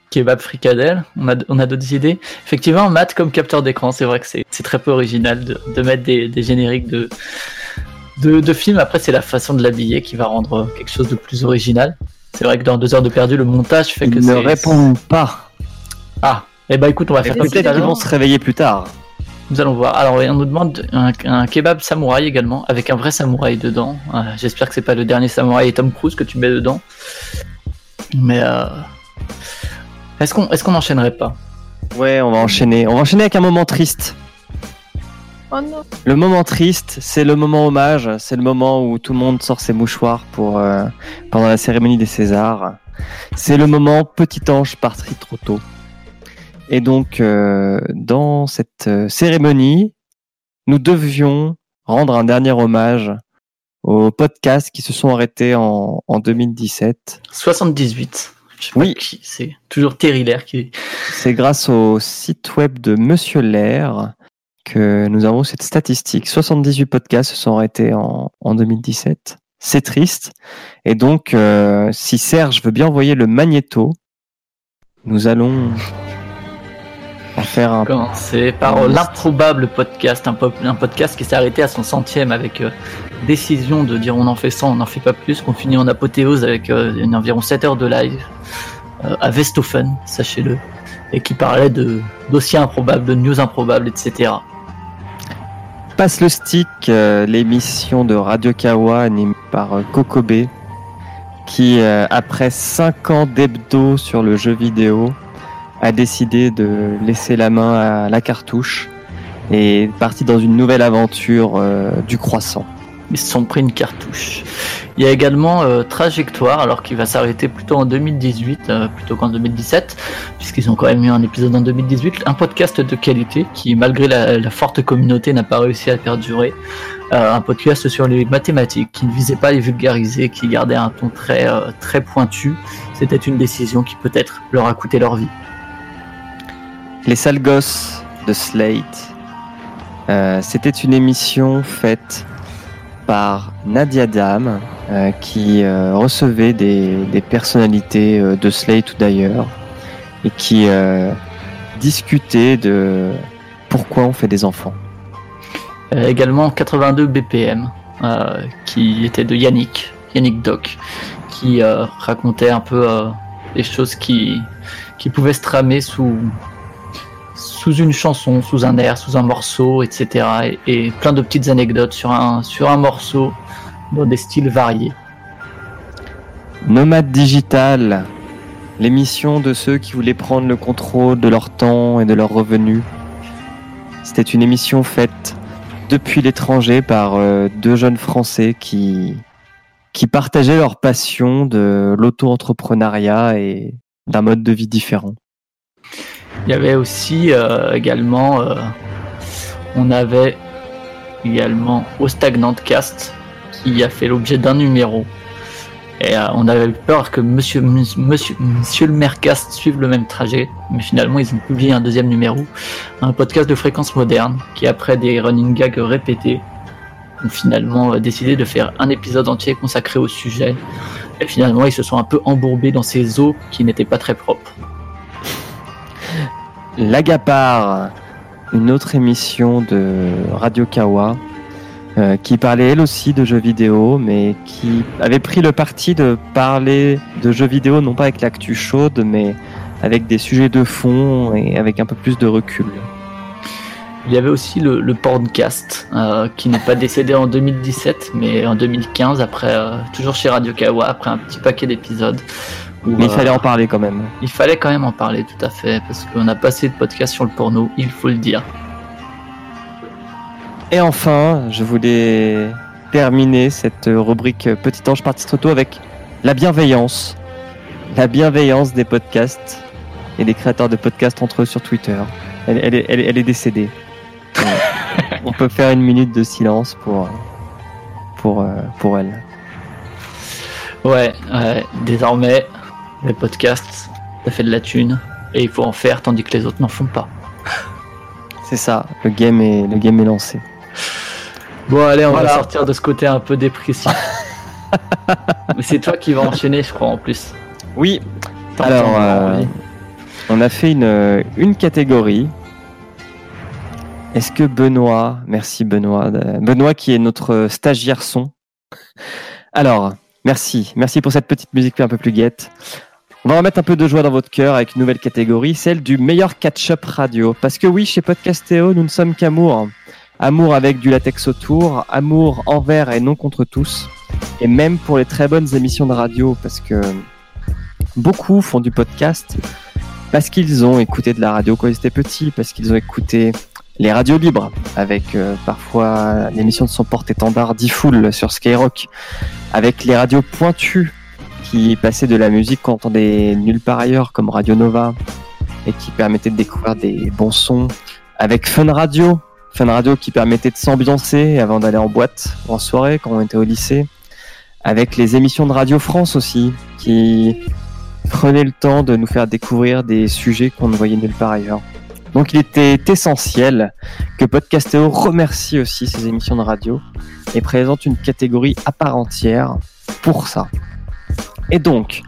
S14: Kebab fricadelle. On a, on a d'autres idées. Effectivement, Matt comme capteur d'écran, c'est vrai que c'est c'est très peu original de, de mettre des, des génériques de, de, de films. Après, c'est la façon de l'habiller qui va rendre quelque chose de plus original. C'est vrai que dans deux heures de perdu, le montage fait que
S13: Ils
S14: c'est.
S13: ne répondent pas.
S14: Ah, eh ben écoute, on va
S13: Et
S14: faire comme tout à
S13: Peut-être qu'ils vont se réveiller plus tard.
S14: Nous allons voir. Alors, on nous demande un, un kebab samouraï également, avec un vrai samouraï dedans. Euh, J'espère que c'est pas le dernier samouraï et Tom Cruise que tu mets dedans. Mais euh, est-ce qu'on est-ce qu'on n'enchaînerait pas?
S13: Ouais, on va enchaîner. On va enchaîner avec un moment triste.
S15: Oh non.
S13: Le moment triste, c'est le moment hommage, c'est le moment où tout le monde sort ses mouchoirs pour euh, pendant la cérémonie des Césars. C'est le moment petit ange parti trop tôt. Et donc, euh, dans cette euh, cérémonie, nous devions rendre un dernier hommage aux podcasts qui se sont arrêtés en, en 2017.
S14: 78.
S13: Oui.
S14: C'est toujours Terry Lair qui.
S13: C'est grâce au site web de Monsieur Lair que nous avons cette statistique. 78 podcasts se sont arrêtés en, en 2017. C'est triste. Et donc, euh, si Serge veut bien envoyer le magnéto, nous allons en faire un.
S14: Commencer par l'improbable podcast, un, pop- un podcast qui s'est arrêté à son centième avec euh, décision de dire on en fait 100, on n'en fait pas plus, qu'on finit en apothéose avec euh, une- environ 7 heures de live euh, à Westhofen, sachez-le, et qui parlait de dossiers improbables, de news improbables, etc.
S13: Passe le stick, l'émission de Radio Kawa animée par Kokobé, qui, après 5 ans d'hebdo sur le jeu vidéo, a décidé de laisser la main à la cartouche et parti dans une nouvelle aventure euh, du croissant.
S14: Ils se sont pris une cartouche. Il y a également euh, Trajectoire, alors qui va s'arrêter plutôt en 2018 euh, plutôt qu'en 2017, puisqu'ils ont quand même eu un épisode en 2018, un podcast de qualité qui, malgré la, forte communauté, n'a pas réussi à perdurer. Un podcast sur les mathématiques qui ne visait pas à les vulgariser, qui gardait un ton très très pointu. C'était une décision qui peut-être leur a coûté leur vie.
S13: Les sales gosses de Slate, euh, c'était une émission faite par Nadia Dam, euh, qui euh, recevait des, personnalités de Slate ou d'ailleurs, et qui discutait de pourquoi on fait des enfants.
S14: Également 82 BPM, qui était de Yannick, Yannick Doc, qui racontait un peu des choses qui pouvaient se tramer sous, sous une chanson, sous un air, sous un morceau, etc. Et, plein de petites anecdotes sur un, sur un morceau dans des styles variés.
S13: Nomade Digital, l'émission de ceux qui voulaient prendre le contrôle de leur temps et de leurs revenus. C'était une émission faite depuis l'étranger par euh, deux jeunes Français qui, qui partageaient leur passion de l'auto-entrepreneuriat et d'un mode de vie différent.
S14: Il y avait aussi euh, également, euh, on avait également au Stagnant Cast qui a fait l'objet d'un numéro. Et euh, on avait peur que monsieur, monsieur, monsieur le Mercast suive le même trajet, mais finalement ils ont publié un deuxième numéro, un podcast de fréquence moderne, qui après des running gags répétés, ont finalement décidé de faire un épisode entier consacré au sujet. Et finalement ils se sont un peu embourbés dans ces eaux qui n'étaient pas très propres.
S13: L'Agapar, une autre émission de Radio Kawa, euh, qui parlait elle aussi de jeux vidéo, mais qui avait pris le parti de parler de jeux vidéo non pas avec l'actu chaude, mais avec des sujets de fond et avec un peu plus de recul.
S14: Il y avait aussi le, podcast euh, qui n'est pas décédé en 2017, mais en 2015, après euh, toujours chez Radio Kawa, après un petit paquet d'épisodes.
S13: Mais il fallait en parler quand même.
S14: Il fallait quand même en parler, tout à fait, parce qu'on a passé de podcast sur le porno, il faut le dire.
S13: Et enfin, je voulais terminer cette rubrique Petit Ange parti trop tôt avec la bienveillance. La bienveillance des podcasts et des créateurs de podcasts entre eux sur Twitter. Elle, elle, est, elle, est décédée. <laughs> On peut faire une minute de silence pour, pour, pour elle.
S14: Ouais, ouais, désormais, les podcasts, ça fait de la thune et il faut en faire tandis que les autres n'en font pas. <laughs>
S13: C'est ça, le game est, le game est lancé.
S14: Bon, allez, on va sortir de ce côté un peu dépressif. <laughs> Mais c'est toi qui vas enchaîner, je crois, en plus.
S13: Oui. Alors, euh, on a fait une, une catégorie. Est-ce que Benoît, merci Benoît, Benoît qui est notre stagiaire son. Alors, merci, merci pour cette petite musique un peu plus guette. On va remettre un peu de joie dans votre cœur avec une nouvelle catégorie, celle du meilleur catch-up radio. Parce que oui, chez Podcastéo, nous ne sommes qu'amour. Amour avec du latex autour, amour envers et non contre tous, et même pour les très bonnes émissions de radio, parce que beaucoup font du podcast parce qu'ils ont écouté de la radio quand ils étaient petits, parce qu'ils ont écouté les radios libres, avec euh, parfois l'émission de son porte-étendard D-Full sur Skyrock, avec les radios pointues qui passaient de la musique qu'on entendait nulle part ailleurs, comme Radio Nova, et qui permettaient de découvrir des bons sons, avec Fun Radio, Fun Radio qui permettait de s'ambiancer avant d'aller en boîte ou en soirée quand on était au lycée. Avec les émissions de Radio France aussi, qui prenaient le temps de nous faire découvrir des sujets qu'on ne voyait nulle part ailleurs. Donc il était essentiel que Podcastéo remercie aussi ces émissions de radio et présente une catégorie à part entière pour ça. Et donc,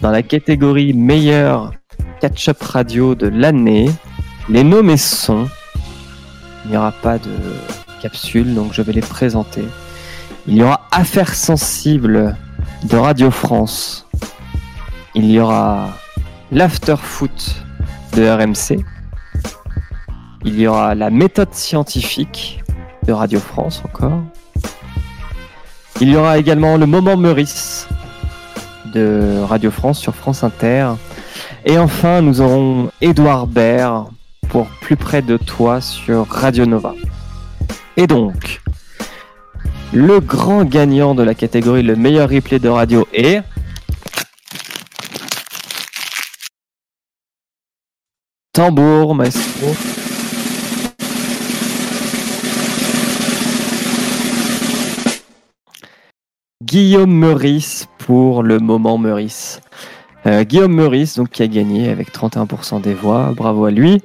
S13: dans la catégorie meilleur catch-up radio de l'année, les nommés sont il n'y aura pas de capsule, donc je vais les présenter. Il y aura Affaires sensibles de Radio France. Il y aura l'After Foot de RMC. Il y aura la méthode scientifique de Radio France encore. Il y aura également le moment Meurice Radio France sur France Inter. Et enfin, nous aurons Édouard Baird pour Plus près de toi sur Radio Nova. Et donc, le grand gagnant de la catégorie le meilleur replay de radio est... Tambour, maestro. Guillaume Meurice pour le moment Meurice. Euh, Guillaume Meurice, donc, qui a gagné avec 31% des voix. Bravo à lui.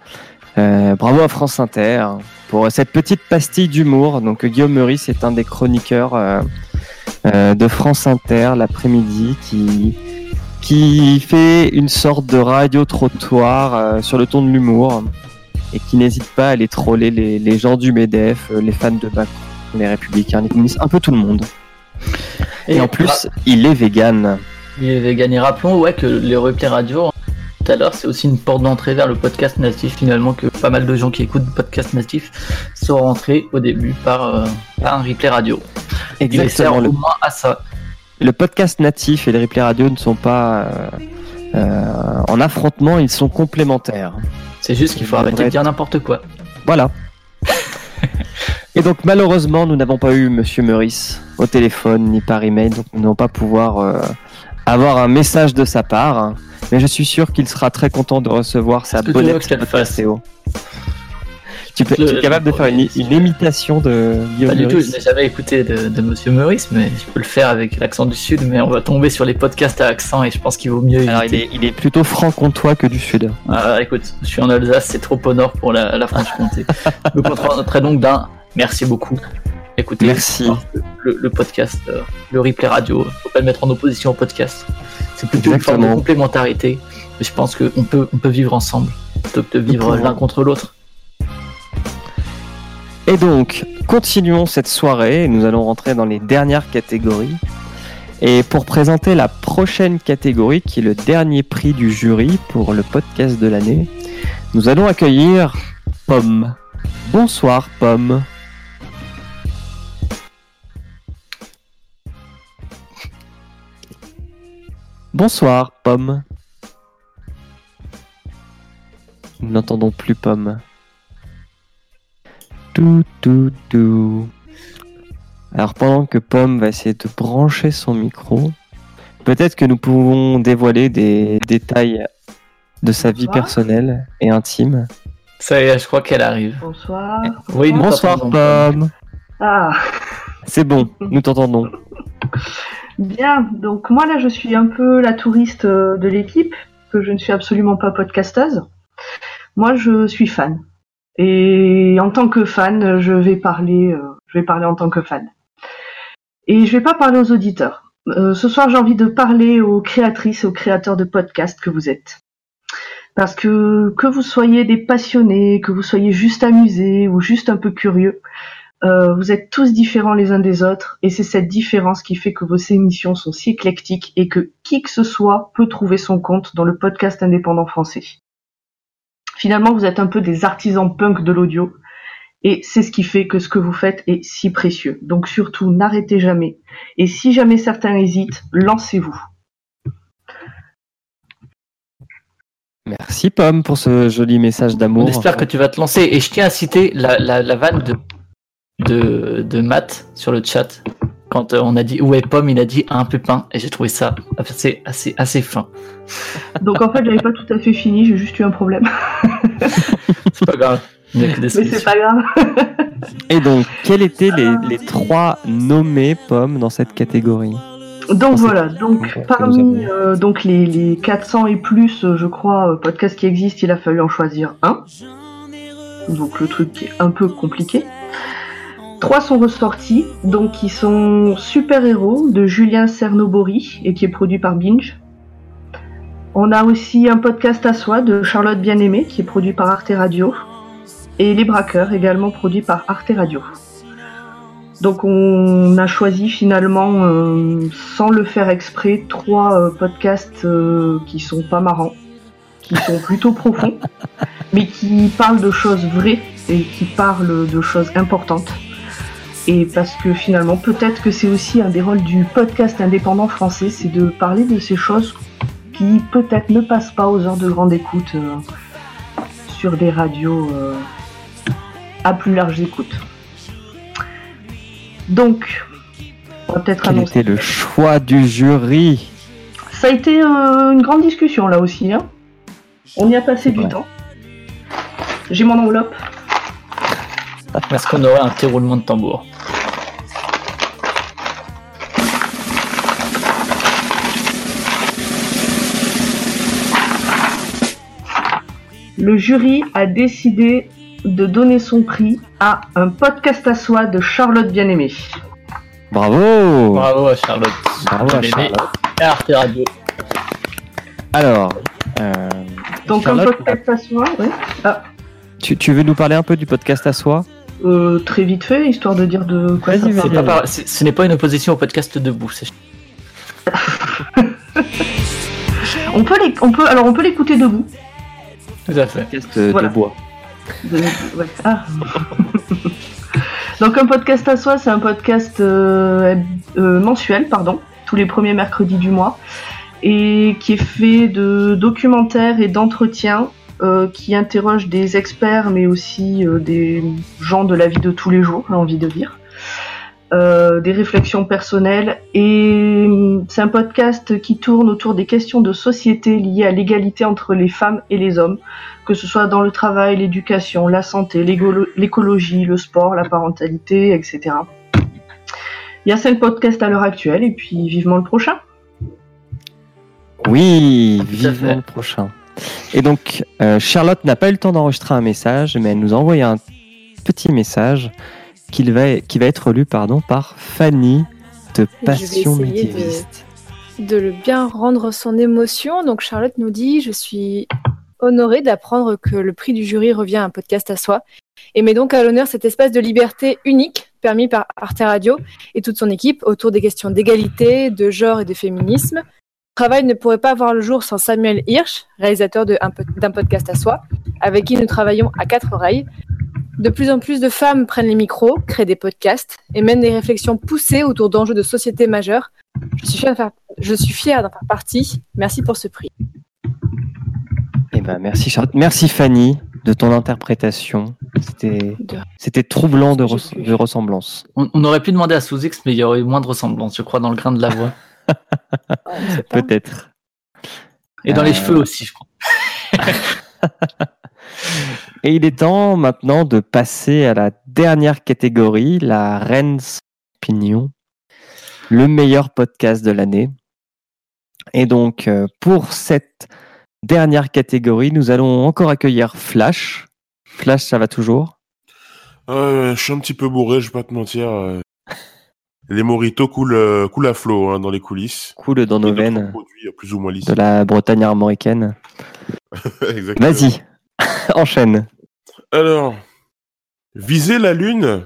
S13: Euh, bravo à France Inter pour cette petite pastille d'humour. Donc Guillaume Meurice est un des chroniqueurs euh, de France Inter l'après-midi qui fait une sorte de radio trottoir sur le ton de l'humour et qui n'hésite pas à aller troller les, gens du Medef, les fans de Macron, les républicains, les communistes, un peu tout le monde. Et, en plus, il est vegan.
S14: Il est vegan. Et rappelons ouais, que les replays radio tout à l'heure, c'est aussi une porte d'entrée vers le podcast natif finalement que pas mal de gens qui écoutent le podcast natif sont rentrés au début par, euh, un replay radio.
S13: Exactement.
S14: Il au moins à ça.
S13: le podcast natif et le replay radio ne sont pas en affrontement, ils sont complémentaires.
S14: C'est juste qu'il faut arrêter de dire n'importe quoi.
S13: Voilà. <laughs> Et donc malheureusement, nous n'avons pas eu Monsieur Meurice au téléphone ni par email, donc nous n'allons pas pouvoir euh, avoir un message de sa part. Mais je suis sûr qu'il sera très content de recevoir sa bonnette de Théo. Tu, peux, es capable de faire une, imitation de
S14: Pas du tout, je n'ai jamais écouté de, Monsieur Meurice, mais je peux le faire avec l'accent du Sud, mais on va tomber sur les podcasts à accent et je pense qu'il vaut mieux.
S13: Alors il est, il est, plutôt franc-comtois que du Sud.
S14: Ah, écoute, je suis en Alsace, c'est trop au nord pour la, la Franche-Comté. je me contenterai donc d'un merci beaucoup. Écoutez,
S13: merci.
S14: Le, podcast, euh, le replay radio, faut pas le mettre en opposition au podcast. C'est plutôt une forme de complémentarité. Je pense qu'on peut, on peut vivre ensemble plutôt que de vivre l'un contre l'autre.
S13: Et donc, continuons cette soirée. Nous allons rentrer dans les dernières catégories. Et pour présenter la prochaine catégorie, qui est le dernier prix du jury pour le podcast de l'année, nous allons accueillir Pomme. Bonsoir Pomme. Bonsoir Pomme. Nous n'entendons plus Pomme. Tout, tout, tout. Alors pendant que Pomme va essayer de brancher son micro, peut-être que nous pouvons dévoiler des détails de sa vie personnelle et intime.
S14: Ça y est, je crois qu'elle arrive.
S57: Bonsoir.
S13: Oui, bonsoir Pomme.
S57: Ah.
S13: C'est bon, <laughs> nous t'entendons.
S57: Bien, donc moi là je suis un peu la touriste euh, de l'équipe, que je ne suis absolument pas podcasteuse. Moi je suis fan. Et en tant que fan, je vais parler, euh, je vais parler en tant que fan. Et je vais pas parler aux auditeurs. Euh, ce soir, j'ai envie de parler aux créatrices et aux créateurs de podcasts que vous êtes. Parce que que vous soyez des passionnés, que vous soyez juste amusés ou juste un peu curieux, vous êtes tous différents les uns des autres et c'est cette différence qui fait que vos émissions sont si éclectiques et que qui que ce soit peut trouver son compte dans le podcast indépendant français. Finalement, vous êtes un peu des artisans punk de l'audio. Et c'est ce qui fait que ce que vous faites est si précieux. Donc surtout, n'arrêtez jamais. Et si jamais certains hésitent, lancez-vous.
S13: Merci Pomme pour ce joli message d'amour.
S14: J'espère que tu vas te lancer. Et je tiens à citer la, vanne de, de, de Matt sur le chat. Quand euh, on a dit où est Pomme, il a dit un pépin. Et j'ai trouvé ça assez, assez, assez fin.
S57: Donc en fait, j'avais pas tout à fait fini, j'ai juste eu un problème. <laughs>
S14: c'est pas grave.
S57: Mais c'est pas grave.
S13: et donc, quels étaient les, trois nommés pommes dans cette catégorie?
S57: Donc voilà, donc parmi euh, donc les, 400 et plus, euh, je crois, podcasts qui existent, il a fallu en choisir un. Donc le truc est un peu compliqué. Trois sont ressortis, donc qui sont Super Héros de Julien Cernobori et qui est produit par Binge. On a aussi un podcast à soi de Charlotte Bien-Aimée qui est produit par Arte Radio. Et Les Braqueurs également produit par Arte Radio. Donc on a choisi finalement, euh, sans le faire exprès, trois euh, podcasts euh, qui sont pas marrants, qui sont plutôt profonds, <laughs> mais qui parlent de choses vraies et qui parlent de choses importantes. Et parce que finalement, peut-être que c'est aussi un des rôles du podcast indépendant français, c'est de parler de ces choses qui peut-être ne passent pas aux heures de grande écoute euh, sur des radios euh, à plus large écoute. Donc,
S13: on va peut-être Quel était le choix du jury?
S57: Ça a été euh, une grande discussion là aussi. Hein. on y a passé du temps. J'ai mon enveloppe.
S14: Est-ce qu'on aurait un petit roulement de tambour?
S57: Le jury a décidé de donner son prix à un podcast à soi de Charlotte Bien-Aimée.
S13: Bravo
S14: Bravo à Charlotte.
S13: Bravo à Charlotte.
S14: Et Arte Radio.
S13: Alors, euh,
S57: donc un podcast à soi, oui.
S13: Ah. Tu, veux nous parler un peu du podcast à soi?
S57: Euh, Très vite fait, histoire de dire de quoi ça
S14: parle. Ce n'est pas une opposition au podcast debout. <laughs>
S57: on peut les, on peut, alors on peut l'écouter debout.
S14: Tout à fait.
S13: de bois.
S57: Ah. Donc un podcast à soi, c'est un podcast euh, euh, mensuel, pardon, tous les premiers mercredis du mois, et qui est fait de documentaires et d'entretiens euh, qui interrogent des experts, mais aussi euh, des gens de la vie de tous les jours, j'ai envie de dire. Euh, des réflexions personnelles et hum, c'est un podcast qui tourne autour des questions de société liées à l'égalité entre les femmes et les hommes, que ce soit dans le travail, l'éducation, la santé, l'écologie, le sport, la parentalité, etc. Il y a cinq podcasts à l'heure actuelle et puis vivement le prochain.
S13: Oui, vivement le prochain. Et donc, euh, Charlotte n'a pas eu le temps d'enregistrer un message, mais elle nous a envoyé un petit message qui va, qui va être lu pardon, par Fanny de Passion médiéviste.
S15: De, de, le bien rendre son émotion. Donc Charlotte nous dit Je suis honorée d'apprendre que le prix du jury revient à un podcast à soi et met donc à l'honneur cet espace de liberté unique permis par Arte Radio et toute son équipe autour des questions d'égalité, de genre et de féminisme. Le travail ne pourrait pas voir le jour sans Samuel Hirsch, réalisateur d'un podcast à soi, avec qui nous travaillons à quatre oreilles, de plus en plus de femmes prennent les micros, créent des podcasts et mènent des réflexions poussées autour d'enjeux de société majeurs. Je suis fière, d'en faire partie. Merci pour ce prix.
S13: Eh ben, merci Charlotte. Merci Fanny de ton interprétation. C'était, c'était troublant de, de ressemblance.
S14: On, aurait pu demander à Sous-X, mais il y aurait moins de ressemblance, je crois, dans le grain de la voix. <laughs>
S13: Peut-être.
S14: Et dans les euh. cheveux aussi, je crois. <laughs>
S13: Et il est temps maintenant de passer à la dernière catégorie, la Reine Pignon, le meilleur podcast de l'année. Et donc, euh, pour cette dernière catégorie, nous allons encore accueillir Flash. Flash, ça va toujours?
S26: Je suis un petit peu bourré, je vais pas te mentir. Euh. Les moritos coulent, euh, coulent à flot hein, dans les coulisses.
S13: Coulent dans nos veines.
S26: Plus ou moins
S13: De la Bretagne armoricaine. <laughs> Vas-y, <laughs> enchaîne.
S26: Alors, viser la Lune,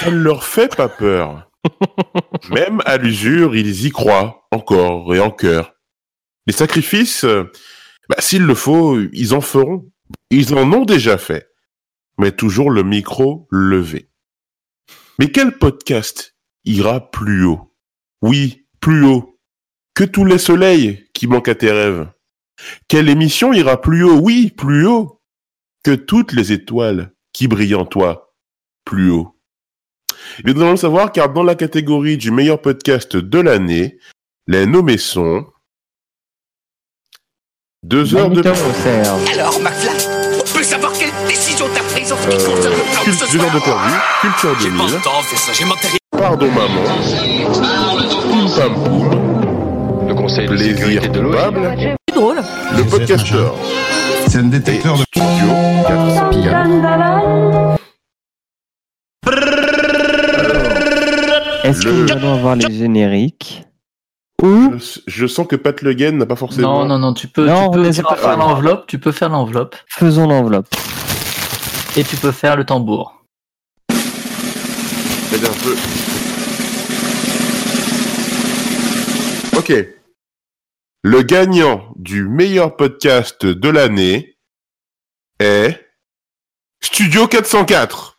S26: ça ne leur fait pas peur. <laughs> Même à l'usure, ils y croient, encore et en cœur. Les sacrifices, bah, s'il le faut, ils en feront. Ils en ont déjà fait. Mais toujours le micro levé. Mais quel podcast ira plus haut? Oui, plus haut. Que tous les soleils qui manquent à tes rêves. Quelle émission ira plus haut? Oui, plus haut. Que toutes les étoiles qui brillent en toi. Plus haut. Et nous allons le savoir car dans la catégorie du meilleur podcast de l'année, les nommés sont deux heures de
S27: Alors, McFly, on peut savoir quelle décision t'as prise en ce qui euh, concerne le plan de ce soir?
S26: de perdu, Culture 2000. J'ai pas le temps, fais ça, j'ai matériel. Pardon, maman. Poum Pam Poum.
S73: Le conseil de sécurité de.
S15: Drôle.
S26: Le podcasteur.
S74: C'est un détecteur de
S26: studio 4
S13: Est-ce que nous allons avoir les génériques
S26: je, je, sens que Pat Le Guen n'a pas forcément.
S14: Non, non, non, tu peux, tu peux, tu peux faire l'enveloppe, tu peux faire l'enveloppe.
S13: Faisons l'enveloppe.
S14: Et tu peux faire le tambour.
S26: un peu. Ok. Le gagnant du meilleur podcast de l'année est Studio 404.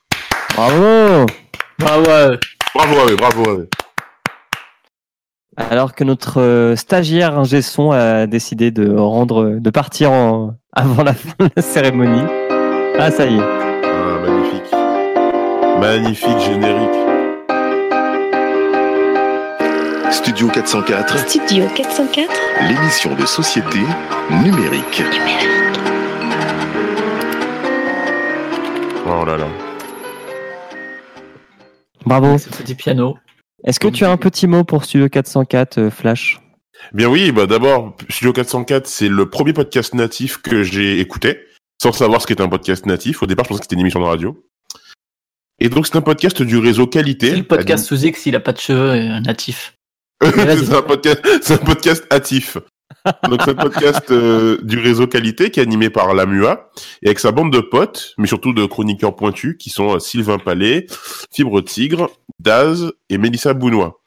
S13: Bravo.
S14: Bravo.
S26: Bravo, bravo. bravo.
S13: Alors que notre euh, stagiaire ingé son a décidé de rendre, de partir avant la fin de la cérémonie. Ah, ça y est.
S26: Ah, magnifique. Magnifique générique.
S67: Studio 404.
S60: Studio 404.
S67: L'émission de société numérique.
S26: Oh là là.
S13: Bravo.
S14: C'était du piano.
S13: Est-ce que tu as un petit mot pour Studio 404, euh, Flash?
S26: Bien oui, bah d'abord, Studio 404, c'est le premier podcast natif que j'ai écouté, sans savoir ce qu'était un podcast natif. Au départ, je pensais que c'était une émission de radio. Et donc, c'est un podcast du réseau Qualité.
S14: C'est le podcast sous X, s'il a pas de cheveux euh, natif. <laughs>
S26: c'est un podcast, c'est un podcast hâtif. Donc c'est un podcast euh, du réseau Qualité qui est animé par la MUA et avec sa bande de potes, mais surtout de chroniqueurs pointus qui sont euh, Sylvain Palais, Fibre Tigre, Daz et Mélissa Bounois.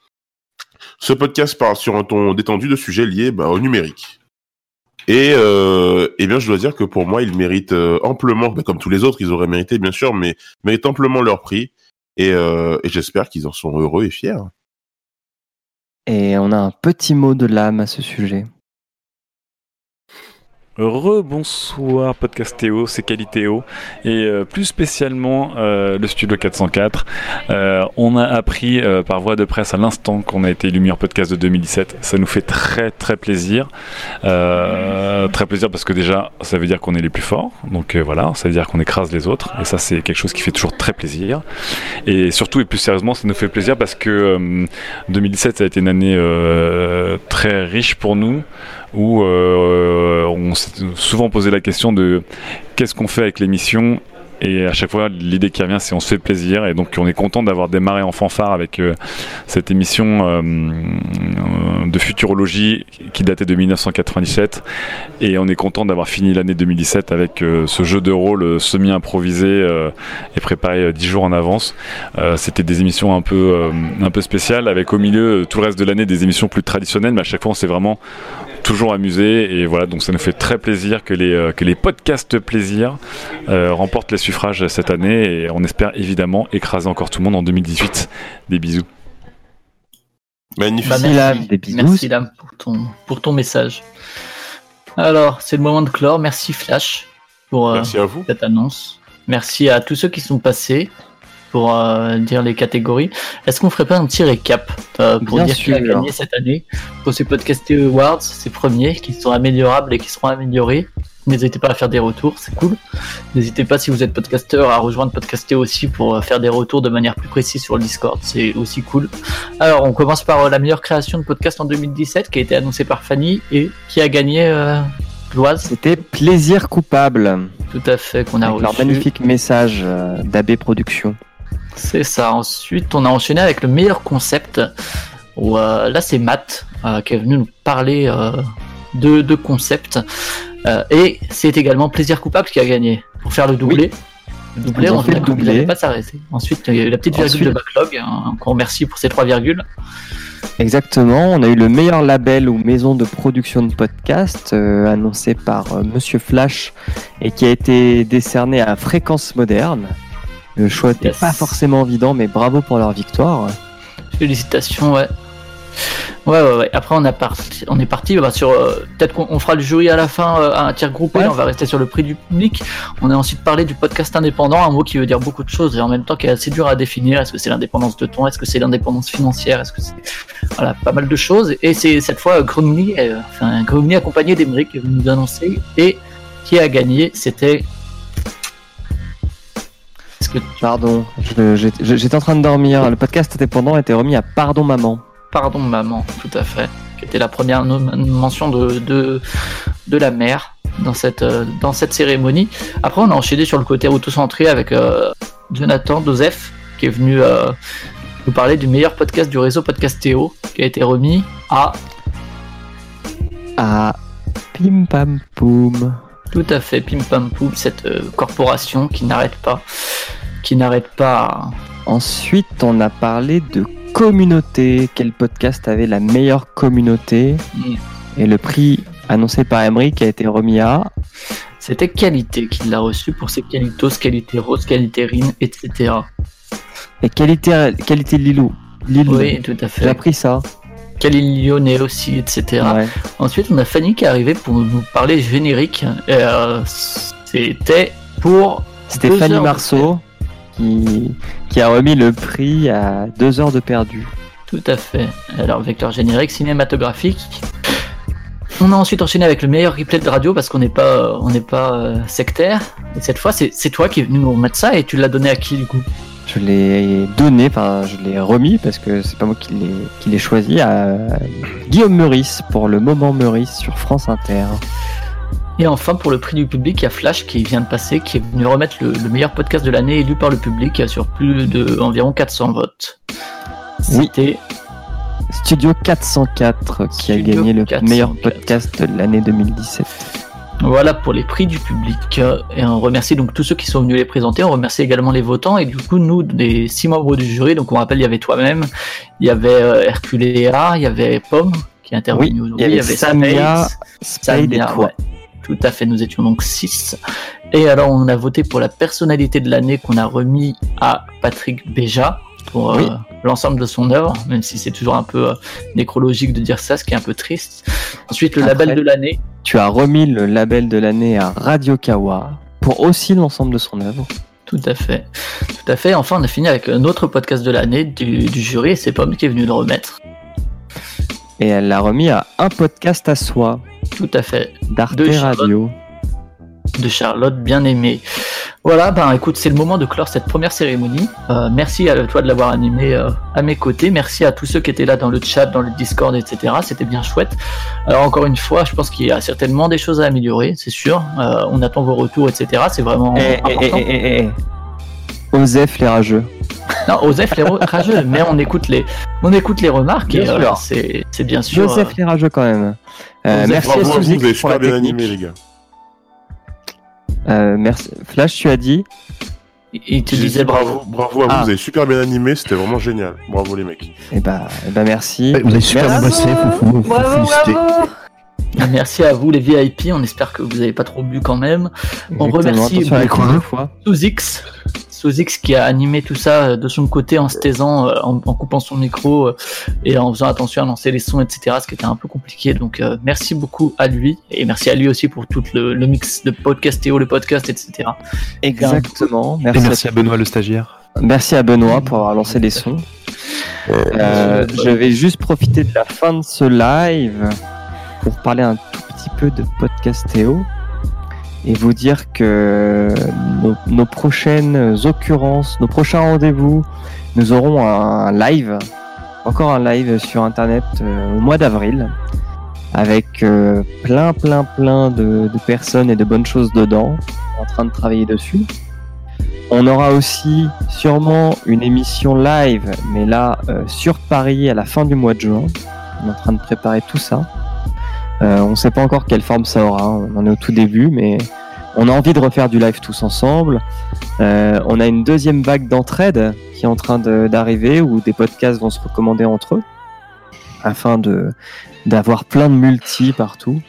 S26: Ce podcast parle sur un ton détendu de sujets liés bah, au numérique. Et euh, eh bien, je dois dire que pour moi, ils méritent euh, amplement, bah, comme tous les autres, ils auraient mérité bien sûr, mais méritent amplement leur prix. Et, et j'espère qu'ils en sont heureux et fiers.
S13: Et on a un petit mot de l'âme à ce sujet.
S68: Rebonsoir Podcastéo, c'est Qualitéo et euh, plus spécialement euh, le studio 404. Euh, on a appris par voie de presse à l'instant qu'on a été élu meilleur podcast de 2017. Ça nous fait très très plaisir, très plaisir parce que déjà ça veut dire qu'on est les plus forts, donc voilà, ça veut dire qu'on écrase les autres et ça c'est quelque chose qui fait toujours très plaisir. Et surtout et plus sérieusement, ça nous fait plaisir parce que euh, 2017 ça a été une année très riche pour nous où euh, on s'est souvent posé la question de qu'est-ce qu'on fait avec l'émission. Et à chaque fois l'idée qui revient c'est on se fait plaisir. Et donc on est content d'avoir démarré en fanfare avec euh, cette émission euh, euh, de futurologie qui datait de 1997 et on est content d'avoir fini l'année 2017 avec euh, ce jeu de rôle euh, semi-improvisé euh, et préparé euh, dix jours en avance. Euh, C'était des émissions un peu, euh, un peu spéciales avec au milieu euh, tout le reste de l'année des émissions plus traditionnelles. Mais à chaque fois on s'est vraiment toujours amusé et voilà donc ça nous fait très plaisir que les, euh, que les podcasts plaisir euh, remportent les suffrages cette année et on espère évidemment écraser encore tout le monde en 2018 des bisous
S26: Magnifique.
S14: Bah, merci, merci Lam pour ton, pour ton message. Alors, c'est le moment de clore. Merci Flash pour euh,
S26: Merci à vous.
S14: cette annonce. Merci à tous ceux qui sont passés pour euh, dire les catégories. Est-ce qu'on ferait pas un petit récap euh, pour
S13: Bien
S14: dire qui a
S13: sûr.
S14: gagné cette année? Pour ces Podcast Awards, ces premiers qui sont améliorables et qui seront améliorés N'hésitez pas à faire des retours, c'est cool. N'hésitez pas si vous êtes podcasteur à rejoindre Podcasté aussi pour euh, faire des retours de manière plus précise sur le Discord, c'est aussi cool. Alors on commence par la meilleure création de podcast en 2017 qui a été annoncée par Fanny et qui a gagné euh, Loise.
S13: C'était Plaisir coupable.
S14: Tout à fait, qu'on a
S13: Avec leur
S14: reçu.
S13: magnifique message d'AB Productions.
S14: C'est ça. Ensuite, on a enchaîné avec le meilleur concept. Où, euh, là, c'est Matt euh, qui est venu nous parler euh, de, de concept. Et c'est également Plaisir Coupable qui a gagné pour faire le doublé. Le doublé, on
S13: fait le doublé.
S14: pas s'arrêter. Ensuite, il y a eu la petite virgule
S13: Ensuite-
S14: de backlog. hein, qu'on remercie pour ces trois virgules.
S13: Exactement, on a eu le meilleur label ou maison de production de podcast euh, annoncé par euh, Monsieur Flash et qui a été décerné à Fréquence Moderne. Le choix n'était
S14: Yes.
S13: pas forcément évident, mais bravo pour leur victoire.
S14: Félicitations, ouais. Ouais, ouais, ouais. Après, on, a parti, on est parti bah, sur. euh, Peut-être qu'on on fera le jury à la fin euh, à un tir groupé.
S13: Ouais.
S14: On va rester sur le prix du public. On a ensuite parlé du podcast indépendant, un mot qui veut dire beaucoup de choses et en même temps qui est assez dur à définir. Est-ce que c'est l'indépendance de ton? Est-ce que c'est l'indépendance financière? Est-ce que c'est. Voilà, pas mal de choses. Et c'est cette fois Gromny, euh, enfin, Gromny accompagné d'Emeric qui est venu nous annoncer. Et qui a gagné C'était.
S13: Pardon, j'étais en train de dormir. Le podcast indépendant a été remis à Pardon Maman.
S14: Pardon maman, tout à fait, qui était la première mention de, de, de la mère dans cette, euh, dans cette cérémonie. Après, on a enchaîné sur le côté auto-centré avec euh, Jonathan Joseph, qui est venu euh, nous parler du meilleur podcast du réseau Podcastéo, qui a été remis à...
S13: À Pim Pam Poum.
S14: Tout à fait, Pim Pam Poum, cette euh, corporation qui n'arrête pas, qui n'arrête pas...
S13: Ensuite, on a parlé de communauté. Quel podcast avait la meilleure communauté
S14: Mm.
S13: Et le prix annoncé par Emmerich a été remis à
S14: C'était Qualité qui l'a reçu pour ses qualitos, qualité rose, qualité rine, etc.
S13: et qualité qualité Lilou. Lilou.
S14: Oui, tout à fait.
S13: J'ai appris ça.
S14: Khalil Lyonnais aussi, etc.
S13: Ouais.
S14: Ensuite, on a Fanny qui est arrivée pour nous parler générique. Euh, C'était pour.
S13: C'était Fanny Marceau qui, qui a remis le prix à deux heures de perdu.
S14: Tout à fait. Alors, avec leur générique cinématographique. On a ensuite enchaîné avec le meilleur replay de radio parce qu'on n'est pas, on n'est pas euh, sectaire. Et cette fois, c'est toi qui es venu nous remettre ça et tu l'as donné à qui du coup?
S13: Je l'ai donné, enfin je l'ai remis parce que c'est pas moi qui l'ai qui l'ai choisi à Guillaume Meurice pour le moment Meurice sur France Inter.
S14: Et enfin, pour le prix du public, il y a Flash qui vient de passer, qui est venu remettre le, le meilleur podcast de l'année élu par le public sur plus de environ 400 votes.
S13: Oui.
S14: C'était
S13: Studio 404 qui a gagné le
S14: 404.
S13: meilleur podcast de l'année 2017.
S14: Voilà pour les prix du public. Euh, Et on remercie donc tous ceux qui sont venus les présenter. On remercie également les votants. Et du coup, nous, des six membres du jury, donc on rappelle, il y avait toi-même, il y avait euh, Herculéa, il y avait Pomme qui est intervenu
S13: Oui,
S14: aujourd'hui,
S13: il y avait Samia, Spade et toi.
S14: ouais. Tout à fait, nous étions donc six. Et alors, on a voté pour la personnalité de l'année qu'on a remis à Patrick Béja. pour euh, l'ensemble de son œuvre, même si c'est toujours un peu euh, nécrologique de dire ça, ce qui est un peu triste. Ensuite, le
S13: Après-
S14: label de l'année.
S13: Tu as remis le label de l'année à Radio Kawa pour aussi l'ensemble de son œuvre.
S14: Tout à fait. Tout à fait. Enfin, on a fini avec un autre podcast de l'année du, du jury et c'est Pomme qui est venu le remettre.
S13: Et elle l'a remis à un podcast à soi
S14: Tout à fait.
S13: d'Arte
S14: De.
S13: Radio.
S14: de Charlotte, bien aimée. Voilà, ben écoute, c'est le moment de clore cette première cérémonie. Euh, merci à toi de l'avoir animé euh, à mes côtés. Merci à tous ceux qui étaient là dans le chat, dans le Discord, etc. C'était bien chouette. Alors encore une fois, je pense qu'il y a certainement des choses à améliorer, c'est sûr. Euh, on attend vos retours, etc. C'est vraiment
S13: Eh, eh,
S14: important.
S13: eh, eh, eh, eh. Osef les rageux.
S14: Non, Osef les rageux, <laughs> mais on écoute les, on écoute les remarques
S13: Bien
S14: et euh, c'est, c'est bien sûr.
S13: Joseph
S14: euh,
S13: les rageux quand même. Euh, merci à
S26: Bravo à vous, vous avez super bien animé, les gars.
S13: Euh, merci. Flash, tu as dit
S14: Il te disait
S26: dit bravo, bravo à vous,
S13: Ah.
S26: vous avez super bien animé, c'était vraiment génial. Bravo les mecs.
S13: Eh ben, eh ben merci.
S70: Vous avez super bien
S13: Merci.
S70: bossé, faut,
S15: Bravo, bravo
S14: Merci à vous les VIP, on espère que vous n'avez pas trop bu quand même. On
S13: Exactement,
S14: remercie
S13: attention
S14: qui a animé tout ça euh, de son côté en se taisant, euh, en, en coupant son micro euh, et en faisant attention à lancer les sons, etc. Ce qui était un peu compliqué. Donc euh, merci beaucoup à lui et merci à lui aussi pour tout le, le mix de podcastéo, le podcast, etc.
S13: Exactement.
S43: Et
S13: Merci,
S43: merci à Benoît le stagiaire.
S13: Merci à Benoît pour avoir lancé les sons. Euh, je vais juste profiter de la fin de ce live pour parler un tout petit peu de Podcastéo et vous dire que nos, prochaines occurrences, nos prochains rendez-vous, nous aurons un live, encore un live sur internet euh, au mois d'avril avec euh, plein plein plein de, de personnes et de bonnes choses dedans en train de travailler dessus. On aura aussi sûrement une émission live, mais là euh, sur Paris à la fin du mois de juin. On est en train de préparer tout ça. Euh, on ne sait pas encore quelle forme ça aura. hein. On en est au tout début, mais on a envie de refaire du live tous ensemble. Euh, on a une deuxième vague d'entraide qui est en train d'arriver où des podcasts vont se recommander entre eux afin d'avoir plein de multi partout.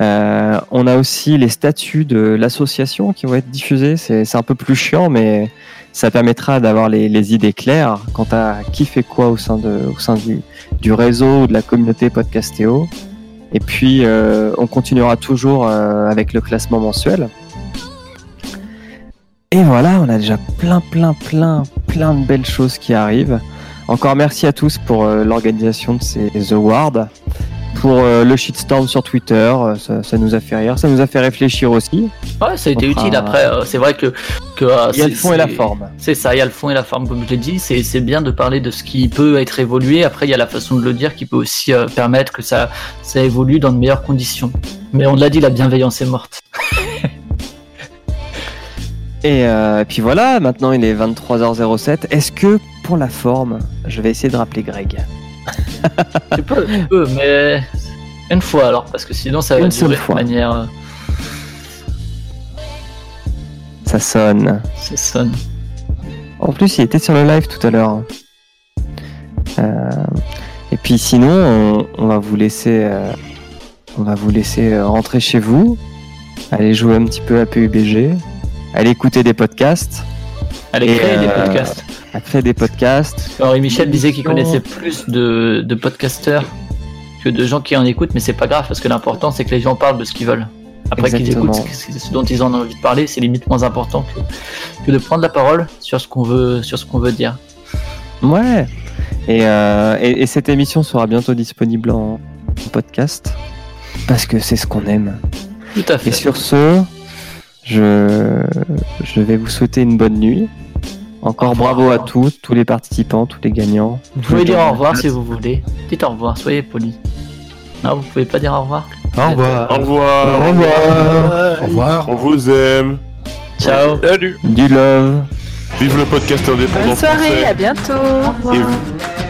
S13: Euh, on a aussi les statuts de l'association qui vont être diffusés. C'est un peu plus chiant, mais ça permettra d'avoir les, idées claires quant à qui fait quoi au sein, de, au sein du, du réseau ou de la communauté Podcastéo. Et puis, euh, on continuera toujours euh, avec le classement mensuel. Et voilà, on a déjà plein, plein, plein, plein de belles choses qui arrivent. Encore merci à tous pour euh, l'organisation de ces awards, pour euh, le shitstorm sur Twitter, euh, ça, ça nous a fait rire, ça nous a fait réfléchir aussi.
S14: Ouais, ça a été utile après. euh, c'est vrai que, que euh,
S13: Il y a le fond et la forme.
S14: C'est ça, il y a le fond et la forme, comme je l'ai dit. C'est c'est bien de parler de ce qui peut être évolué. Après, il y a la façon de le dire qui peut aussi permettre que ça, ça évolue dans de meilleures conditions. Mais on l'a dit, la bienveillance est morte. <laughs>
S13: Et, euh, et puis voilà, maintenant il est 23h07. Est-ce que pour la forme, je vais essayer de rappeler Greg?
S14: Tu peux, tu peux, mais une fois alors, parce que sinon ça va
S13: Une
S14: durer
S13: seule
S14: de
S13: fois.
S14: manière. euh,
S13: Ça sonne.
S14: Ça sonne.
S13: En plus, il était sur le live tout à l'heure. Euh, et puis sinon, on, on va vous laisser, euh, on va vous laisser euh, rentrer chez vous, aller jouer un petit peu à PUBG, aller écouter des podcasts.
S14: Des
S13: euh,
S14: podcasts.
S13: À créer des podcasts.
S14: Henri Michel disait qu'il connaissait plus de, de podcasteurs que de gens qui en écoutent, mais c'est pas grave parce que l'important c'est que les gens parlent de ce qu'ils veulent. Après qu'ils écoutent ce, ce dont ils en ont envie de parler, c'est limite moins important que, que de prendre la parole sur ce qu'on veut, sur ce qu'on veut dire.
S13: Ouais. Et, euh, et, et cette émission sera bientôt disponible en, en podcast parce que c'est ce qu'on aime.
S14: Tout à fait.
S13: Et sur ce, je, je vais vous souhaiter une bonne nuit. Encore bravo à tous, tous les participants, tous les gagnants.
S14: Vous pouvez dire au revoir si vous voulez. Dites au revoir, soyez poli. Non, vous pouvez pas dire au revoir.
S43: Au revoir.
S26: Au revoir.
S70: Au revoir. Au revoir.
S26: On vous aime.
S14: Ciao.
S26: Salut.
S13: Du love.
S26: Vive le podcast indépendant
S15: Bonne soirée,
S26: français.
S15: à bientôt.
S26: Et
S27: Violence